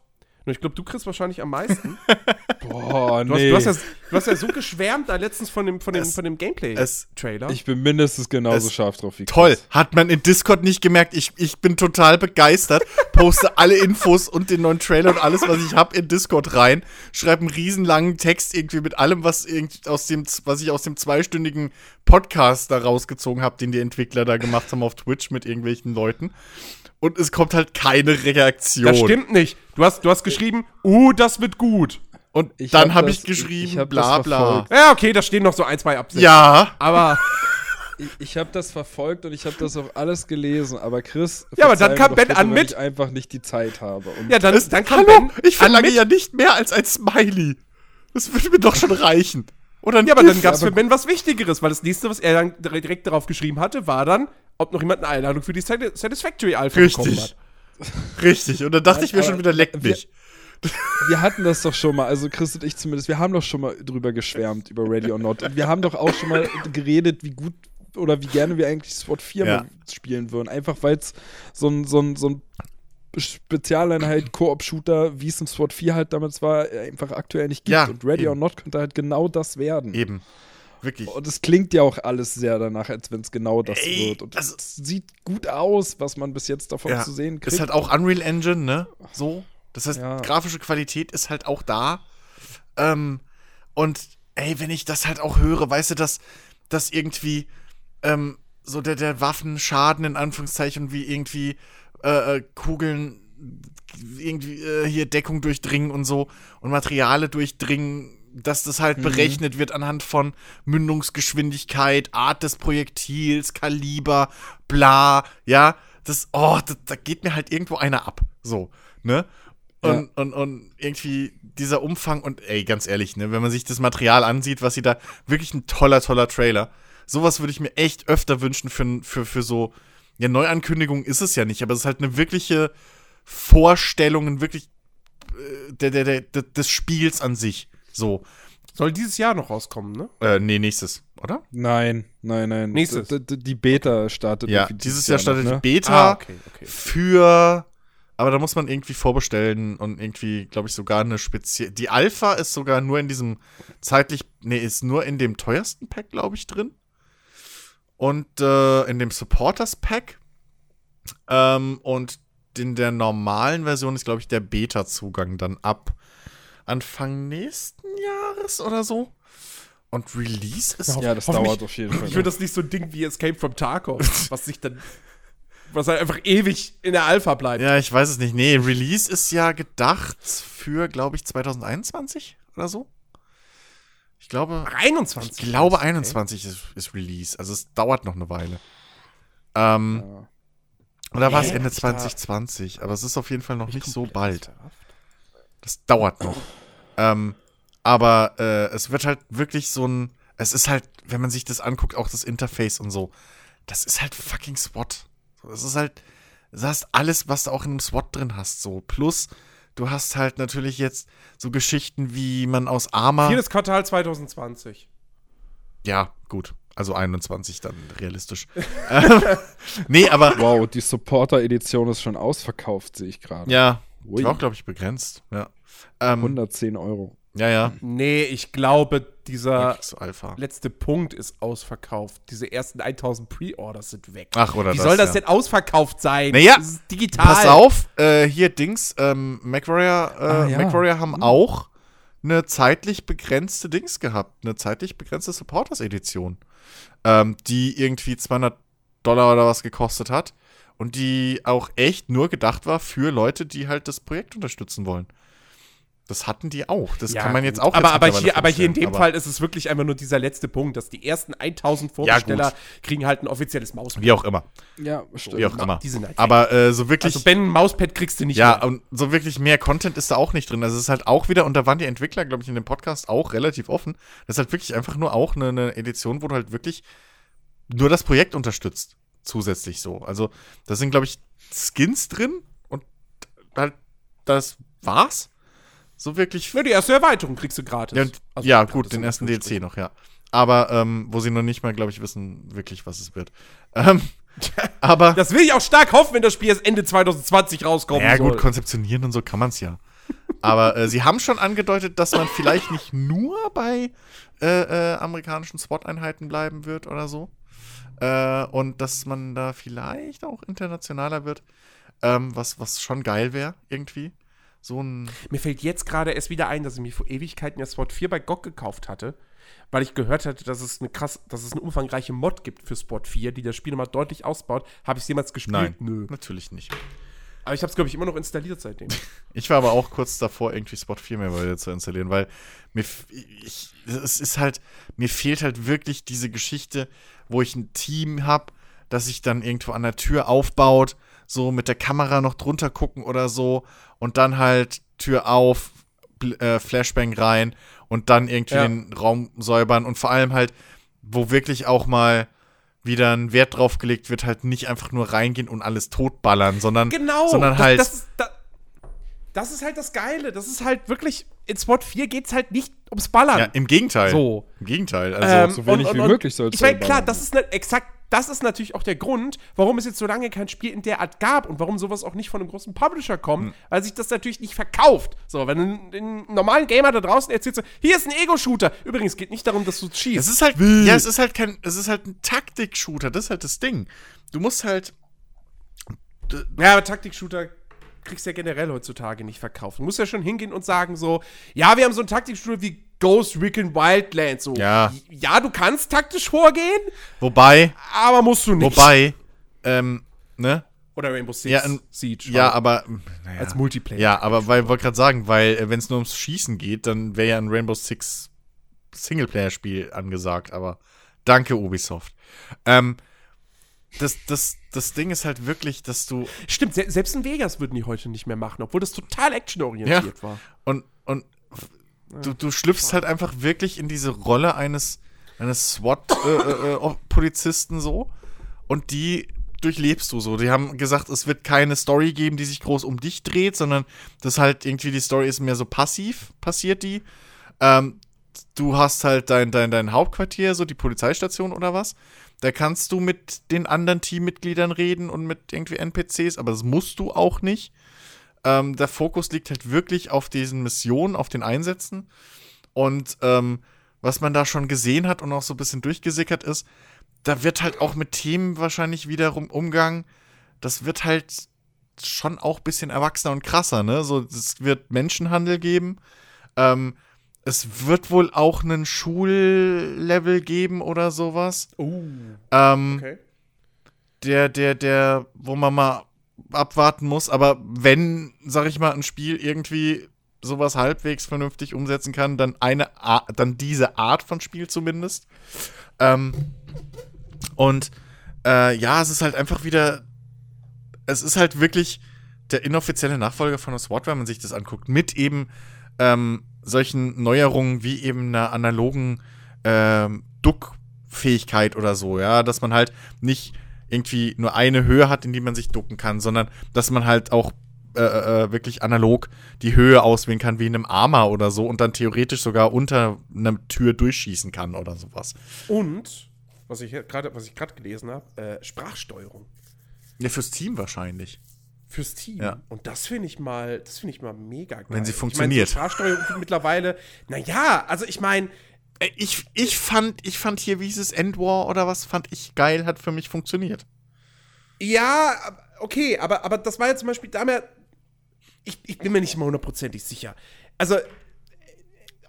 Nur ich glaube, du kriegst wahrscheinlich am meisten. Boah, Du, nee. hast, du, hast, ja, du hast ja so geschwärmt da letztens von dem, von dem, Es- von dem es- Gameplay-Trailer. ich bin mindestens genauso Es- scharf drauf wie Chris. Toll. Hat man in Discord nicht gemerkt. Ich, ich bin total begeistert. Poste alle Infos und den neuen Trailer und alles, was ich habe, in Discord rein. Schreibe einen riesenlangen Text irgendwie mit allem, was, irgend aus dem, was ich aus dem zweistündigen Podcast da rausgezogen habe, den die Entwickler da gemacht haben auf Twitch mit irgendwelchen Leuten. Und es kommt halt keine Reaktion. das stimmt nicht. Du hast, du hast geschrieben, uh, das wird gut. Und Ich dann hab habe das- ich geschrieben, ich hab bla bla. Ja, okay, da stehen noch so ein, zwei Absätze. Ja. Aber, Ich, ich habe das verfolgt und ich habe das auch alles gelesen, aber Chris. Ja, aber dann kam Ben bitte, an mit- Ich einfach nicht die Zeit habe. Und ja, dann, Es, dann kann hallo, Ben ich verlange ja nicht mehr als ein Smiley. Das würde mir doch schon reichen. Oder Ja, aber dann gab es für Ben was Wichtigeres, weil das nächste, was er dann dire- direkt darauf geschrieben hatte, war dann, ob noch jemand eine Einladung für die Sat- Satisfactory Alpha bekommen Richtig. hat. Richtig. Und dann dachte ich mir schon wieder, leck wir- mich. wir hatten das doch schon mal, also Chris und ich zumindest, wir haben doch schon mal drüber geschwärmt, über Ready or Not. Und wir haben doch auch schon mal geredet, wie gut oder wie gerne wir eigentlich SWAT 4 Ja. spielen würden. Einfach weil es so ein, so ein, so ein Spezialeinheit, Koop-Shooter, wie es im SWAT 4 halt damals war, einfach aktuell nicht gibt. Ja, Und Ready eben. or Not könnte halt genau das werden. Eben. Wirklich. Und es klingt ja auch alles sehr danach, als wenn es genau das Ey, wird. Und also- es sieht gut aus, was man bis jetzt davon Ja, zu sehen kriegt. Ist halt auch Unreal Engine, ne? So. Das heißt, Ja. grafische Qualität ist halt auch da. Ähm, und ey, wenn ich das halt auch höre, weißt du, dass, dass irgendwie ähm, so der, der Waffenschaden in Anführungszeichen wie irgendwie äh, äh, Kugeln irgendwie äh, hier Deckung durchdringen und so und Materiale durchdringen, dass das halt berechnet wird anhand von Mündungsgeschwindigkeit, Art des Projektils, Kaliber, bla, ja, das, oh, da, da geht mir halt irgendwo einer ab, so, ne? Und, und, und irgendwie dieser Umfang und ey, ganz ehrlich, ne, wenn man sich das Material ansieht, was sie da, wirklich ein toller, toller Trailer. Sowas würde ich mir echt öfter wünschen für, für, für so, ja, Neuankündigung ist es ja nicht, aber es ist halt eine wirkliche Vorstellung, ein wirklich äh, der, der, der, des Spiels an sich. So. Soll dieses Jahr noch rauskommen, ne? Äh, nee, nächstes, oder? Nein, nein, nein. Nächstes. D- Die Beta startet. Ja, irgendwie dieses Jahr startet noch, die ne? Beta Ah, okay, okay. für. Aber da muss man irgendwie vorbestellen und irgendwie, glaube ich, sogar eine spezielle. Die Alpha ist sogar nur in diesem zeitlich. Nee, ist nur in dem teuersten Pack, glaube ich, drin. Und äh, in dem Supporters Pack. Ähm, und in der normalen Version ist, glaube ich, der Beta-Zugang dann ab Anfang nächsten Jahres oder so. Und Release ist. Ja, das Hoffentlich- dauert auf jeden Fall. Ich will das nicht so ein Ding wie Escape from Tarkov, was sich dann. was halt einfach ewig in der Alpha bleibt. Ja, ich weiß es nicht. Nee, Release ist ja gedacht für, glaube ich, 2021 oder so. Ich glaube, 21. ich glaube Okay. 21 ist, ist Release. Also es dauert noch eine Weile. Ähm, Ja. oder war es? Ende Hab ich da- 2020? Aber es ist auf jeden Fall noch Ich nicht so bald. verrafft. Das dauert noch. ähm, aber äh, es wird halt wirklich so ein. Es ist halt, wenn man sich das anguckt, auch das Interface und so. Das ist halt fucking SWAT. Das ist halt. Du hast alles, was du auch in einem SWAT drin hast. So. Plus, du hast halt natürlich jetzt so Geschichten, wie man aus Arma. Viertes Quartal 2020. Ja, gut. Also 21 dann realistisch. ähm, nee, aber. Wow, die Supporter-Edition ist schon ausverkauft, sehe ich gerade. Ja, Ui. die war auch, glaube ich, begrenzt. Ja. Ähm, 110 Euro. ja, ja. Nee, ich glaube, dieser letzte Punkt ist ausverkauft. Diese ersten 1000 Pre-Orders sind weg. Ach, oder Wie das, soll das ja. denn ausverkauft sein? Naja, das ist digital. Pass auf, äh, hier Dings, ähm, MacWarrior, äh, Ah, ja. MacWarrior haben auch eine zeitlich begrenzte Dings gehabt, eine zeitlich begrenzte Supporters-Edition, ähm, die irgendwie 200 Dollar oder was gekostet hat und die auch echt nur gedacht war für Leute, die halt das Projekt unterstützen wollen. Das hatten die auch. Das Ja, kann man jetzt gut. auch aber, jetzt aber, hier, aber hier in dem Aber Fall ist es wirklich einfach nur dieser letzte Punkt, dass die ersten 1000 Vorbesteller kriegen halt ein offizielles Mauspad. Wie auch immer. Ja, stimmt. Wie auch immer. Die sind halt. Aber äh, so wirklich. also Ben, ein Mauspad kriegst du nicht Ja, mehr. und so wirklich mehr Content ist da auch nicht drin. Also es ist halt auch wieder, und da waren die Entwickler, glaube ich, in dem Podcast auch relativ offen. Das ist halt wirklich einfach nur auch eine, eine Edition, wo du halt wirklich nur das Projekt unterstützt. Zusätzlich so. Also da sind, glaube ich, Skins drin und halt das war's. So wirklich. Nur die erste Erweiterung kriegst du gratis. Ja, Also, ja gut, den ersten. DLC noch, ja. Aber ähm, wo sie noch nicht mal, glaube ich, wissen wirklich, was es wird. Ähm, aber Das will ich auch stark hoffen, wenn das Spiel erst Ende 2020 rauskommt. Ja, soll. gut, konzeptionieren und so kann man es ja. Aber äh, sie haben schon angedeutet, dass man vielleicht nicht nur bei äh, äh, amerikanischen SWAT-Einheiten bleiben wird oder so. Äh, und dass man da vielleicht auch internationaler wird. Ähm, was, was schon geil wäre, irgendwie. So ein. Mir fällt jetzt gerade erst wieder ein, dass ich mir vor Ewigkeiten ja SWAT 4 bei GOG gekauft hatte, weil ich gehört hatte, dass es eine krass, dass es eine umfangreiche Mod gibt für SWAT 4, die das Spiel nochmal deutlich ausbaut. Habe ich es jemals gespielt? Nein, Nö. natürlich nicht. Aber ich habe es, glaube ich, immer noch installiert seitdem. Ich war aber auch kurz davor, irgendwie Spot 4 mehr wieder zu installieren, weil mir, ich, es ist halt, mir fehlt halt wirklich diese Geschichte, wo ich ein Team habe, das sich dann irgendwo an der Tür aufbaut, so mit der Kamera noch drunter gucken oder so und dann halt Tür auf, äh, Flashbang rein und dann irgendwie Ja. den Raum säubern und vor allem halt, wo wirklich auch mal wieder ein Wert drauf gelegt wird, halt nicht einfach nur reingehen und alles totballern, sondern, Genau. sondern das, halt Das ist, da, das ist halt das Geile. Das ist halt wirklich. in SWAT 4 geht's halt nicht ums Ballern. Ja, im Gegenteil. So. Im Gegenteil. Also, Ähm, so wenig wie möglich soll's Ich meine, klar, das ist ne, exakt, das ist natürlich auch der Grund, warum es jetzt so lange kein Spiel in der Art gab und warum sowas auch nicht von einem großen Publisher kommt, Hm. weil sich das natürlich nicht verkauft. So, wenn ein, ein normalen Gamer da draußen erzählt so, hier ist ein Ego-Shooter. Übrigens geht nicht darum, dass du schießt. es ist halt, ja, es ist halt kein, es ist halt ein Taktik-Shooter, das ist halt das Ding. Du musst halt, Ja, aber Taktik-Shooter kriegst du ja generell heutzutage nicht verkauft. Du musst ja schon hingehen und sagen so, ja, wir haben so einen Taktik-Shooter wie Ghost Recon Wildlands. So, Ja. ja, du kannst taktisch vorgehen, wobei, aber musst du nicht. wobei, ähm, ne? Oder Rainbow Six Ja, n- Siege. Ja, aber, naja. als Multiplayer. Ja, aber weil wollte gerade sagen, weil wenn es nur ums Schießen geht, dann wäre ja ein Rainbow Six Singleplayer-Spiel angesagt, aber danke Ubisoft. Ähm, das, das, das Ding ist halt wirklich, dass du Stimmt, se selbst in Vegas würden die heute nicht mehr machen, obwohl das total actionorientiert Ja. war. und, und du, du schlüpfst halt einfach wirklich in diese Rolle eines, eines SWAT-Polizisten so und die durchlebst du so. Die haben gesagt, es wird keine Story geben, die sich groß um dich dreht, sondern das halt irgendwie die Story ist mehr so passiv, passiert die. Ähm, du hast halt dein, dein, dein Hauptquartier, so die Polizeistation oder was. Da kannst du mit den anderen Teammitgliedern reden und mit irgendwie NPCs, aber das musst du auch nicht. Ähm, der Fokus liegt halt wirklich auf diesen Missionen, auf den Einsätzen. Und ähm, was man da schon gesehen hat und auch so ein bisschen durchgesickert ist, da wird halt auch mit Themen wahrscheinlich wiederum Umgang. Das wird halt schon auch ein bisschen erwachsener und krasser, ne? So, es wird Menschenhandel geben. Ähm, es wird wohl auch einen Schullevel geben oder sowas. Oh, Ähm, okay. der, der, der, wo man mal abwarten muss. Aber wenn, sag ich mal, ein Spiel irgendwie sowas halbwegs vernünftig umsetzen kann, dann eine Ar dann diese Art von Spiel zumindest. Ähm, und äh, ja, es ist halt einfach wieder, es ist halt wirklich der inoffizielle Nachfolger von SWAT, wenn man sich das anguckt, mit eben ähm, solchen Neuerungen wie eben einer analogen ähm, Duckfähigkeit oder so, ja, dass man halt nicht irgendwie nur eine Höhe hat, in die man sich ducken kann, sondern dass man halt auch äh, äh, wirklich analog die Höhe auswählen kann, wie in einem Armor oder so und dann theoretisch sogar unter einer Tür durchschießen kann oder sowas. Und, was ich gerade was ich gerade gelesen habe, äh, Sprachsteuerung Ja, fürs Team wahrscheinlich. Fürs Team. Ja. Und das finde ich mal, das finde ich mal mega geil. Wenn sie Ich mein, funktioniert. so Sprachsteuerung mittlerweile, naja, also ich meine, Äh, Ich, ich fand, ich fand hier, wie hieß es, End War oder was, fand ich geil, hat für mich funktioniert. Ja, okay, aber, aber das war ja zum Beispiel damals. Ich, ich bin mir nicht mal hundertprozentig sicher. Also,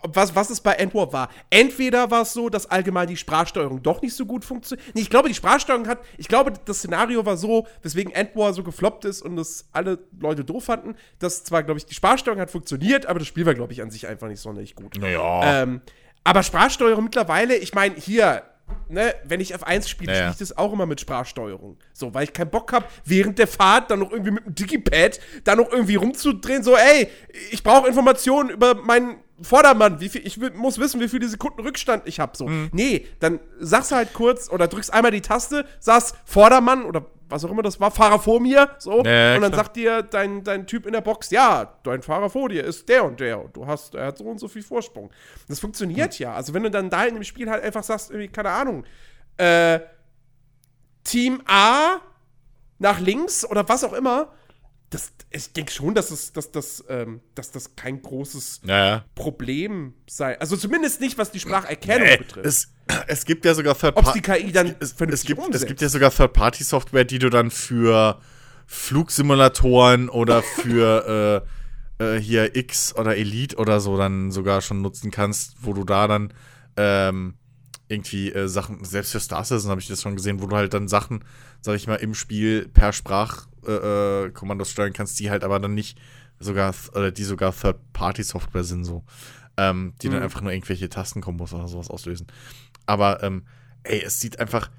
was, was es bei Endwar war. Entweder war es so, dass allgemein die Sprachsteuerung doch nicht so gut funktioniert. Nee, ich glaube, die Sprachsteuerung hat. Ich glaube, das Szenario war so, weswegen Endwar so gefloppt ist und das alle Leute doof fanden, dass zwar, glaube ich, die Sprachsteuerung hat funktioniert, aber das Spiel war, glaube ich, an sich einfach nicht sonderlich gut. Naja. Ähm, aber Sprachsteuerung mittlerweile, ich meine, hier, ne, wenn ich F1 spiele, Ja, ja. spiele ich das auch immer mit Sprachsteuerung. So, weil ich keinen Bock habe, während der Fahrt dann noch irgendwie mit dem Digipad da noch irgendwie rumzudrehen, so, ey, ich brauche Informationen über meinen Vordermann, wie viel, ich muss wissen, wie viele Sekunden Rückstand ich habe. So, Mhm. nee, dann sagst du halt kurz oder drückst einmal die Taste, sagst Vordermann oder was auch immer das war, Fahrer vor mir, so, Ja, und dann klar. sagt dir dein, dein Typ in der Box, ja, dein Fahrer vor dir ist der und der und du hast, er hat so und so viel Vorsprung. Das funktioniert Hm. ja. Also wenn du dann da in dem Spiel halt einfach sagst, irgendwie, keine Ahnung, äh, Team A nach links oder was auch immer, das, ich denke schon, dass, es, dass, das, ähm, dass das kein großes Naja. Problem sei. Also zumindest nicht, was die Spracherkennung Äh, betrifft. es, es gibt ja sogar Third Ob es die KI dann es, es, gibt, es umsetzt. gibt ja sogar Third-Party-Software, die du dann für Flugsimulatoren oder für äh, äh, hier X oder Elite oder so dann sogar schon nutzen kannst, wo du da dann ähm, irgendwie äh, Sachen, selbst für Star Citizen habe ich das schon gesehen, wo du halt dann Sachen, sag ich mal, im Spiel per Sprachkommandos äh, äh, steuern kannst, die halt aber dann nicht sogar, oder die sogar Third-Party-Software sind so. Ähm, die dann Mhm. einfach nur irgendwelche Tastenkombos oder sowas auslösen. Aber, ähm, ey, es sieht einfach,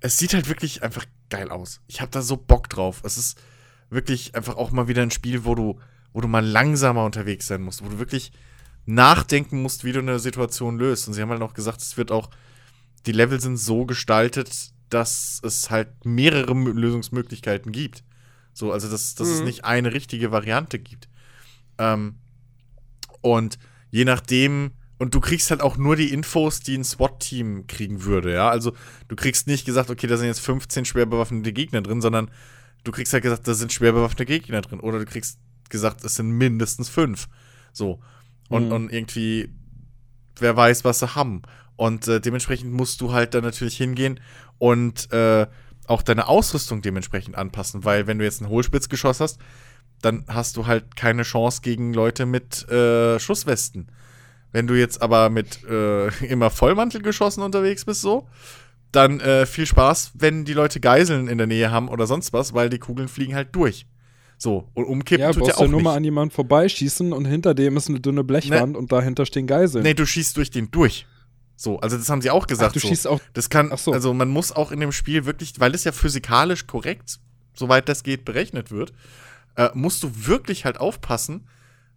es sieht halt wirklich einfach geil aus. Ich habe da so Bock drauf. Es ist wirklich einfach auch mal wieder ein Spiel, wo du, wo du mal langsamer unterwegs sein musst, wo du wirklich nachdenken musst, wie du eine Situation löst. Und sie haben halt auch gesagt, es wird auch, die Level sind so gestaltet, dass es halt mehrere Lösungsmöglichkeiten gibt. So, also dass, dass es Mhm. nicht eine richtige Variante gibt. Ähm, Und je nachdem, und du kriegst halt auch nur die Infos, die ein SWAT-Team kriegen würde, ja. Also du kriegst nicht gesagt, okay, da sind jetzt 15 schwer bewaffnete Gegner drin, sondern du kriegst halt gesagt, da sind schwer bewaffnete Gegner drin. Oder du kriegst gesagt, es sind mindestens fünf. So. Und, Mhm. und irgendwie, wer weiß, was sie haben. Und äh, dementsprechend musst du halt dann natürlich hingehen und äh, auch deine Ausrüstung dementsprechend anpassen, weil wenn du jetzt ein Hohlspitzgeschoss hast, dann hast du halt keine Chance gegen Leute mit äh, Schusswesten. Wenn du jetzt aber mit äh, immer Vollmantelgeschossen unterwegs bist, so, dann äh, viel Spaß, wenn die Leute Geiseln in der Nähe haben oder sonst was, weil die Kugeln fliegen halt durch. So, und umkippen Ja, tut ja auch ja nur mal an jemanden vorbeischießen und hinter dem ist eine dünne Blechwand und dahinter stehen Geiseln. Nee, du schießt durch den durch. So, also das haben sie auch gesagt. Ach, du so. schießt auch. Das kann, Ach so. also man muss auch in dem Spiel wirklich, weil es ja physikalisch korrekt, soweit das geht, berechnet wird, äh, musst du wirklich halt aufpassen,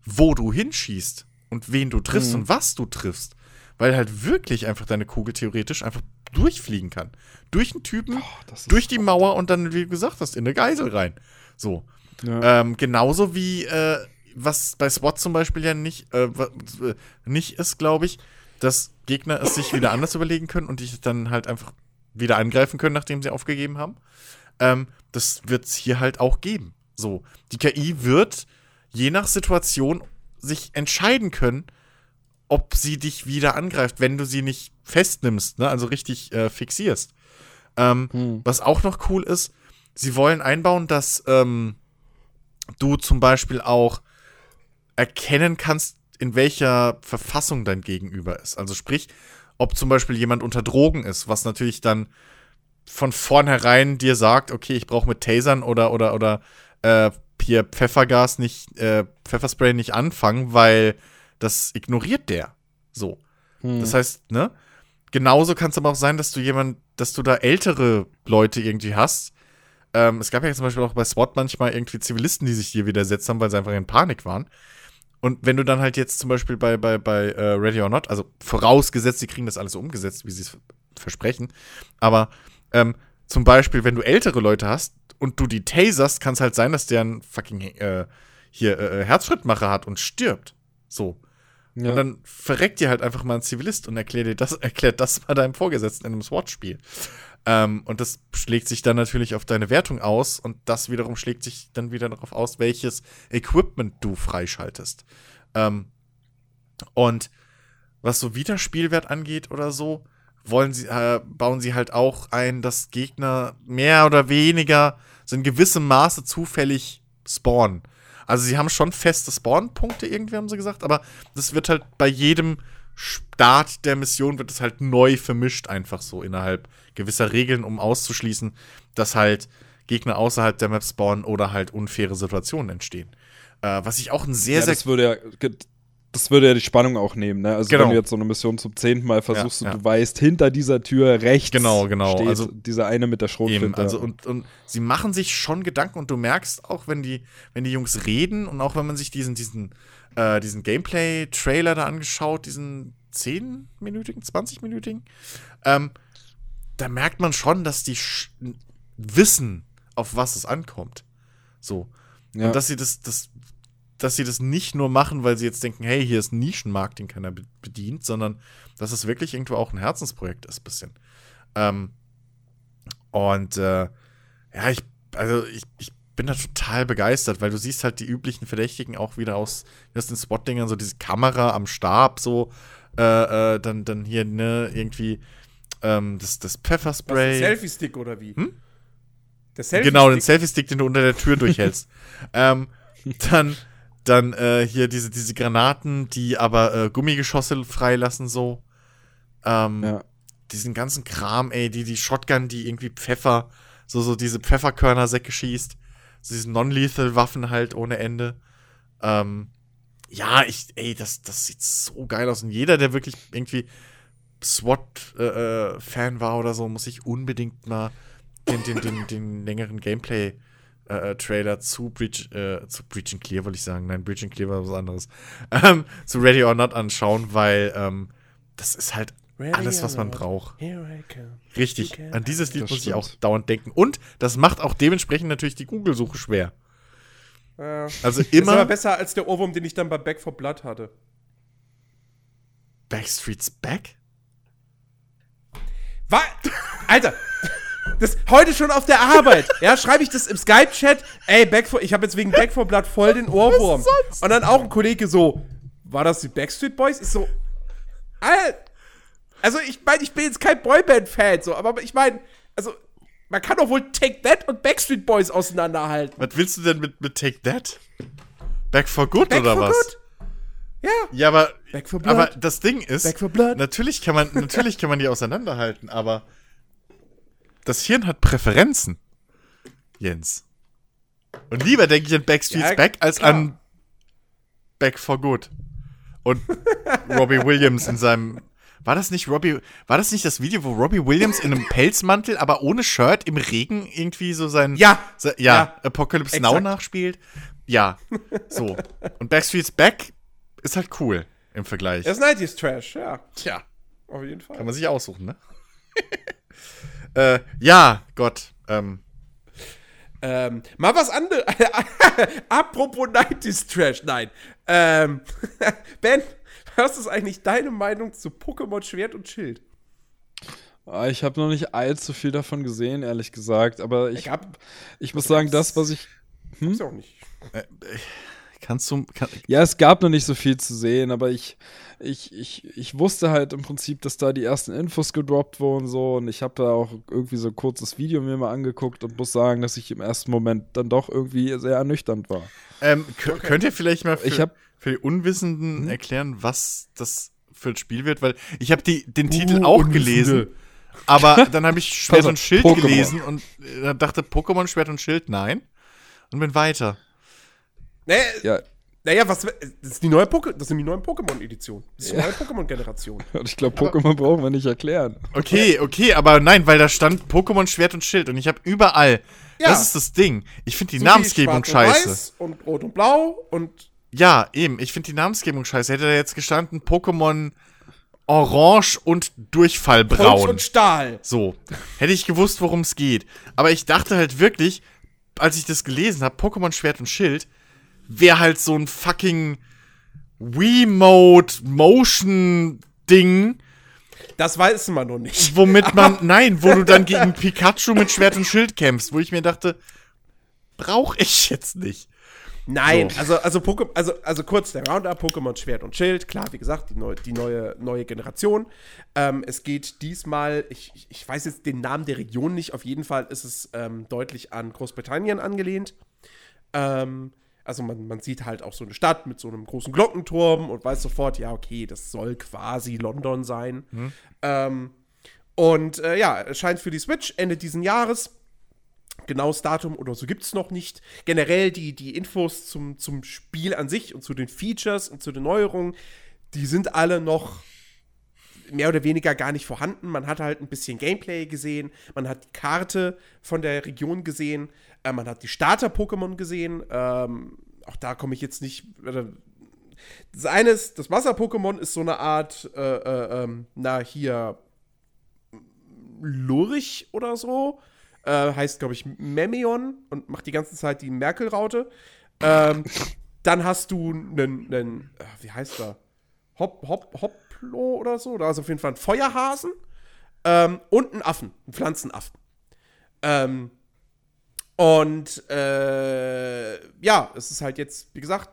wo du hinschießt und wen du triffst Mhm. und was du triffst. Weil halt wirklich einfach deine Kugel theoretisch einfach durchfliegen kann. Durch einen Typen, Oh, durch die Mauer und dann, wie du gesagt hast, in eine Geisel rein. So. Ja. Ähm, genauso wie, äh, was bei SWAT zum Beispiel ja nicht, äh, äh, nicht ist, glaube ich, dass Gegner es sich wieder anders überlegen können und dich dann halt einfach wieder angreifen können, nachdem sie aufgegeben haben. Ähm, das wird es hier halt auch geben. So, die KI wird je nach Situation sich entscheiden können, ob sie dich wieder angreift, wenn du sie nicht festnimmst, ne? also richtig äh, fixierst. Ähm, Hm. was auch noch cool ist, sie wollen einbauen, dass ähm, du zum Beispiel auch erkennen kannst, in welcher Verfassung dein Gegenüber ist. Also sprich, ob zum Beispiel jemand unter Drogen ist, was natürlich dann von vornherein dir sagt, okay, ich brauche mit Tasern oder oder oder äh, hier Pfeffergas nicht, äh, Pfefferspray nicht anfangen, weil das ignoriert der. So. Hm. Das heißt, ne? Genauso kann es aber auch sein, dass du jemand, dass du da ältere Leute irgendwie hast. Ähm, es gab ja zum Beispiel auch bei SWAT manchmal irgendwie Zivilisten, die sich dir widersetzt haben, weil sie einfach in Panik waren. Und wenn du dann halt jetzt zum Beispiel bei, bei, bei äh, Ready or Not, also vorausgesetzt, sie kriegen das alles so umgesetzt, wie sie es versprechen, aber ähm, zum Beispiel, wenn du ältere Leute hast und du die taserst, kann es halt sein, dass der einen fucking äh, hier äh, Herzschrittmacher hat und stirbt. So. ja. Und dann verreckt dir halt einfach mal ein Zivilist und erklärt dir das, erklärt das mal deinem Vorgesetzten in einem SWAT-Spiel. Ähm, und das schlägt sich dann natürlich auf deine Wertung aus und das wiederum schlägt sich dann wieder darauf aus, welches Equipment du freischaltest. Ähm, und was so Wiederspielwert angeht oder so, wollen sie, äh, bauen sie halt auch ein, dass Gegner mehr oder weniger so in gewissem Maße zufällig spawnen. Also sie haben schon feste Spawn-Punkte irgendwie, haben sie gesagt, aber das wird halt bei jedem Start der Mission wird es halt neu vermischt, einfach so innerhalb gewisser Regeln, um auszuschließen, dass halt Gegner außerhalb der Map spawnen oder halt unfaire Situationen entstehen. Äh, was ich auch ein sehr, ja, sehr das würde ja, das würde ja die Spannung auch nehmen, ne? Also Genau. wenn du jetzt so eine Mission zum zehnten Mal versuchst Ja, und ja. du weißt, hinter dieser Tür rechts Genau, genau. steht Also- dieser eine mit der Schrotflinte. Also und, und sie machen sich schon Gedanken und du merkst auch, wenn die, wenn die Jungs reden und auch wenn man sich diesen, diesen, äh, diesen Gameplay-Trailer da angeschaut, diesen 10-minütigen, 20-minütigen, ähm, da merkt man schon, dass die sch- wissen, auf was es ankommt. So. ja. Und dass sie das, das, dass sie das nicht nur machen, weil sie jetzt denken, hey, hier ist ein Nischenmarkt, den keiner be- bedient, sondern dass es wirklich irgendwo auch ein Herzensprojekt ist, bisschen. Ähm, und äh, ja, ich, also ich, ich bin da total begeistert, weil du siehst halt die üblichen Verdächtigen auch wieder aus, aus den Spot-Dingern, so diese Kamera am Stab, so, äh, äh, dann, dann hier, ne, irgendwie ähm, das, das Was, Pfefferspray. Selfie-Stick oder wie? Hm? Der Selfie-Stick. Genau, den Selfie-Stick, den du unter der Tür durchhältst. ähm, dann dann äh, hier diese, diese Granaten, die aber äh, Gummigeschosse freilassen, so. Ähm, ja. Diesen ganzen Kram, ey, die, die Shotgun, die irgendwie Pfeffer, so, so diese Pfefferkörnersäcke schießt. So diese Non-Lethal-Waffen halt ohne Ende. Ähm, ja, ich, ey, das, das sieht so geil aus. Und jeder, der wirklich irgendwie SWAT-Fan war oder so, muss sich unbedingt mal den, den, den, den längeren Gameplay-Trailer zu Breach, äh, zu Breach and Clear, wollte ich sagen. Nein, Breach and Clear war was anderes. Ähm, zu Ready or Not anschauen, weil ähm, das ist halt alles, was man braucht. Richtig. An dieses Lied Das muss ich auch stimmt. dauernd denken. Und das macht auch dementsprechend natürlich die Google-Suche schwer. Ja. Also Ist aber immer. besser als der Ohrwurm, den ich dann bei Back for Blood hatte. Backstreet's Back? Was? Alter, das heute schon auf der Arbeit. Ja, schreibe ich das im Skype-Chat. Ey, Back for, ich habe jetzt wegen Back for Blood voll den Ohrwurm. Und dann auch ein Kollege so, war das die Backstreet Boys? Ist so, Alter, also ich meine, ich bin jetzt kein Boyband-Fan, so, aber ich meine, also man kann doch wohl Take That und Backstreet Boys auseinanderhalten. Was willst du denn mit, mit Take That? Back for Good Back oder for was? Good? Ja. Ja, aber, Back for Blood. aber das Ding ist, Back for Blood. natürlich kann man, natürlich kann man die auseinanderhalten, aber das Hirn hat Präferenzen, Jens. Und lieber denke ich an Backstreet's Ja, Back als klar. an Back for Good. Und Robbie Williams in seinem, war das nicht Robbie, war das nicht das Video, wo Robbie Williams in einem Pelzmantel, aber ohne Shirt im Regen irgendwie so sein, Ja. se, ja, Ja. Apocalypse Exakt. Now nachspielt? Ja, so. Und Backstreet's Back ist halt cool im Vergleich. Das 90s Trash, ja. Tja. Auf jeden Fall. Kann man sich aussuchen, ne? äh, ja, Gott. Ähm, Ähm, mal was anderes. Apropos 90s Trash, nein. Ähm, ben, was ist eigentlich deine Meinung zu Pokémon Schwert und Schild? Ah, Ich habe noch nicht allzu viel davon gesehen, ehrlich gesagt. Aber ich, Ich hab- ich muss sagen, das, was ich. Hm? Ist auch nicht. kannst du. Kann, Ja, es gab noch nicht so viel zu sehen, aber ich, ich, ich, ich wusste halt im Prinzip, dass da die ersten Infos gedroppt wurden so und ich habe da auch irgendwie so ein kurzes Video mir mal angeguckt und muss sagen, dass ich im ersten Moment dann doch irgendwie sehr ernüchternd war. ähm, kö- Könnt ihr vielleicht mal für, Ich hab- für die Unwissenden erklären, was das für ein Spiel wird? Weil ich habe den Uh, Titel auch gelesen, aber dann habe ich Schwert und Schild Pokémon. gelesen und äh, dachte Pokémon Schwert und Schild nein und bin weiter. Nee, Ja, Naja, was. Das, ist die neue Poke, das sind die neuen Pokémon-Editionen. Das ist die neue Pokémon-Generation. und ich glaube, Pokémon brauchen wir nicht erklären. Okay, okay, aber nein, weil da stand Pokémon Schwert und Schild und ich habe überall. Ja. Das ist das Ding. Ich finde die So Namensgebung und scheiße. Weiß und Rot und Blau und. Ja, eben. Ich finde die Namensgebung scheiße. Hätte da jetzt gestanden Pokémon Orange und Holz Durchfallbraun. und Stahl. So. Hätte ich gewusst, worum es geht. Aber ich dachte halt wirklich, als ich das gelesen habe, Pokémon Schwert und Schild, wäre halt so ein fucking Wiimote Motion Ding, Das weiß man noch nicht. womit man, nein, wo du dann gegen Pikachu mit Schwert und Schild kämpfst, wo ich mir dachte, brauche ich jetzt nicht. Nein, So. also, also, Poké also, also kurz der Roundup, Pokémon Schwert und Schild, klar, wie gesagt, die, neu, die neue, neue Generation. Ähm, es geht diesmal, ich, ich- weiß jetzt den Namen der Region nicht, auf jeden Fall ist es ähm, deutlich an Großbritannien angelehnt. Ähm, also man, man sieht halt auch so eine Stadt mit so einem großen Glockenturm und weiß sofort, ja, okay, das soll quasi London sein. Ähm, und äh, ja, erscheint für die Switch Ende diesen Jahres genaues Datum oder so gibt es noch nicht. Generell die, die Infos zum, zum Spiel an sich und zu den Features und zu den Neuerungen, die sind alle noch mehr oder weniger gar nicht vorhanden. Man hat halt ein bisschen Gameplay gesehen, man hat die Karte von der Region gesehen, äh, man hat die Starter-Pokémon gesehen. Ähm, auch da komme ich jetzt nicht. Das eine ist, das Wasser-Pokémon ist so eine Art, äh, äh, ähm, na, hier, Lurch oder so. Äh, heißt, glaube ich, Memeon und macht die ganze Zeit die Merkel-Raute. Ähm, dann hast du einen, äh, wie heißt er? Hop, Hop, Hoplo oder so. Da ist auf jeden Fall ein Feuerhasen ähm, und einen Affen, einen Pflanzenaffen. Ähm, und äh, ja, es ist halt jetzt, wie gesagt,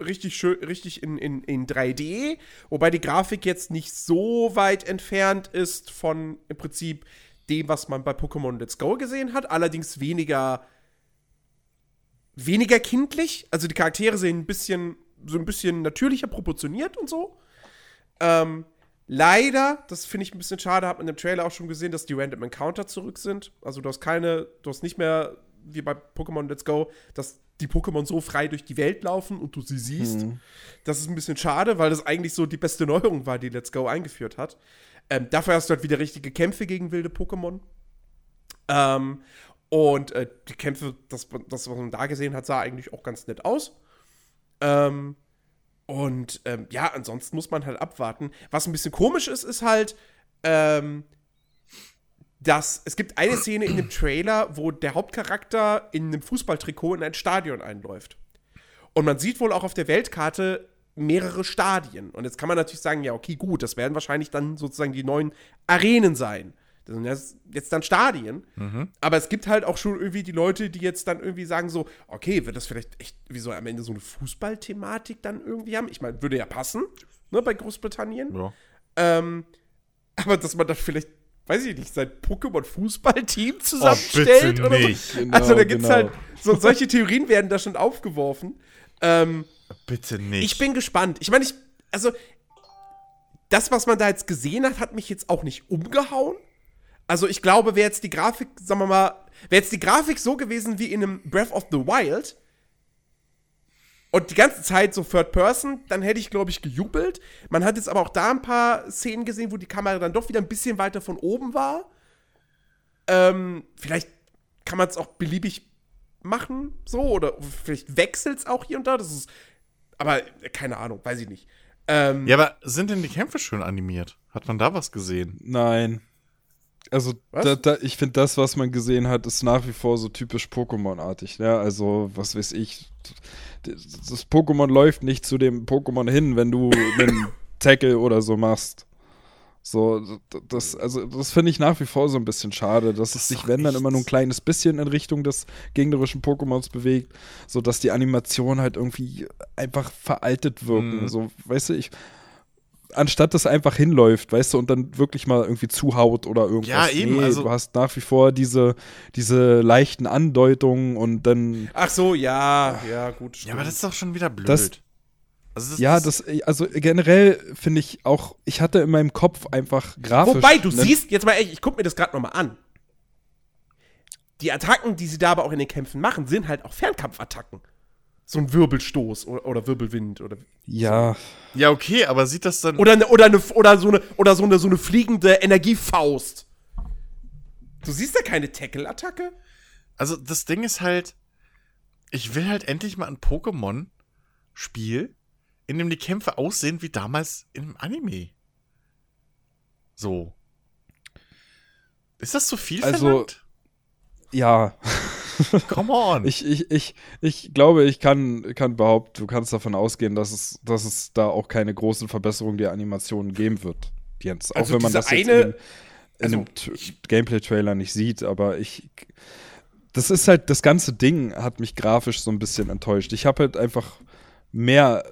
richtig schön, richtig in, in, in 3D, wobei die Grafik jetzt nicht so weit entfernt ist von im Prinzip dem, was man bei Pokémon Let's Go gesehen hat, allerdings weniger weniger kindlich. Also die Charaktere sehen ein bisschen so ein bisschen natürlicher proportioniert und so. Ähm, leider, das finde ich ein bisschen schade, hat man im Trailer auch schon gesehen, dass die Random Encounter zurück sind. Also du hast keine, du hast nicht mehr wie bei Pokémon Let's Go, dass die Pokémon so frei durch die Welt laufen und du sie siehst. Das ist ein bisschen schade, weil das eigentlich so die beste Neuerung war, die Let's Go eingeführt hat. Ähm, dafür hast du halt wieder richtige Kämpfe gegen wilde Pokémon. Ähm, und äh, die Kämpfe, das, das, was man da gesehen hat, sah eigentlich auch ganz nett aus. Ähm, und ähm, ja, ansonsten muss man halt abwarten. Was ein bisschen komisch ist, ist halt, ähm, dass es gibt eine Szene in dem Trailer, wo der Hauptcharakter in einem Fußballtrikot in ein Stadion einläuft. Und man sieht wohl auch auf der Weltkarte mehrere Stadien. Und jetzt kann man natürlich sagen, ja, okay, gut, das werden wahrscheinlich dann sozusagen die neuen Arenen sein. Das sind jetzt, dann Stadien. Aber es gibt halt auch schon irgendwie die Leute, die jetzt dann irgendwie sagen so, okay, wird das vielleicht echt wie so am Ende so eine Fußballthematik dann irgendwie haben? Ich meine, würde ja passen, ne, bei Großbritannien. Ja. Ähm, aber dass man da vielleicht, weiß ich nicht, sein Pokémon-Fußballteam zusammenstellt bitte oder nicht. so. Genau, also da gibt's genau. halt, so, solche Theorien werden da schon aufgeworfen. Ähm, Bitte nicht. ich bin gespannt. Ich meine, ich, also, das, was man da jetzt gesehen hat, hat mich jetzt auch nicht umgehauen. Also, ich glaube, wäre jetzt die Grafik, sagen wir mal, wäre jetzt die Grafik so gewesen wie in einem Breath of the Wild und die ganze Zeit so Third Person, dann hätte ich, glaube ich, gejubelt. Man hat jetzt aber auch da ein paar Szenen gesehen, wo die Kamera dann doch wieder ein bisschen weiter von oben war. Ähm, vielleicht kann man es auch beliebig machen, so, oder vielleicht wechselt es auch hier und da. Das ist, aber äh, keine Ahnung, weiß ich nicht. Ähm, ja, aber sind denn die Kämpfe schön animiert? Hat man da was gesehen? Nein. Also, da, da, ich finde, das, was man gesehen hat, ist nach wie vor so typisch Pokémon-artig. Ja, also, was weiß ich. Das das Pokémon läuft nicht zu dem Pokémon hin, wenn du einen Tackle oder so machst. So, das, also, das finde ich nach wie vor so ein bisschen schade, dass es ist sich, wenn dann immer nur ein kleines bisschen in Richtung des gegnerischen Pokémons bewegt, so dass die Animationen halt irgendwie einfach veraltet wirken. Mhm. So, weißt du, ich, anstatt das einfach hinläuft, weißt du, und dann wirklich mal irgendwie zuhaut oder irgendwas. Ja, eben, Nee, also- du hast nach wie vor diese, diese leichten Andeutungen und dann, Ach so, ja, ja, gut. Ja, aber das ist doch schon wieder blöd. Das- also das, ja, das, also generell finde ich auch, ich hatte in meinem Kopf einfach grafisch. Wobei, du nen- siehst, jetzt mal echt, ich guck mir das gerade nochmal an. Die Attacken, die sie da aber auch in den Kämpfen machen, sind halt auch Fernkampfattacken. So ein Wirbelstoß oder, oder Wirbelwind oder Ja, Ja, okay, aber sieht das dann. oder, ne, oder, eine, oder, so, eine, oder so, eine, so eine fliegende Energiefaust. Du siehst da keine Tackle-Attacke? Also das Ding ist halt, ich will halt endlich mal ein Pokémon-Spiel, in dem die Kämpfe aussehen wie damals im Anime. So. Ist das zu viel Also- verlangt? ja. Come on. Ich, ich, ich, ich glaube, ich kann, kann behaupten, du kannst davon ausgehen, dass es, dass es da auch keine großen Verbesserungen der Animationen geben wird. Jens. Auch Also wenn man das jetzt eine- in, dem- also Gameplay-Trailer nicht sieht, aber ich. Das ist halt, das ganze Ding hat mich grafisch so ein bisschen enttäuscht. Ich habe halt einfach mehr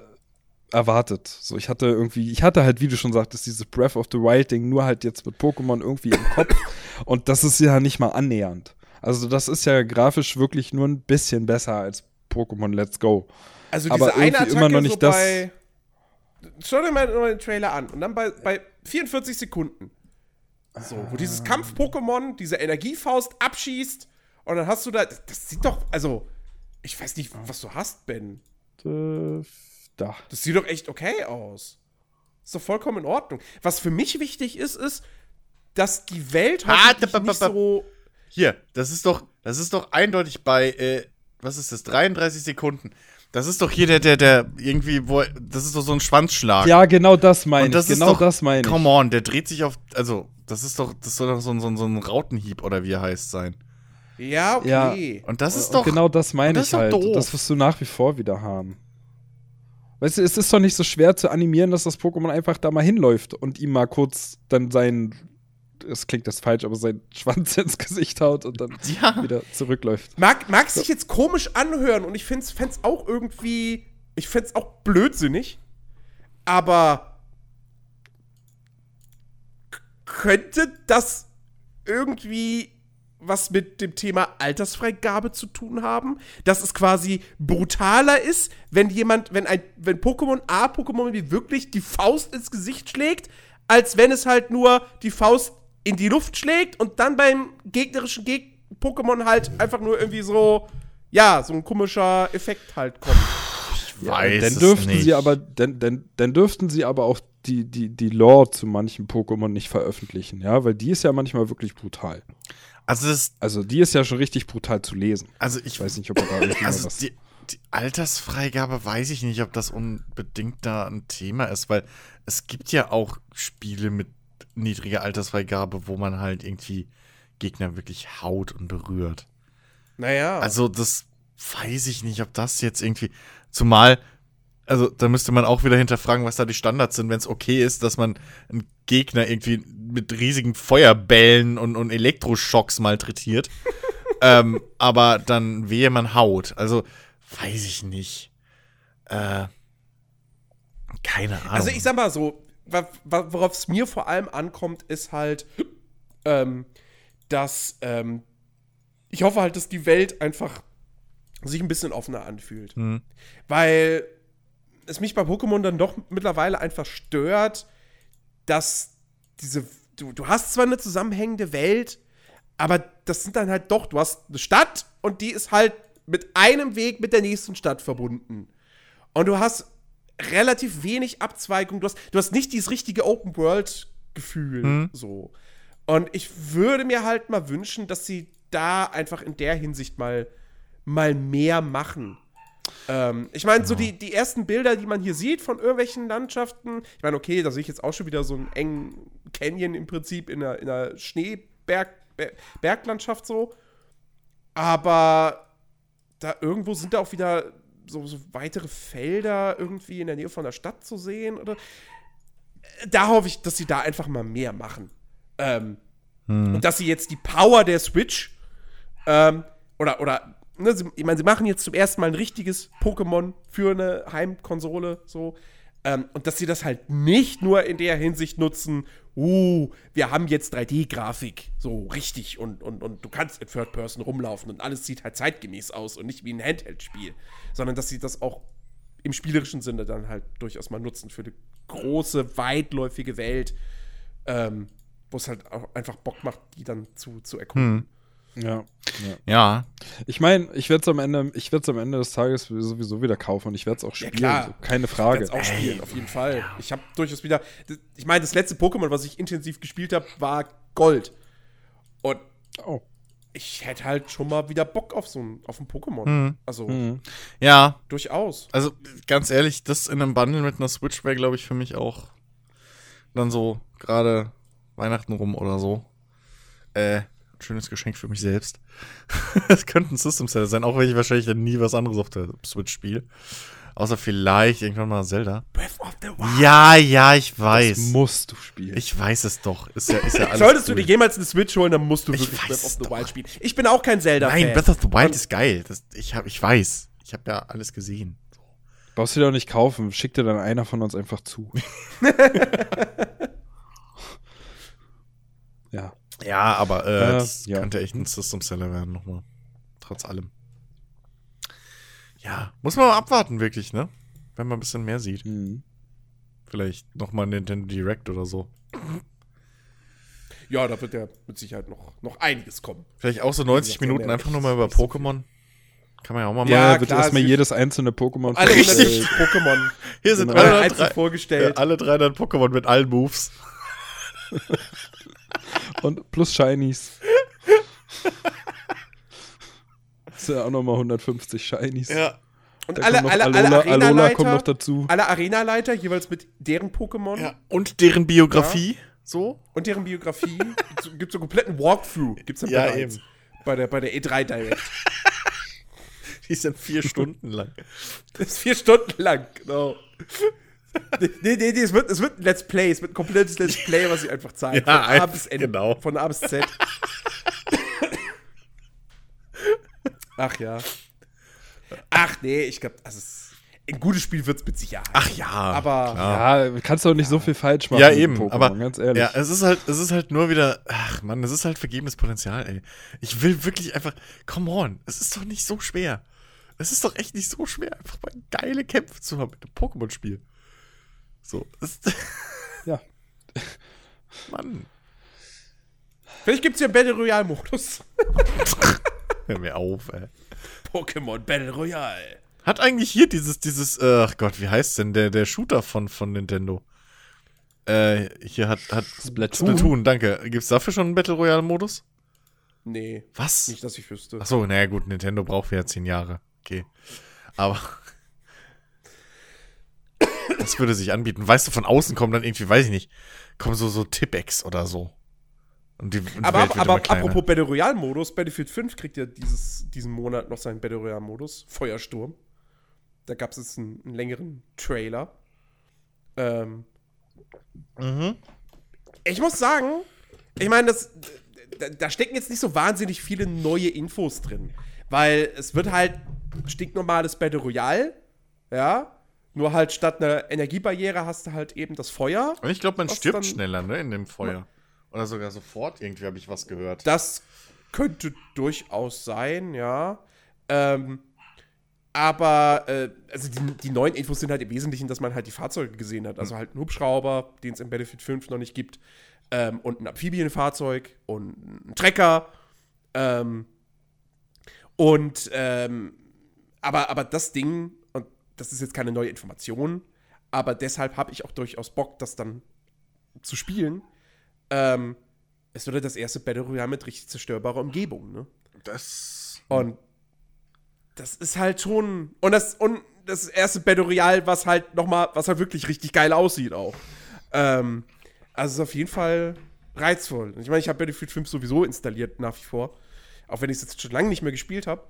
erwartet. So, ich hatte irgendwie, ich hatte halt, wie du schon sagtest, dieses Breath of the Wild Ding nur halt jetzt mit Pokémon irgendwie im Kopf. Und das ist ja nicht mal annähernd. Also, das ist ja grafisch wirklich nur ein bisschen besser als Pokémon Let's Go. Also Aber diese eine irgendwie Attacke immer noch nicht so das- Schau dir mal den Trailer an und dann bei, bei 44 Sekunden. So, wo dieses Kampf-Pokémon diese Energiefaust abschießt und dann hast du da. Das, das sieht doch. Also, ich weiß nicht, was du hast, Ben. Äh, da. Das sieht doch echt okay aus. Ist doch vollkommen in Ordnung. Was für mich wichtig ist, ist, dass die Welt Ah, da- nicht so. Hier, das ist doch, das ist doch eindeutig bei, äh, was ist das, 33 Sekunden. Das ist doch hier der, der, der irgendwie, wo, das ist doch so ein Schwanzschlag. Ja, genau das meine Und das ich. ist Genau doch, das meine ich. Come on, der dreht sich auf, also, das ist doch, das soll doch so ein, so ein, so ein Rautenhieb oder wie er heißt sein. Ja, Ja. okay. Und das ist Und doch, genau das meine das ich ist doch halt. doof. Das wirst du nach wie vor wieder haben. Weißt du, es ist doch nicht so schwer zu animieren, dass das Pokémon einfach da mal hinläuft und ihm mal kurz dann seinen, es klingt das falsch, aber seinen Schwanz ins Gesicht haut und dann Ja. wieder zurückläuft. Mag, mag sich jetzt komisch anhören und ich find's, fänd's auch irgendwie. Ich fänd's auch blödsinnig. Aber. Könnte das irgendwie was mit dem Thema Altersfreigabe zu tun haben? Dass es quasi brutaler ist, wenn jemand, wenn ein, wenn Pokémon A Pokémon wie wirklich die Faust ins Gesicht schlägt, als wenn es halt nur die Faust in die Luft schlägt und dann beim gegnerischen Geg Pokémon halt einfach nur irgendwie so, ja, so ein komischer Effekt halt kommt. weiß dann es dürften nicht. sie aber, dann, dann, dann dürften sie aber auch die, die, die Lore zu manchen Pokémon nicht veröffentlichen, ja, weil die ist ja manchmal wirklich brutal. Also das, Also die ist ja schon richtig brutal zu lesen. also ich Ich weiß nicht, ob er da Also was. die, die Altersfreigabe weiß ich nicht, ob das unbedingt da ein Thema ist, weil es gibt ja auch Spiele mit niedriger Altersfreigabe, wo man halt irgendwie Gegner wirklich haut und berührt. Naja. Also das weiß ich nicht, ob das jetzt irgendwie, zumal also da müsste man auch wieder hinterfragen, was da die Standards sind, wenn es okay ist, dass man einen Gegner irgendwie mit riesigen Feuerbällen und, und Elektroschocks malträtiert. ähm, aber dann wehe man haut. Also, weiß ich nicht. Äh, keine Ahnung. Also ich sag mal so, worauf es mir vor allem ankommt, ist halt, ähm, dass ähm, ich hoffe halt, dass die Welt einfach sich ein bisschen offener anfühlt. Mhm. Weil es mich bei Pokémon dann doch mittlerweile einfach stört, dass diese. Du, du hast zwar eine zusammenhängende Welt, aber das sind dann halt doch, du hast eine Stadt und die ist halt mit einem Weg mit der nächsten Stadt verbunden. Und du hast relativ wenig Abzweigung. Du hast, du hast nicht dieses richtige Open-World-Gefühl. Mhm. So. Und ich würde mir halt mal wünschen, dass sie da einfach in der Hinsicht mal, mal mehr machen. Ähm, ich meine, so die, die ersten Bilder, die man hier sieht von irgendwelchen Landschaften, ich meine, okay, da sehe ich jetzt auch schon wieder so einen engen Canyon im Prinzip in einer, in einer Schneeberglandschaft so. Aber da irgendwo sind da auch wieder so, so, weitere Felder irgendwie in der Nähe von der Stadt zu sehen. Oder da hoffe ich, dass sie da einfach mal mehr machen. Ähm, hm. Und dass sie jetzt die Power der Switch ähm, oder, oder ne, sie, ich meine, sie machen jetzt zum ersten Mal ein richtiges Pokémon für eine Heimkonsole, so. Ähm, und dass sie das halt nicht nur in der Hinsicht nutzen, uh, wir haben jetzt 3D-Grafik, so richtig, und, und, und du kannst in Third Person rumlaufen und alles sieht halt zeitgemäß aus und nicht wie ein Handheld-Spiel, sondern dass sie das auch im spielerischen Sinne dann halt durchaus mal nutzen für eine große, weitläufige Welt, ähm, wo es halt auch einfach Bock macht, die dann zu, zu erkunden. Hm. Ja. Ja. Ich meine, ich werde es am Ende, ich werde am Ende des Tages sowieso wieder kaufen und ich werde es auch spielen. klar. so, keine Frage. Ich werd's auch spielen, auf jeden Fall. Ich habe durchaus wieder. Ich meine, das letzte Pokémon, was ich intensiv gespielt habe, war Gold. Und Oh. ich hätte halt schon mal wieder Bock auf so ein, auf ein Pokémon. Hm. Also Mhm. Ja, durchaus. also ganz ehrlich, das in einem Bundle mit einer Switch wäre, glaube ich, für mich auch dann so gerade Weihnachten rum oder so. Äh, schönes Geschenk für mich selbst. Es könnte ein System Seller sein, auch wenn ich wahrscheinlich dann nie was anderes auf der Switch spiele. Außer vielleicht irgendwann mal Zelda. Breath of the Wild. Ja, ja, ich Das weiß. musst du spielen. Ich weiß es doch. Ist ja, ist ja alles Solltest cool. du dir jemals eine Switch holen, dann musst du Ich wirklich weiß Breath of the doch. Wild spielen. Ich bin auch kein Zelda-Fan. Nein, Breath of the Wild Und- ist geil. Das, ich, hab, ich weiß. Ich habe ja alles gesehen. Brauchst du dir auch nicht kaufen. Schick dir dann einer von uns einfach zu. ja. Aber äh, Äh, das ja. könnte echt ein System Seller werden nochmal. Trotz allem. Ja, muss man mal abwarten, wirklich, ne? Wenn man ein bisschen mehr sieht. Mhm. Vielleicht nochmal Nintendo Direct oder so. Ja, da wird ja mit Sicherheit noch, noch einiges kommen. Vielleicht auch so 90 gesagt, wir haben Minuten einfach nur mal über Pokémon. Kann man ja auch mal machen. Ja, wird klar, erstmal jedes einzelne Pokémon Alle Richtig. 150 Pokémon Hier sind Genau. alle 303, einzeln vorgestellt. ja, alle 300 Pokémon mit allen Moves. Und plus Shinies. Das ist ja auch nochmal 150 Shinies. Und Da alle, kommt noch alle, alle Alola, Alola kommt noch Arena-Leiter dazu. alle Arena-Leiter jeweils mit deren Pokémon Ja. Und deren Biografie. So. und deren Biografie. Gibt so, einen kompletten Walkthrough. Gibt's dann Ja, bereits eben. Bei der, bei der E3 Direct. Die sind vier Stunden lang. Das ist vier Stunden lang, genau. Nee, nee, nee, es wird, es wird ein Let's Play, es wird ein komplettes Let's Play, was sie einfach zeigen. Ja, von A bis Ende. genau. Von A bis Z. Ach ja. Ach nee, ich glaube, also es, ein gutes Spiel wird es mit Sicherheit. Ach ja. Aber- klar. Ja, kannst doch nicht so viel falsch machen. Ja, mit eben, Pokémon, aber ganz ehrlich. ja, es ist halt, es ist halt nur wieder, ach man, es ist halt vergebenes Potenzial, ey. Ich will wirklich einfach, come on, es ist doch nicht so schwer. Es ist doch echt nicht so schwer, einfach mal geile Kämpfe zu haben mit einem Pokémon-Spiel. So, Ja. Mann, Vielleicht gibt es ja einen Battle Royale-Modus. hör mir auf, ey. Pokémon Battle Royale. Hat eigentlich hier dieses, dieses, äh, ach Gott, wie heißt denn der, der Shooter von, von Nintendo? Äh, hier hat, hat Splatoon? Splatoon, danke. Gibt's dafür schon einen Battle Royale-Modus? Nee, Was? nicht, dass ich wüsste. Ach so, naja, gut, Nintendo braucht ja zehn Jahre. Okay. Aber. Das würde sich anbieten. Weißt du, von außen kommen dann irgendwie, weiß ich nicht, kommen so, so Tippex oder so. Und die, und Aber, Welt wird aber apropos Battle Royale-Modus, Battlefield 5 kriegt ja dieses, diesen Monat noch seinen Battle Royale-Modus. Feuersturm. Da gab es jetzt einen, einen längeren Trailer. Ähm, Mhm. ich muss sagen, ich meine, das, da, da stecken jetzt nicht so wahnsinnig viele neue Infos drin. Weil es wird halt stinknormales Battle Royale, ja. Nur halt statt einer Energiebarriere hast du halt eben das Feuer. Und ich glaube, man stirbt schneller, ne, in dem Feuer. Oder sogar sofort, irgendwie habe ich was gehört. Das könnte durchaus sein, ja. Ähm, aber äh, also die, die neuen Infos sind halt im Wesentlichen, dass man halt die Fahrzeuge gesehen hat. Also halt einen Hubschrauber, den es in Battlefield 5 noch nicht gibt, ähm, und ein Amphibienfahrzeug und ein Trecker. Ähm, und ähm, aber, aber das Ding, das ist jetzt keine neue Information, aber deshalb habe ich auch durchaus Bock, das dann zu spielen. Ähm, es wird ja das erste Battle Royale mit richtig zerstörbarer Umgebung, ne? Das. Und das ist halt schon. Und das, und das erste Battle Royale, was halt nochmal, was halt wirklich richtig geil aussieht auch. Ähm, also es ist auf jeden Fall reizvoll. Ich meine, ich habe Battlefield 5 sowieso installiert nach wie vor. Auch wenn ich es jetzt schon lange nicht mehr gespielt habe.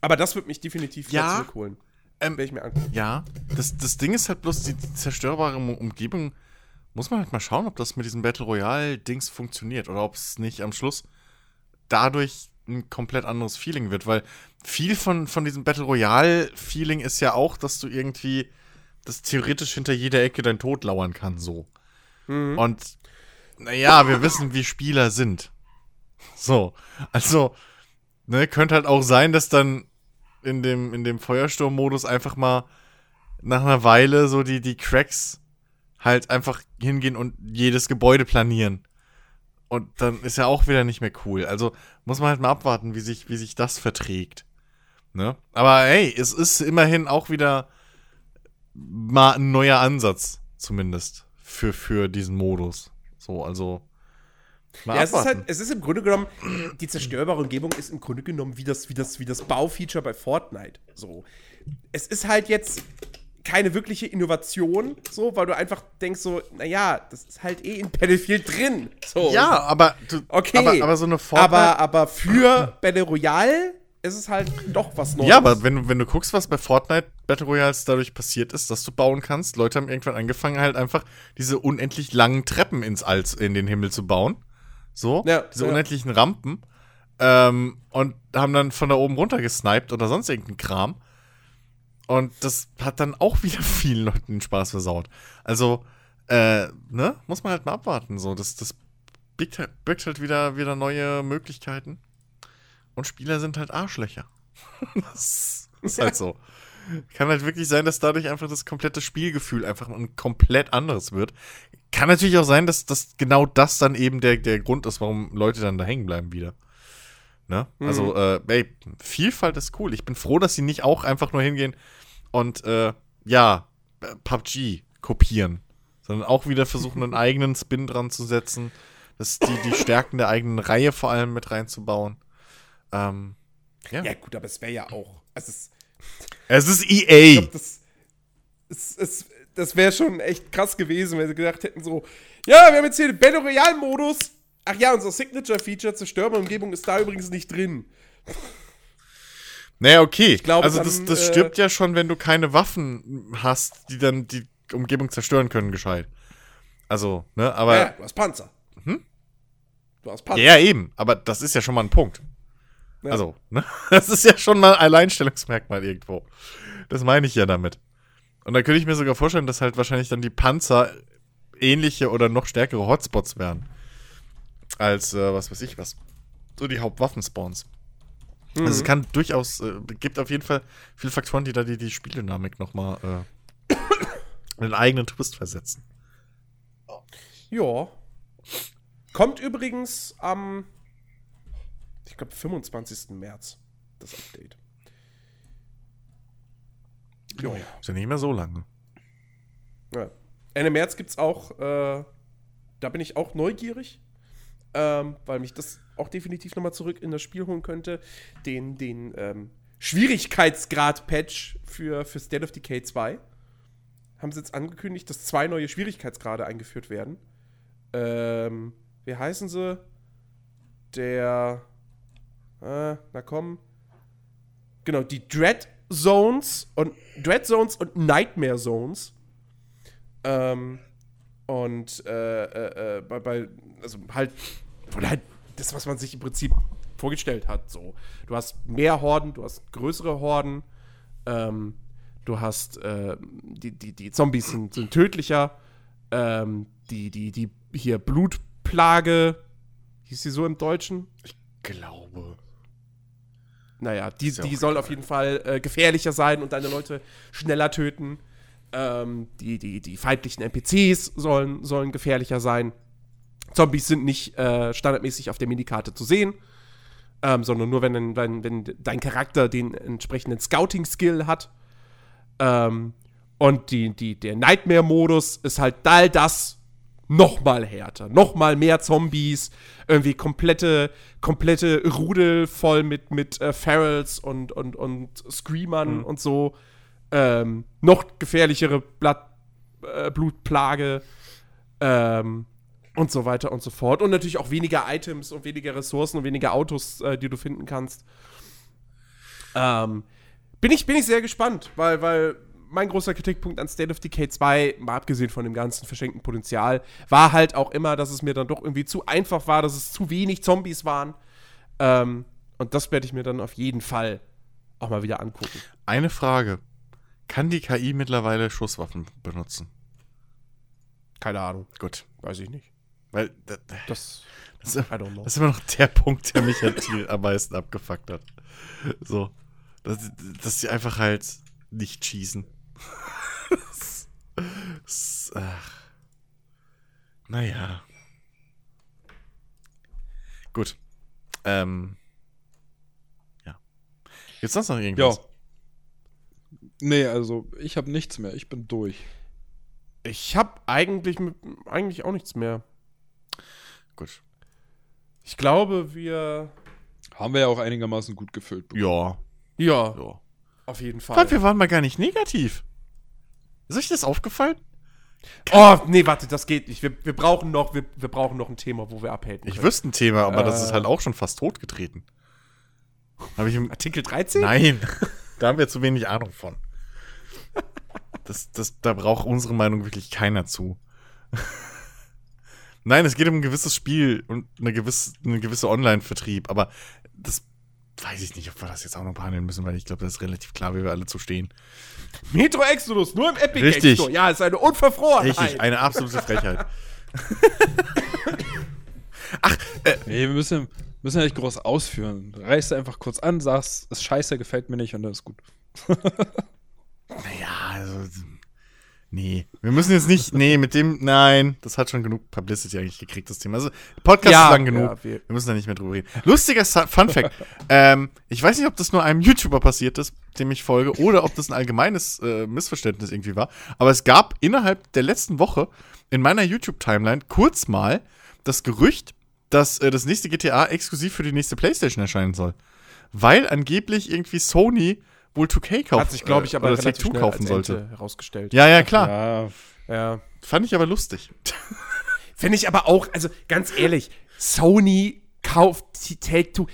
Aber das wird mich definitiv Ja. zurückholen. Ähm, Werde ich mir angucken. Ja, das, das Ding ist halt bloß, die, die zerstörbare Umgebung, muss man halt mal schauen, ob das mit diesem Battle Royale-Dings funktioniert oder ob es nicht am Schluss dadurch ein komplett anderes Feeling wird, weil viel von, von diesem Battle Royale-Feeling ist ja auch, dass du irgendwie, dass theoretisch hinter jeder Ecke dein Tod lauern kann, so. Und, naja, wir wissen, wie Spieler sind. So, also, ne, könnte halt auch sein, dass dann in dem, in dem Feuersturm-Modus einfach mal nach einer Weile so die, die Cracks halt einfach hingehen und jedes Gebäude planieren. Und dann ist ja auch wieder nicht mehr cool. Also muss man halt mal abwarten, wie sich, wie sich das verträgt. Ne? Aber hey, es ist immerhin auch wieder mal ein neuer Ansatz, zumindest, für, für diesen Modus. So, also. Mal Ja, es ist halt, es ist im Grunde genommen, die zerstörbare Umgebung ist im Grunde genommen wie das, wie das, wie das Baufeature bei Fortnite. So. Es ist halt jetzt keine wirkliche Innovation, so, weil du einfach denkst so, naja, das ist halt eh in Battlefield drin. So. ja, aber, du, Okay. aber, aber so eine Fortnite aber, aber für Battle Royale ist es halt doch was Neues. Ja, aber wenn, du- wenn du guckst, was bei Fortnite Battle Royals dadurch passiert ist, dass du bauen kannst, Leute haben irgendwann angefangen, halt einfach diese unendlich langen Treppen ins All, in den Himmel zu bauen. So, Ja, diese ja. unendlichen Rampen. Ähm, und haben dann von da oben runter gesniped oder sonst irgendeinen Kram. Und das hat dann auch wieder vielen Leuten den Spaß versaut. Also, äh, ne, muss man halt mal abwarten. So, das, das birgt halt, birgt halt wieder, wieder neue Möglichkeiten. Und Spieler sind halt Arschlöcher. das ist halt so. Kann halt wirklich sein, dass dadurch einfach das komplette Spielgefühl einfach ein komplett anderes wird. Kann natürlich auch sein, dass, dass genau das dann eben der, der Grund ist, warum Leute dann da hängen bleiben wieder. Ne? Also, äh, ey, Vielfalt ist cool. Ich bin froh, dass sie nicht auch einfach nur hingehen und, äh, ja, PUBG kopieren, sondern auch wieder versuchen, einen eigenen Spin dran zu setzen, das die, die Stärken der eigenen Reihe vor allem mit reinzubauen. Ähm, ja. Ja, gut, aber es wäre ja auch. Es ist, Es ist EA. glaub, das, es, es, das wäre schon echt krass gewesen, wenn sie gedacht hätten: so, ja, wir haben jetzt hier den Battle Royale-Modus. Ach ja, unser Signature-Feature zerstörbare Umgebung ist da übrigens nicht drin. Naja, okay. glaube, also dann, das, das äh, stirbt ja schon, wenn du keine Waffen hast, die dann die Umgebung zerstören können, gescheit. Also, ne, aber. ja, du hast Panzer. Du hast Panzer. ja, eben. Aber das ist ja schon mal ein Punkt. Ja. Also, ne? Das ist ja schon mal ein Alleinstellungsmerkmal irgendwo. Das meine ich ja damit. Und da könnte ich mir sogar vorstellen, dass halt wahrscheinlich dann die Panzer ähnliche oder noch stärkere Hotspots wären. Als, äh, was weiß ich was. So die Hauptwaffenspawns. Also es kann durchaus, äh, gibt auf jeden Fall viele Faktoren, die da die, die Spieldynamik nochmal äh, in einen eigenen Twist versetzen. Ja. Kommt übrigens am, ich glaube, 25. März, das Update. Ja. Ist ja nicht mehr so lange. ja. Ende März gibt es auch, äh, da bin ich auch neugierig, ähm, weil mich das auch definitiv nochmal zurück in das Spiel holen könnte, den, den ähm, Schwierigkeitsgrad-Patch für, für State of Decay 2. Haben sie jetzt angekündigt, dass zwei neue Schwierigkeitsgrade eingeführt werden. Ähm, wie heißen sie? Der. Äh, na komm. Genau, die Dread Zones und Dread Zones und Nightmare Zones. Ähm, und äh, äh, äh, bei, bei, also halt, halt das, was man sich im Prinzip vorgestellt hat. So, du hast mehr Horden, du hast größere Horden, ähm, du hast äh, die, die, die Zombies sind, sind tödlicher, ähm, die, die, die hier Blutplage, hieß sie so im Deutschen? Glaube. Naja, die, ja die soll auf jeden Fall äh, gefährlicher sein und deine Leute schneller töten. Ähm, die, die, die feindlichen NPCs sollen, sollen gefährlicher sein. Zombies sind nicht äh, standardmäßig auf der Minikarte zu sehen, ähm, sondern nur, wenn, wenn, wenn dein Charakter den entsprechenden Scouting-Skill hat. Ähm, und die, die, der Nightmare-Modus ist halt all das noch mal härter, noch mal mehr Zombies, irgendwie komplette, komplette Rudel voll mit, mit äh, Ferals und, und, und Screamern und so. Ähm, noch gefährlichere Blatt, äh, Blutplage ähm, und so weiter und so fort. Und natürlich auch weniger Items und weniger Ressourcen und weniger Autos, äh, die du finden kannst. Ähm, bin, ich, bin ich sehr gespannt, weil, weil mein großer Kritikpunkt an State of Decay 2, mal abgesehen von dem ganzen verschenkten Potenzial, war halt auch immer, dass es mir dann doch irgendwie zu einfach war, dass es zu wenig Zombies waren. Ähm, und das werde ich mir dann auf jeden Fall auch mal wieder angucken. Eine Frage. Kann die KI mittlerweile Schusswaffen benutzen? Keine Ahnung, Gut. weiß ich nicht. Weil das, Das, das, das ist immer noch der Punkt, der mich halt am meisten abgefuckt hat. So. Dass, dass sie einfach halt nicht schießen. Ach. Naja. Gut. Ähm. Ja. Jetzt sonst noch irgendwas? Ja. Nee, also ich habe nichts mehr. Ich bin durch. Ich habe eigentlich, mit- eigentlich auch nichts mehr. Gut. Ich glaube, wir. Haben wir ja auch einigermaßen gut gefüllt. Ja. Ja, Ja. auf jeden Fall. Warte, wir waren mal gar nicht negativ. Ist euch das aufgefallen? Oh, nee, warte, das geht nicht. Wir, wir, brauchen, noch, wir, wir brauchen noch ein Thema, wo wir abhaten. Ich wüsste ein Thema, aber das Äh. ist halt auch schon fast totgetreten. Habe ich im Artikel 13? Nein, da haben wir zu wenig Ahnung von. Das, das, da braucht unsere Meinung wirklich keiner zu. Nein, es geht um ein gewisses Spiel und eine gewisse, eine gewisse Online-Vertrieb, aber das weiß ich nicht, ob wir das jetzt auch noch behandeln müssen, weil ich glaube, das ist relativ klar, wie wir alle zu stehen. Metro Exodus, nur im Epic Richtig. Game Store. Ja, ist eine Unverfrorenheit. Richtig, eine absolute Frechheit. Nee, wir müssen, müssen ja nicht groß ausführen. Reißt einfach kurz an, sagst, ist scheiße, gefällt mir nicht und dann ist gut. Naja, also. Nee. Wir müssen jetzt nicht. Nee, mit dem. Nein, das hat schon genug Publicity eigentlich gekriegt, das Thema. Also, Podcast Ja, ist lang genug. ja, wir- wir, müssen da nicht mehr drüber reden. Lustiger Fun Fact. ähm, ich weiß nicht, ob das nur einem YouTuber passiert ist, dem ich folge, oder ob das ein allgemeines äh, Missverständnis irgendwie war. Aber es gab innerhalb der letzten Woche in meiner YouTube-Timeline kurz mal das Gerücht, dass äh, das nächste GTA exklusiv für die nächste PlayStation erscheinen soll. Weil angeblich irgendwie Sony wohl 2K kaufen Hat sich, glaube ich, aber oder relativ Take-Two schnell kaufen als sollte. Ente herausgestellt. Ja, ja, klar. Ja, ja. Fand ich aber lustig. Finde ich aber auch, also ganz ehrlich, Sony kauft die Take-Two.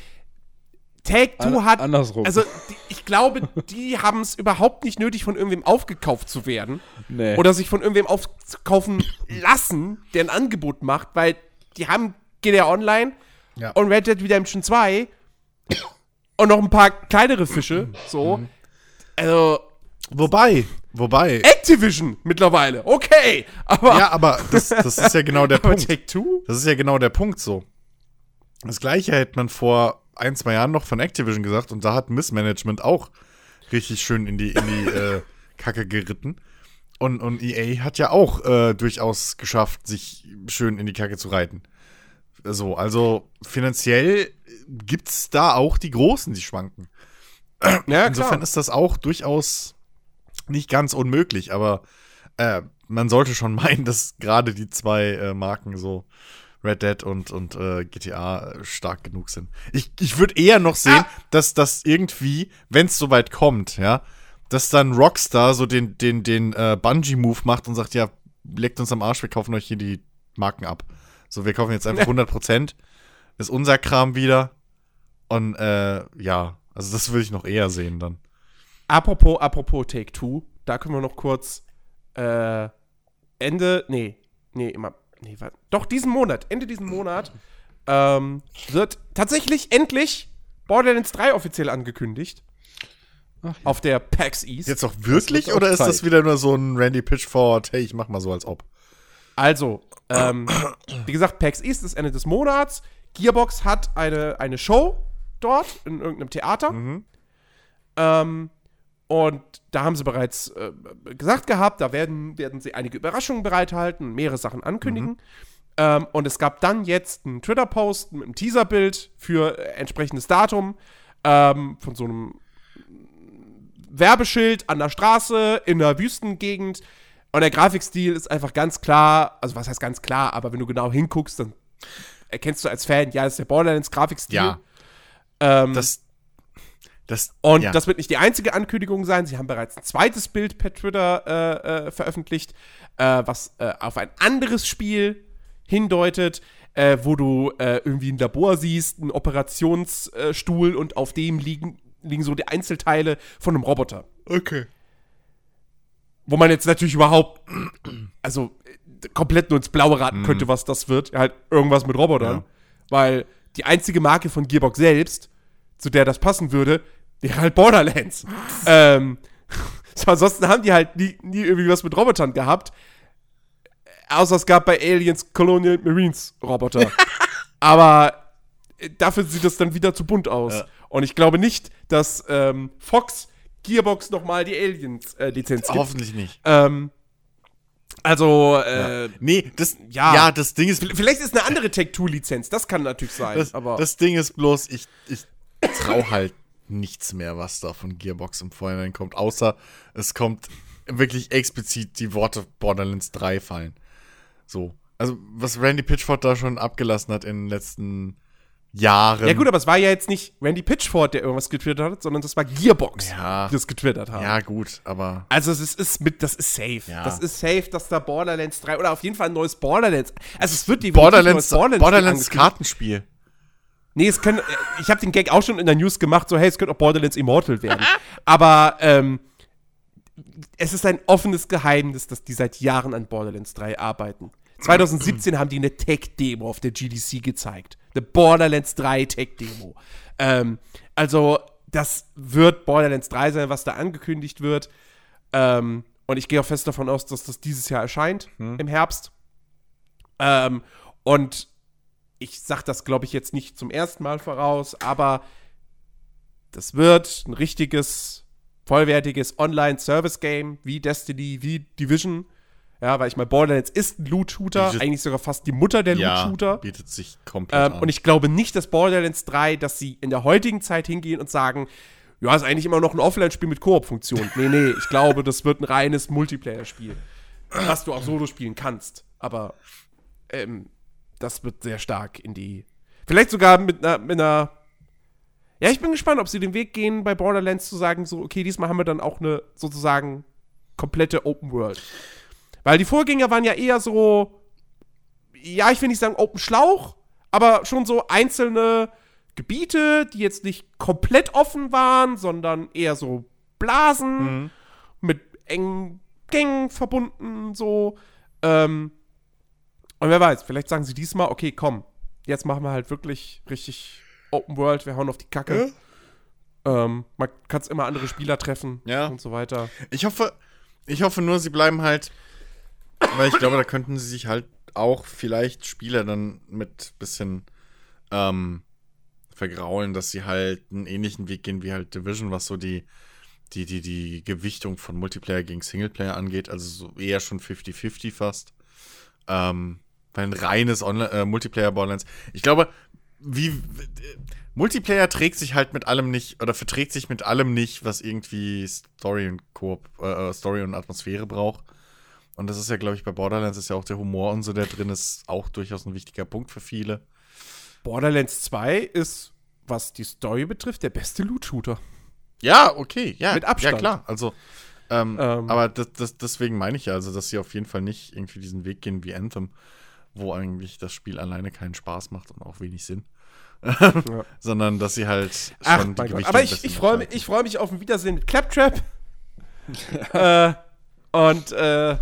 Take-Two An- hat. andersrum. Also, die, ich glaube, die haben es überhaupt nicht nötig, von irgendwem aufgekauft zu werden. nee. Oder sich von irgendwem aufkaufen lassen, der ein Angebot macht, weil die haben GTA Online Ja. und Red Dead Redemption 2 und noch ein paar kleinere Fische. So. Also, Wobei, wobei. Activision mittlerweile. Okay. Aber, Ja, aber das, das ist ja genau der Punkt. Take-Two? Das ist ja genau der Punkt so. Das gleiche hätte man vor ein, zwei Jahren noch von Activision gesagt und da hat Missmanagement auch richtig schön in die, in die äh, Kacke geritten. Und, und EA hat ja auch äh, durchaus geschafft, sich schön in die Kacke zu reiten. So, also finanziell gibt's da auch die Großen, die schwanken. Ja, Insofern ist das auch durchaus nicht ganz unmöglich, aber äh, man sollte schon meinen, dass gerade die zwei äh, Marken so Red Dead und, und äh, GTA äh, stark genug sind. Ich, ich würde eher noch sehen, Ah. dass das irgendwie, wenn es soweit kommt, ja, dass dann Rockstar so den, den, den äh, Bungee-Move macht und sagt, ja, leckt uns am Arsch, wir kaufen euch hier die Marken ab. So, wir kaufen jetzt einfach 100%, ist unser Kram wieder und äh, ja, also das würde ich noch eher sehen dann. Apropos, apropos Take Two, da können wir noch kurz äh, Ende, nee, nee, immer, nee, warte, doch diesen Monat, Ende diesen Monat ähm, wird tatsächlich endlich Borderlands 3 offiziell angekündigt. Ach, ja. Auf der PAX East. Jetzt auch wirklich wird auch oder ist das wieder nur so ein Randy Pitchford, hey, ich mach mal so als ob? Also, ähm, wie gesagt, PAX East ist Ende des Monats. Gearbox hat eine, eine Show dort in irgendeinem Theater. Ähm, und da haben sie bereits äh, gesagt gehabt, da werden, werden sie einige Überraschungen bereithalten, mehrere Sachen ankündigen. Ähm, und es gab dann jetzt einen Twitter-Post mit einem Teaserbild für äh, entsprechendes Datum ähm, von so einem Werbeschild an der Straße in der Wüstengegend. Und der Grafikstil ist einfach ganz klar, also was heißt ganz klar, aber wenn du genau hinguckst, dann erkennst du als Fan, ja, das ist der Borderlands-Grafikstil. Ja. Ähm, Das. Das. und ja. das wird nicht die einzige Ankündigung sein. Sie haben bereits ein zweites Bild per Twitter äh, äh, veröffentlicht, äh, was äh, auf ein anderes Spiel hindeutet, äh, wo du äh, irgendwie ein Labor siehst, einen Operationsstuhl und auf dem liegen, liegen so die Einzelteile von einem Roboter. Okay. Wo man jetzt natürlich überhaupt, also komplett nur ins Blaue raten könnte, was das wird. Halt irgendwas mit Robotern. Ja. Weil die einzige Marke von Gearbox selbst, zu der das passen würde, wäre halt Borderlands. ähm, so, ansonsten haben die halt nie, nie irgendwie was mit Robotern gehabt. Außer es gab bei Aliens Colonial Marines Roboter. Aber äh, dafür sieht das dann wieder zu bunt aus. Ja. Und ich glaube nicht, dass ähm, Fox Gearbox nochmal die Aliens-Lizenz gibt. Hoffentlich nicht. Ähm, also, äh, Nee, das. ja. Ja, das Ding ist. vielleicht ist eine andere Tech-2-Lizenz, das kann natürlich sein. Das, aber das Ding ist bloß, ich, ich trau halt nichts mehr, was da von Gearbox im Vorhinein kommt, außer es kommt wirklich explizit die Worte Borderlands 3 fallen. So. Also, was Randy Pitchford da schon abgelassen hat in den letzten Jahren. ja gut, aber es war ja jetzt nicht Randy Pitchford, der irgendwas getwittert hat, sondern das war Gearbox, Ja. die das getwittert haben. Ja, gut, aber. Also es ist, ist mit, das ist safe. Ja. Das ist safe, dass da Borderlands 3 oder auf jeden Fall ein neues Borderlands. Also es wird die Borderlands, Borderlands Kartenspiel. Nee, es können, ich habe den Gag auch schon in der News gemacht, so hey, es könnte auch Borderlands Immortal werden. Aber ähm, es ist ein offenes Geheimnis, dass die seit Jahren an Borderlands 3 arbeiten. 2017 haben die eine Tech-Demo auf der GDC gezeigt. Eine Borderlands 3 Tech-Demo. Ähm, also, das wird Borderlands 3 sein, was da angekündigt wird. Ähm, und ich gehe auch fest davon aus, dass das dieses Jahr erscheint, im Herbst. Ähm, und ich sag das, glaube ich, jetzt nicht zum ersten Mal voraus, aber das wird ein richtiges, vollwertiges Online-Service-Game wie Destiny, wie Division. Ja, weil ich meine, Borderlands ist ein Loot-Shooter, eigentlich sogar fast die Mutter der Ja, Loot-Shooter. bietet sich komplett Ähm, an. und ich glaube nicht, dass Borderlands 3, dass sie in der heutigen Zeit hingehen und sagen, ja, ist eigentlich immer noch ein Offline-Spiel mit Koop-Funktion. nee, nee, ich glaube, das wird ein reines Multiplayer-Spiel, was du auch solo spielen kannst. Aber ähm, das wird sehr stark in die. Vielleicht sogar mit einer, mit einer. Ja, ich bin gespannt, ob sie den Weg gehen, bei Borderlands zu sagen, so, okay, diesmal haben wir dann auch eine sozusagen komplette Open World. Weil die Vorgänger waren ja eher so, ja, ich will nicht sagen Open Schlauch, aber schon so einzelne Gebiete, die jetzt nicht komplett offen waren, sondern eher so Blasen mit engen Gängen verbunden, so. Ähm, und wer weiß, vielleicht sagen sie diesmal, okay, komm, jetzt machen wir halt wirklich richtig Open World, wir hauen auf die Kacke. Ähm, man kann immer andere Spieler treffen Ja. und so weiter. Ich hoffe, ich hoffe nur, sie bleiben halt, weil ich glaube, da könnten sie sich halt auch vielleicht Spieler dann mit bisschen ähm, vergraulen, dass sie halt einen ähnlichen Weg gehen wie halt Division, was so die, die, die, die Gewichtung von Multiplayer gegen Singleplayer angeht. Also so eher schon 50-50 fast. Ähm, weil ein reines äh, Multiplayer Borderlands. Ich glaube, wie äh, Multiplayer trägt sich halt mit allem nicht oder verträgt sich mit allem nicht, was irgendwie Story und Koop, äh, Story und Atmosphäre braucht. Und das ist ja, glaube ich, bei Borderlands ist ja auch der Humor und so, der drin ist, auch durchaus ein wichtiger Punkt für viele. Borderlands 2 ist, was die Story betrifft, der beste Loot-Shooter. Ja, okay, ja. Mit Abstand. Ja, klar. Also, ähm, Ähm. aber das, das, deswegen meine ich ja, also, dass sie auf jeden Fall nicht irgendwie diesen Weg gehen wie Anthem, wo eigentlich das Spiel alleine keinen Spaß macht und auch wenig Sinn. sondern dass sie halt schon Ach, die. Gewichte Aber ich, ich freue mich, ich freu mich auf ein Wiedersehen mit Claptrap. äh, und, äh,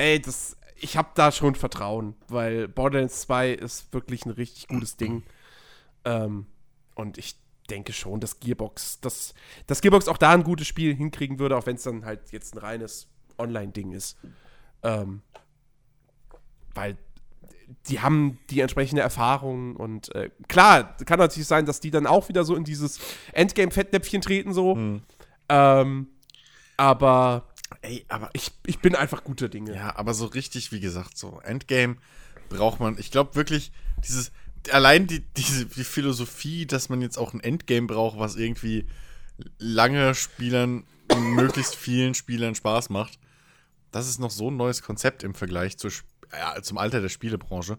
ey, das, ich habe da schon Vertrauen, weil Borderlands 2 ist wirklich ein richtig gutes Ding. Ähm, und ich denke schon, dass Gearbox, dass, dass Gearbox auch da ein gutes Spiel hinkriegen würde, auch wenn es dann halt jetzt ein reines Online-Ding ist. Ähm, weil die haben die entsprechende Erfahrung und äh, klar, kann natürlich sein, dass die dann auch wieder so in dieses Endgame-Fettnäpfchen treten, so. Hm. Ähm, aber Ey, aber ich, ich bin einfach guter Dinge. Ja, aber so richtig, wie gesagt, so Endgame braucht man, ich glaube wirklich, dieses, allein die, diese, die Philosophie, dass man jetzt auch ein Endgame braucht, was irgendwie lange Spielern, möglichst vielen Spielern Spaß macht, das ist noch so ein neues Konzept im Vergleich zu, ja, zum Alter der Spielebranche.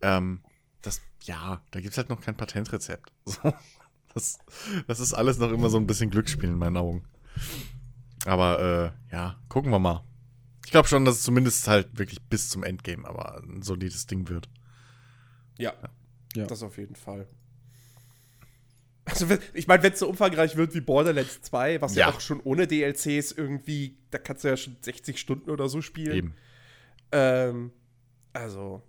Ähm, das, ja, da gibt es halt noch kein Patentrezept. Das, das ist alles noch immer so ein bisschen Glücksspiel in meinen Augen. Aber äh, ja, gucken wir mal. Ich glaube schon, dass es zumindest halt wirklich bis zum Endgame aber ein solides Ding wird. Ja. Ja. Das auf jeden Fall. Also, ich meine, wenn es so umfangreich wird wie Borderlands 2, was ja. Ja. auch schon ohne DLCs irgendwie, da kannst du ja schon 60 Stunden oder so spielen. Eben. Ähm, also,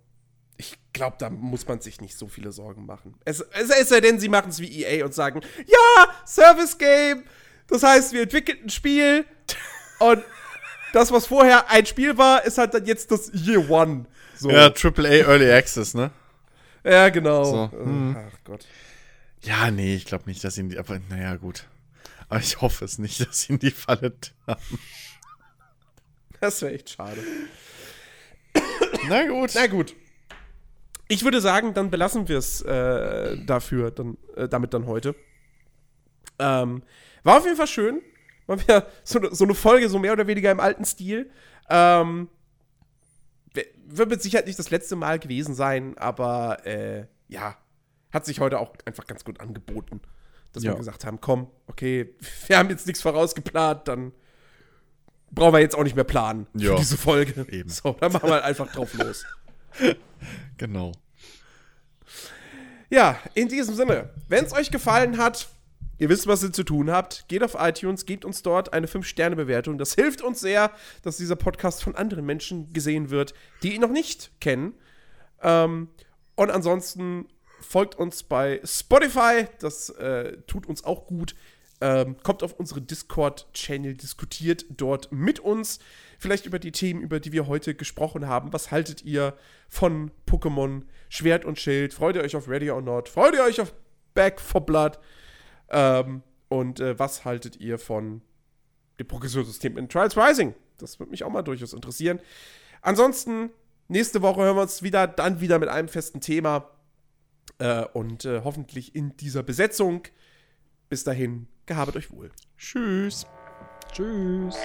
ich glaube, da muss man sich nicht so viele Sorgen machen. Es, es, es sei denn, sie machen es wie EA und sagen, ja, Service Game. Das heißt, wir entwickeln ein Spiel und das, was vorher ein Spiel war, ist halt dann jetzt das Year One. So. Ja, AAA Early Access, ne? Ja, genau. So, Äh, hm. Ach Gott. Ja, nee, ich glaube nicht, dass ihn die, aber naja, gut. Aber ich hoffe es nicht, dass ihn die Falle haben. Das wäre echt schade. Na gut. Na gut. Ich würde sagen, dann belassen wir es äh, dafür, dann, äh, damit dann heute. Ähm, war auf jeden Fall schön. War wieder so, ne- so eine Folge, so mehr oder weniger im alten Stil. Ähm, wird mit Sicherheit nicht das letzte Mal gewesen sein, aber äh, ja, hat sich heute auch einfach ganz gut angeboten. Dass Ja. wir gesagt haben, komm, okay, wir haben jetzt nichts vorausgeplant, dann brauchen wir jetzt auch nicht mehr planen für Ja, diese Folge. eben. So, dann machen wir einfach drauf los. Genau. Ja, in diesem Sinne, wenn es euch gefallen hat, ihr wisst, was ihr zu tun habt, geht auf iTunes, gebt uns dort eine 5-Sterne-Bewertung. Das hilft uns sehr, dass dieser Podcast von anderen Menschen gesehen wird, die ihn noch nicht kennen. Ähm, und ansonsten folgt uns bei Spotify, das äh, tut uns auch gut. Ähm, kommt auf unsere Discord-Channel, diskutiert dort mit uns. Vielleicht über die Themen, über die wir heute gesprochen haben. Was haltet ihr von Pokémon Schwert und Schild? Freut ihr euch auf Ready or Not? Freut ihr euch auf Back for Blood? Ähm, und äh, was haltet ihr von dem Progressionssystem in Trials Rising? Das würde mich auch mal durchaus interessieren. Ansonsten, nächste Woche hören wir uns wieder, dann wieder mit einem festen Thema. Äh, und äh, hoffentlich in dieser Besetzung. Bis dahin, gehabet euch wohl. Tschüss. Tschüss.